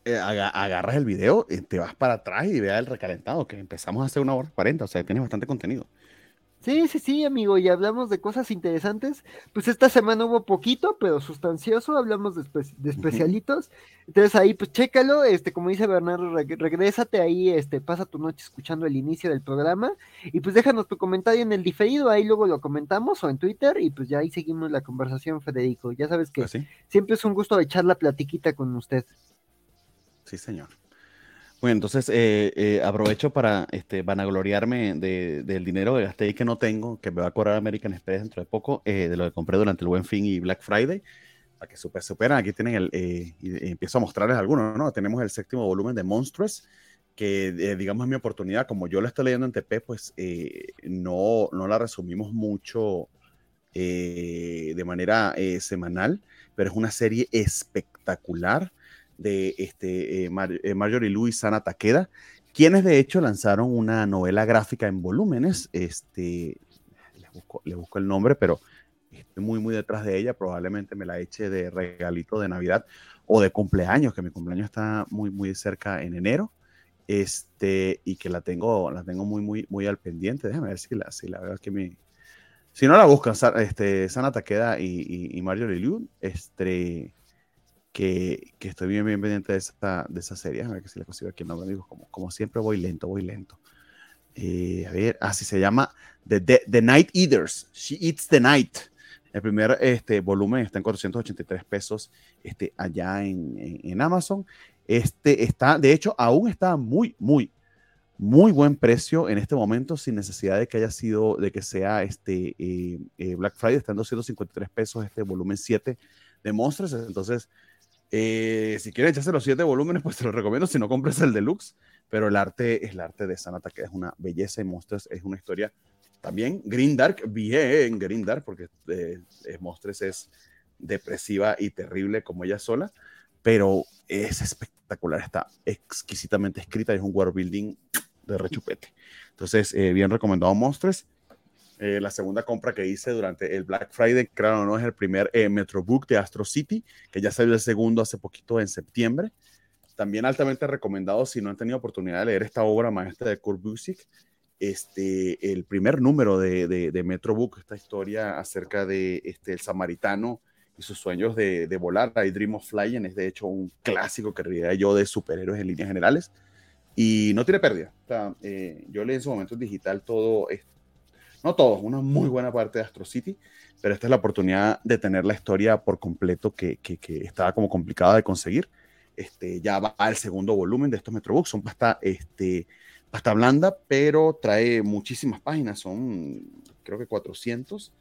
Eh, agarras el video, y te vas para atrás y veas el recalentado, que empezamos a hacer una hora 40, o sea, tienes bastante contenido.
Sí, sí, sí, amigo, y hablamos de cosas interesantes. Pues esta semana hubo poquito, pero sustancioso, hablamos de, especialitos. Entonces ahí, pues chécalo, este, como dice Bernardo, regrésate ahí, este, pasa tu noche escuchando el inicio del programa, y pues déjanos tu comentario en el diferido, ahí luego lo comentamos, o en Twitter, y pues ya ahí seguimos la conversación, Federico. Ya sabes que ¿Ah, siempre es un gusto echar la platiquita con usted.
Sí, señor. Bueno, entonces eh, eh, aprovecho para este, vanagloriarme del dinero que gasté y que no tengo, que me va a cobrar American Express dentro de poco, eh, de lo que compré durante el Buen Fin y Black Friday. Para que super, aquí tienen el, y, empiezo a mostrarles algunos, ¿no? Tenemos el séptimo volumen de Monstrous, que digamos es mi oportunidad, como yo lo estoy leyendo en TP, pues no, no la resumimos mucho de manera semanal, pero es una serie espectacular de este, eh, eh, Marjorie Sana Takeda, quienes de hecho lanzaron una novela gráfica en volúmenes. Este, le busco, el nombre, pero estoy muy, muy detrás de ella. Probablemente me la eche de regalito de Navidad o de cumpleaños, que mi cumpleaños está muy, muy cerca en enero. Este, y que la tengo, la tengo muy, muy, muy al pendiente. Déjame ver si la, si la veo que mi. Si no la buscan, este, Sana Takeda y, y, Marjorie Liu, este, que, que, estoy bien, bien pendiente de esa, de esa serie. A ver que si le consigo aquí el nombre, amigos. Como, como siempre, voy lento, voy lento. Eh, a ver, así se llama The, the, Night Eaters. She Eats the Night. El primer este, volumen está en 483 pesos este, allá en, en, Amazon. Este está, de hecho, aún está muy, muy, muy buen precio en este momento, sin necesidad de que haya sido, de que sea este eh, eh, Black Friday. Está en 253 pesos este volumen 7 de Monsters. Entonces, eh, si quieres echarse los siete volúmenes, pues te lo recomiendo si no compres el deluxe. Pero el arte es el arte de Sanata, que es una belleza y Monsters es una historia también Green Dark, bien Green Dark, porque eh, Monsters es depresiva y terrible como ella sola, pero es espectacular, está exquisitamente escrita, es un world building de rechupete. Entonces, eh, bien recomendado Monsters. Eh, la segunda compra que hice durante el Black Friday, claro, no es el primer eh, Metrobook de Astro City, que ya salió el segundo hace poquito en septiembre. También altamente recomendado si no han tenido oportunidad de leer esta obra maestra de Kurt Busiek, este, el primer número de, de, Metrobook, esta historia acerca de este, samaritano y sus sueños de, de volar, I Dream of Flying, es de hecho un clásico que diría yo de superhéroes en líneas generales y no tiene pérdida. Eh, yo leí en su momento en digital todo, esto no todos, una muy buena parte de Astro City, pero esta es la oportunidad de tener la historia por completo que, que, estaba como complicada de conseguir. Este, ya va al segundo volumen de estos Metrobooks, son pasta, este, pasta blanda, pero trae muchísimas páginas, son creo que 400.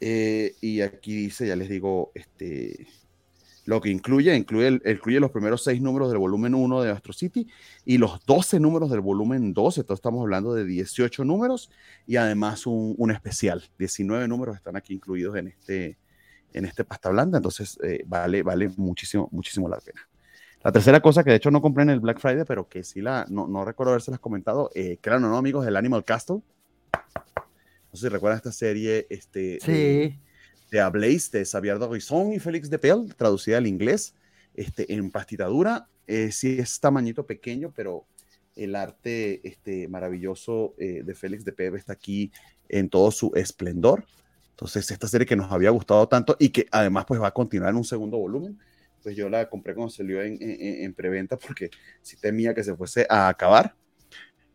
Eh, y aquí dice, ya les digo, este, lo que incluye, incluye, incluye los primeros seis números del volumen 1 de Astro City y los 12 números del volumen 12, entonces estamos hablando de 18 números y además un, un especial, 19 números están aquí incluidos en este, en este pasta blanda, entonces eh, vale, vale muchísimo, muchísimo la pena. La tercera cosa que de hecho no compré en el Black Friday, pero que sí la, no, no recuerdo las comentado, eh, claro, no, amigos, el Animal Castle. No sé si recuerdan esta serie, este,
sí
de A Blaze de Xavier Dorisson y Félix de Pel, traducida al inglés. este, en pastita dura. Eh, sí es tamañito pequeño, pero el arte este, maravilloso eh, de Félix de Pebe está aquí en todo su esplendor. Entonces, esta serie que nos había gustado tanto y que además pues va a continuar en un segundo volumen, pues yo la compré cuando salió en, en, en preventa porque sí temía que se fuese a acabar.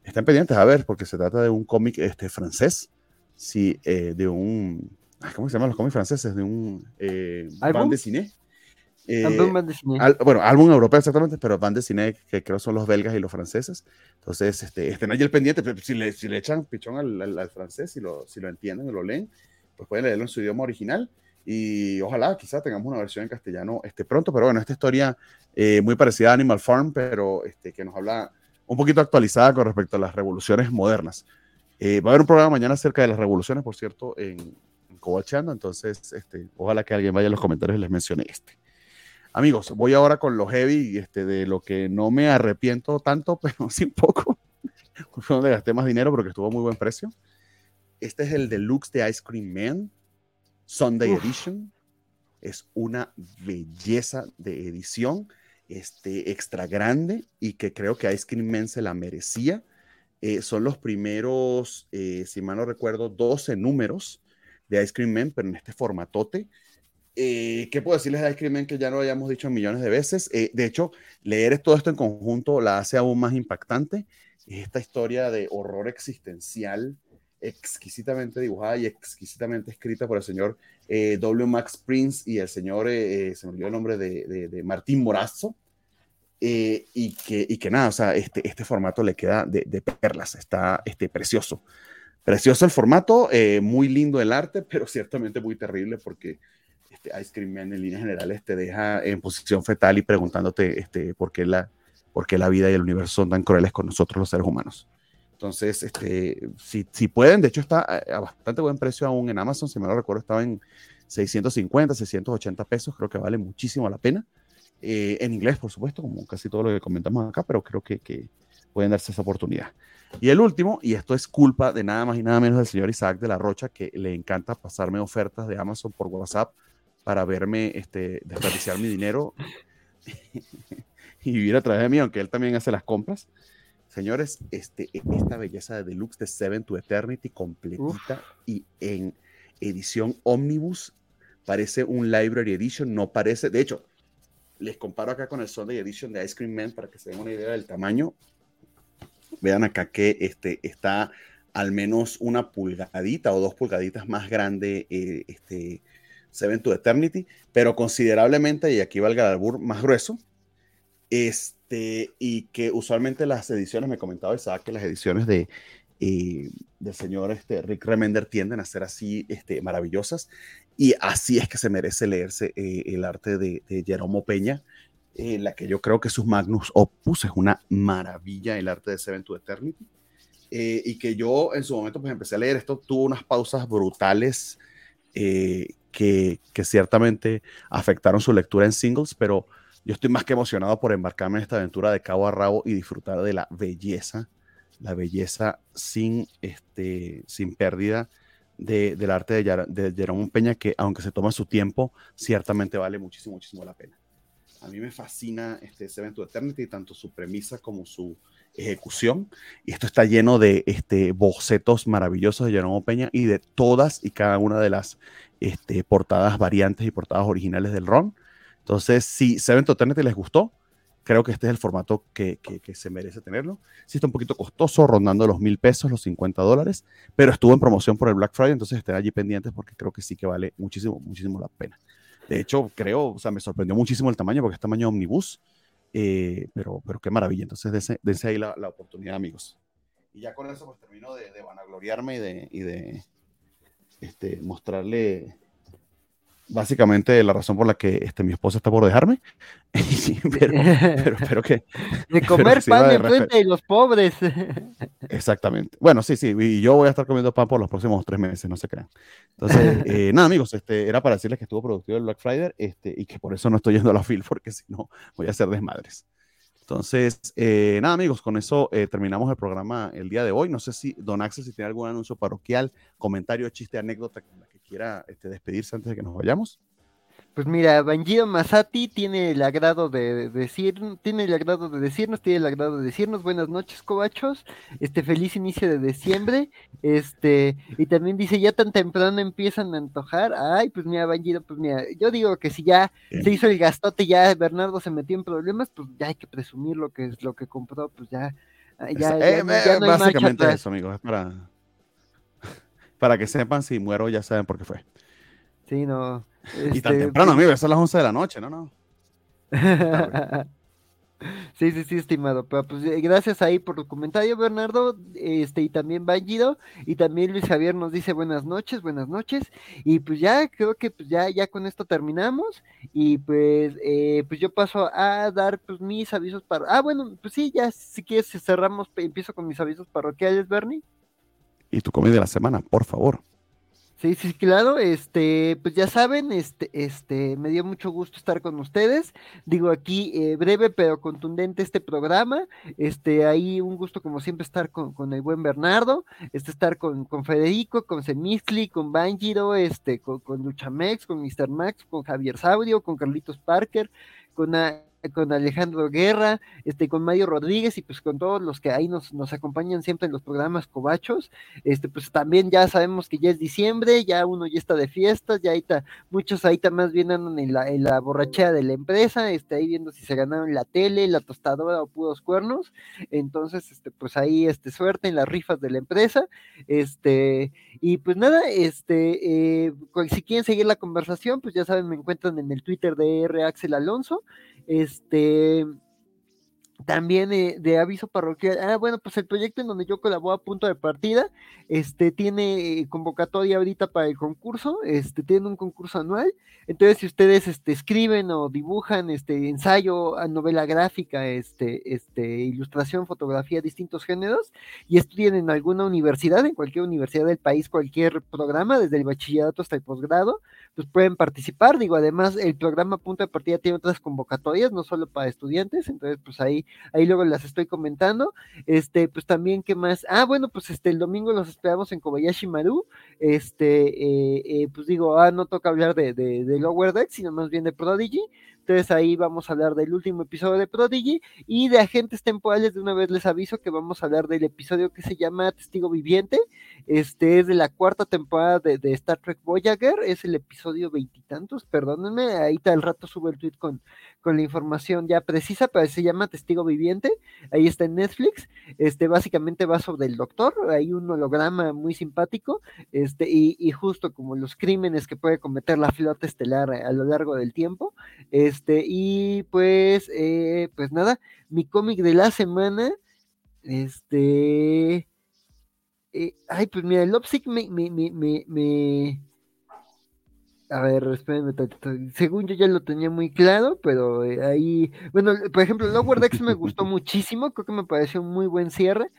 Están pendientes a ver, porque se trata de un cómic este, francés, sí, eh, de un, ¿cómo se llaman los cómics franceses? De un eh,
¿Álbum?
de cine. Eh,
Álbum band de cine.
al- bueno, álbum europeo exactamente, pero van de cine que creo son los belgas y los franceses. Entonces, este, estén allí el pendiente, pero si le, si le echan pichón al, al- al francés, si lo, si lo entienden y lo leen, pues pueden leerlo en su idioma original. Y ojalá, quizá tengamos una versión en castellano este, pronto. Pero bueno, esta historia eh, muy parecida a Animal Farm, pero este, que nos habla un poquito actualizada con respecto a las revoluciones modernas. Eh, va a haber un programa mañana acerca de las revoluciones, por cierto, en, en Coachando. Entonces, este, ojalá que alguien vaya a los comentarios y les mencione este. Amigos, voy ahora con lo heavy, este, de lo que no me arrepiento tanto, pero sí un poco. Fue donde gasté más dinero, pero que estuvo a muy buen precio. Este es el deluxe de Ice Cream Man, Sunday
Uf.
Edition. Es una belleza de edición, este, extra grande, y que creo que Ice Cream Man se la merecía. Eh, son los primeros, eh, si mal no recuerdo, 12 números de Ice Cream Man, pero en este formatote. Eh, ¿Qué puedo decirles de Ice Cream Man que ya lo hayamos dicho millones de veces? Eh, de hecho, leer todo esto en conjunto la hace aún más impactante. Esta historia de horror existencial, exquisitamente dibujada y exquisitamente escrita por el señor eh, W. Max Prince y el señor, eh, eh, se me olvidó el nombre de, de- de Martín Morazzo. Eh, y, que, y que nada, o sea, este, este formato le queda de, de perlas, está este, precioso. Precioso el formato, eh, muy lindo el arte, pero ciertamente muy terrible porque este Ice Cream Man en líneas generales te deja en posición fetal y preguntándote este, por, qué la, por qué la vida y el universo son tan crueles con nosotros los seres humanos. Entonces, este, si, si pueden, de hecho está a, bastante buen precio aún en Amazon, si me lo recuerdo, estaba en 650, 680 pesos, creo que vale muchísimo la pena. Eh, en inglés, por supuesto, como casi todo lo que comentamos acá, pero creo que, que pueden darse esa oportunidad. Y el último, y esto es culpa de nada más y nada menos del señor Isaac de la Rocha, que le encanta pasarme ofertas de Amazon por WhatsApp para verme este, desperdiciar mi dinero y vivir a través de mí, aunque él también hace las compras. Señores, este, esta belleza de Deluxe de Seven to Eternity completita y en edición Omnibus parece un Library Edition, no parece, de hecho, les comparo acá con el Sunday Edition de Ice Cream Man para que se den una idea del tamaño. Vean acá que este, está al menos una pulgadita o dos pulgaditas más grande eh, este Seven to Eternity, pero considerablemente, y aquí valga el albur, más grueso. Este, y que usualmente las ediciones, me comentaba Isaac, que las ediciones de, eh, del señor este, Rick Remender tienden a ser así este, maravillosas. Y así es que se merece leerse eh, el arte de, de Jeromo Peña, eh, la que yo creo que sus Magnus Opus es una maravilla, el arte de Seven to Eternity. Eh, y que yo en su momento pues empecé a leer esto, tuvo unas pausas brutales eh, que, que ciertamente afectaron su lectura en singles, pero yo estoy más que emocionado por embarcarme en esta aventura de cabo a rabo y disfrutar de la belleza, la belleza sin, este, sin pérdida de, del arte de, Yara- de Jerome Peña, que aunque se toma su tiempo, ciertamente vale muchísimo, muchísimo la pena. A mí me fascina este Seven Eternity, tanto su premisa como su ejecución. Y esto está lleno de este, bocetos maravillosos de Jerome Peña y de todas y cada una de las este, portadas variantes y portadas originales del RON. Entonces, si Seven to Eternity les gustó, creo que este es el formato que, que, que se merece tenerlo. Sí está un poquito costoso, rondando los mil pesos, los 50 dólares, pero estuvo en promoción por el Black Friday, entonces estén allí pendientes porque creo que sí que vale muchísimo, muchísimo la pena. De hecho, creo, o sea, me sorprendió muchísimo el tamaño porque es tamaño omnibus, eh, pero, pero qué maravilla. Entonces, dense, dense ahí la, la, oportunidad, amigos. Y ya con eso, pues termino de, de vanagloriarme y de, y de este, mostrarle básicamente la razón por la que este, mi esposa está por dejarme. pero, pero, pero que.
De comer pan
de
en frente de los pobres.
Exactamente. Bueno, sí, sí. Y yo voy a estar comiendo pan por los próximos tres meses, no se crean. Entonces, eh, nada, amigos, este, era para decirles que estuvo productivo el Black Friday este, y que por eso no estoy yendo a la FIL, porque si no, voy a hacer desmadres. Entonces, eh, nada, amigos, con eso eh, terminamos el programa el día de hoy. No sé si Don Axel, si tiene algún anuncio parroquial, comentario, chiste, anécdota con la que quiera este, despedirse antes de que nos vayamos.
Pues mira, Banjido Masati tiene el agrado de decir, tiene el agrado de decirnos, tiene el agrado de decirnos buenas noches, cobachos, este feliz inicio de diciembre, este, y también dice ya tan temprano empiezan a antojar, ay, pues mira, Banjido, pues mira, yo digo que si ya se hizo el gastote, ya Bernardo se metió en problemas, pues ya hay que presumir lo que es lo que compró, pues ya, ya,
eh, eh, básicamente eso, amigos, es para, para que sepan si muero, ya saben por qué fue.
Sí, no.
Y tan este, temprano, amigo, son las 11 de la noche, ¿no? no.
sí, sí, sí, estimado. Pero pues eh, gracias ahí por tu comentario, Bernardo. Este, y también Bangido. Y también Luis Javier nos dice buenas noches, buenas noches. Y pues ya, creo que pues ya, ya con esto terminamos. Y pues, eh, pues yo paso a dar pues mis avisos para. Ah, bueno, pues sí, ya si quieres cerramos, empiezo con mis avisos parroquiales, Bernie.
Y tu comida de la semana, por favor.
Sí, sí, claro, este, pues ya saben, este, este, me dio mucho gusto estar con ustedes. Digo aquí, eh, breve pero contundente este programa. Este, ahí un gusto como siempre estar con, con el buen Bernardo, este, estar con, con Federico, con Semisli, con Banjiro, este, con, con Luchamex, con Mr. Max, con Javier Saudio, con Carlitos Parker, con con Alejandro Guerra, este, con Mario Rodríguez y pues con todos los que ahí nos, nos acompañan siempre en los programas cobachos. Este, pues también ya sabemos que ya es diciembre, ya uno ya está de fiestas, ya está, muchos ahí está más bien andan en la, en la borrachera de la empresa, este, ahí viendo si se ganaron la tele, la tostadora o puros cuernos. Entonces, este, pues ahí, este, suerte en las rifas de la empresa. Este, y pues nada, este, eh, si quieren seguir la conversación, pues ya saben, me encuentran en el Twitter de R. Axel Alonso. Este, también eh, de aviso parroquial. Ah, bueno, pues el proyecto en donde yo colaboro a punto de partida, este tiene eh, convocatoria ahorita para el concurso, este tiene un concurso anual. Entonces, si ustedes este, escriben o dibujan este ensayo, a novela gráfica, este, este, ilustración, fotografía, distintos géneros, y estudian en alguna universidad, en cualquier universidad del país, cualquier programa, desde el bachillerato hasta el posgrado, pues pueden participar. Digo, además, el programa punto de partida tiene otras convocatorias, no solo para estudiantes, entonces, pues ahí ahí luego las estoy comentando. Este, pues también, ¿qué más? Ah, bueno, pues este, el domingo los esperamos en Kobayashi Maru. Este, eh, eh, pues digo, ah, no toca hablar de, de, de Lower Deck, sino más bien de Prodigy. Entonces ahí vamos a hablar del último episodio de Prodigy y de agentes temporales. De una vez les aviso que vamos a hablar del episodio que se llama Testigo Viviente. Este es de la cuarta temporada de, Star Trek Voyager. Es el episodio veintitantos, perdónenme. Ahí el rato sube el tweet con, con la información ya precisa, pero se llama Testigo Viviente. Ahí está en Netflix. Este básicamente va sobre el doctor. Hay un holograma muy simpático. Este, y, y justo como los crímenes que puede cometer la flota estelar a lo largo del tiempo. Este, y pues, eh, pues nada, mi cómic de la semana, este, eh, ay, pues mira, el Opsic me, me, me, me, a ver, espérenme Según yo ya lo tenía muy claro, pero eh, ahí, bueno, por ejemplo, Lower Decks me gustó muchísimo, creo que me pareció un muy buen cierre.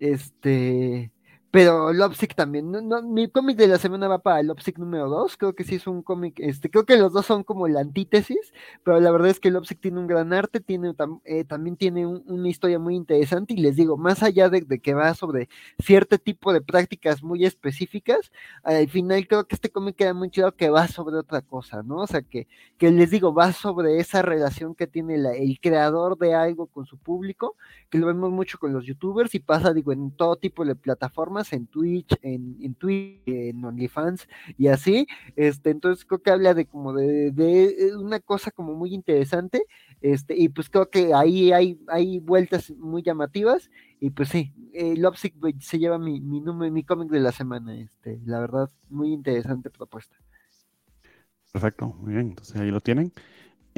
Este, pero Lopsic también, no, mi cómic de la semana va para Lopsic número 2, creo que sí es un cómic, este, creo que los dos son como la antítesis, pero la verdad es que Lopsic tiene un gran arte, tiene eh, también tiene una historia muy interesante y les digo, más allá de, que va sobre cierto tipo de prácticas muy específicas, al final creo que este cómic queda muy chido que va sobre otra cosa, ¿no? O sea, que, que les digo, va sobre esa relación que tiene el creador de algo con su público, que lo vemos mucho con los youtubers y pasa, digo, en todo tipo de plataformas en Twitch, en, en Twitch, en OnlyFans y así. Este, entonces creo que habla de como de, de, una cosa como muy interesante. Este, y pues creo que ahí hay, hay vueltas muy llamativas. Y pues sí, eh, Lovesick se lleva mi, mi mi cómic de la semana. Este, la verdad, muy interesante propuesta.
Perfecto, muy bien. Entonces ahí lo tienen.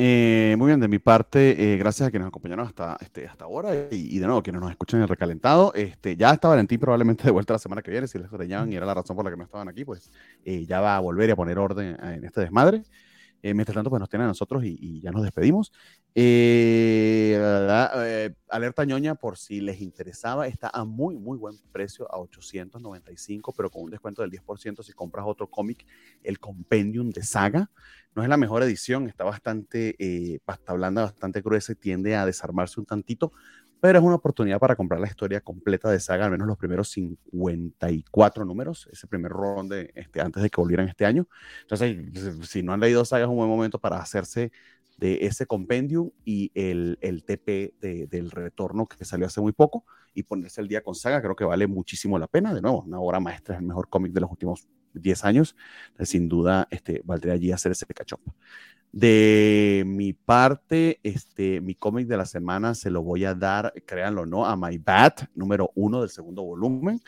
Eh, muy bien, de mi parte, eh, gracias a quienes nos acompañaron hasta, este, hasta ahora y, de nuevo, quienes nos escuchan en el recalentado. Este, ya está Valentín probablemente de vuelta la semana que viene, si les extrañaban y era la razón por la que no estaban aquí, pues eh, ya va a volver a poner orden en este desmadre. Eh, mientras tanto, pues nos tienen a nosotros y, ya nos despedimos. Eh, eh, alerta ñoña, por si les interesaba, está a muy, muy buen precio, a 895, pero con un descuento del 10% si compras otro cómic, el Compendium de Saga. No es la mejor edición, está bastante pasta blanda, bastante gruesa y tiende a desarmarse un tantito, pero es una oportunidad para comprar la historia completa de Saga, al menos los primeros 54 números, ese primer round de, este, antes de que volvieran este año. Entonces, si no han leído Saga, es un buen momento para hacerse de ese compendium y el, el TP del retorno que salió hace muy poco y ponerse el día con Saga, creo que vale muchísimo la pena. De nuevo, una obra maestra, es el mejor cómic de los últimos 10 años. sin duda, este, valdría allí hacer ese catch De mi parte, este, mi cómic de la semana se lo voy a dar, créanlo o no, a My Bat, número uno del segundo volumen.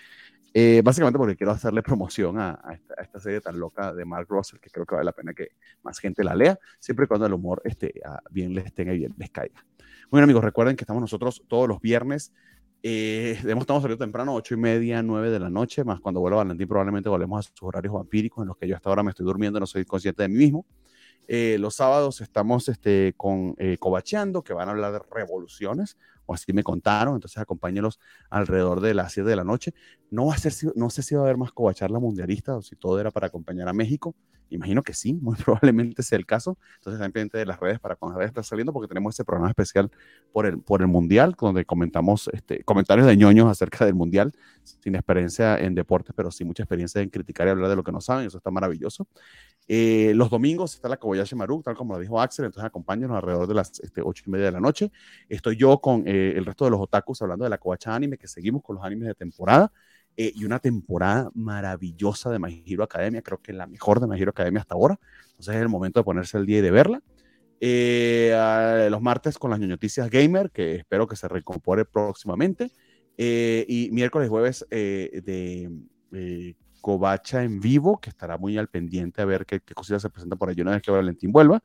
Eh, básicamente porque quiero hacerle promoción a, esta, serie tan loca de Mark Russell, que creo que vale la pena que más gente la lea, siempre y cuando el humor este, bien les tenga y bien les caiga. Bueno, amigos, recuerden que estamos nosotros todos los viernes. Eh, estamos saliendo temprano, ocho y media, nueve de la noche, más cuando vuelva Valentín probablemente volvemos a sus horarios vampíricos en los que yo hasta ahora me estoy durmiendo, no soy consciente de mí mismo. Eh, los sábados estamos este, con eh, que van a hablar de revoluciones, o así me contaron, entonces acompáñenos alrededor de las 7 de la noche. No, va a ser, no sé si va a haber más Cobacharla mundialista o si todo era para acompañar a México. Imagino que sí, muy probablemente sea el caso. Entonces, estén pendientes de las redes para cuando vaya a estar saliendo, porque tenemos ese programa especial por el, por el Mundial, donde comentamos este, comentarios de ñoños acerca del Mundial, sin experiencia en deportes, pero sí mucha experiencia en criticar y hablar de lo que no saben. Eso está maravilloso. Eh, los domingos está la Kobayashi Maru, tal como lo dijo Axel, entonces acompáñenos alrededor de las este, ocho y media de la noche. Estoy yo con eh, el resto de los otakus hablando de la Kobacha Anime, que seguimos con los animes de temporada. Eh, y una temporada maravillosa de My Hero Academia, creo que la mejor de My Hero Academia hasta ahora. Entonces es el momento de ponerse el día y de verla. los martes con las ñoñoticias gamer, que espero que se recomponga próximamente. y miércoles y jueves de Covacha en vivo, que estará muy al pendiente a ver qué, qué cositas se presentan por ahí una vez que Valentín vuelva.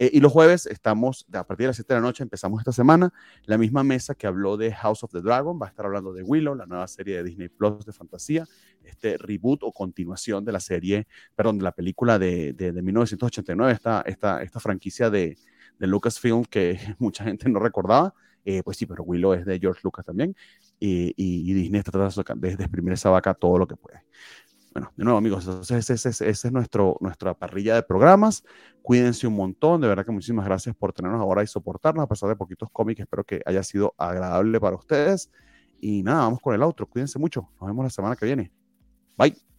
Eh, y los jueves estamos, a partir de las 7 de la noche, empezamos esta semana, la misma mesa que habló de House of the Dragon, va a estar hablando de Willow, la nueva serie de Disney Plus de fantasía, este reboot o continuación de la serie, perdón, de la película de, de, 1989, esta, esta, esta franquicia de, de Lucasfilm que mucha gente no recordaba. Eh, pues sí, pero Willow es de George Lucas también, y, y, Disney está tratando de exprimir esa vaca todo lo que puede. Bueno, de nuevo amigos, entonces esa es nuestro, nuestra parrilla de programas. Cuídense un montón, de verdad que muchísimas gracias por tenernos ahora y soportarnos a pesar de poquitos cómics. Espero que haya sido agradable para ustedes. Y nada, vamos con el outro. Cuídense mucho. Nos vemos la semana que viene. Bye.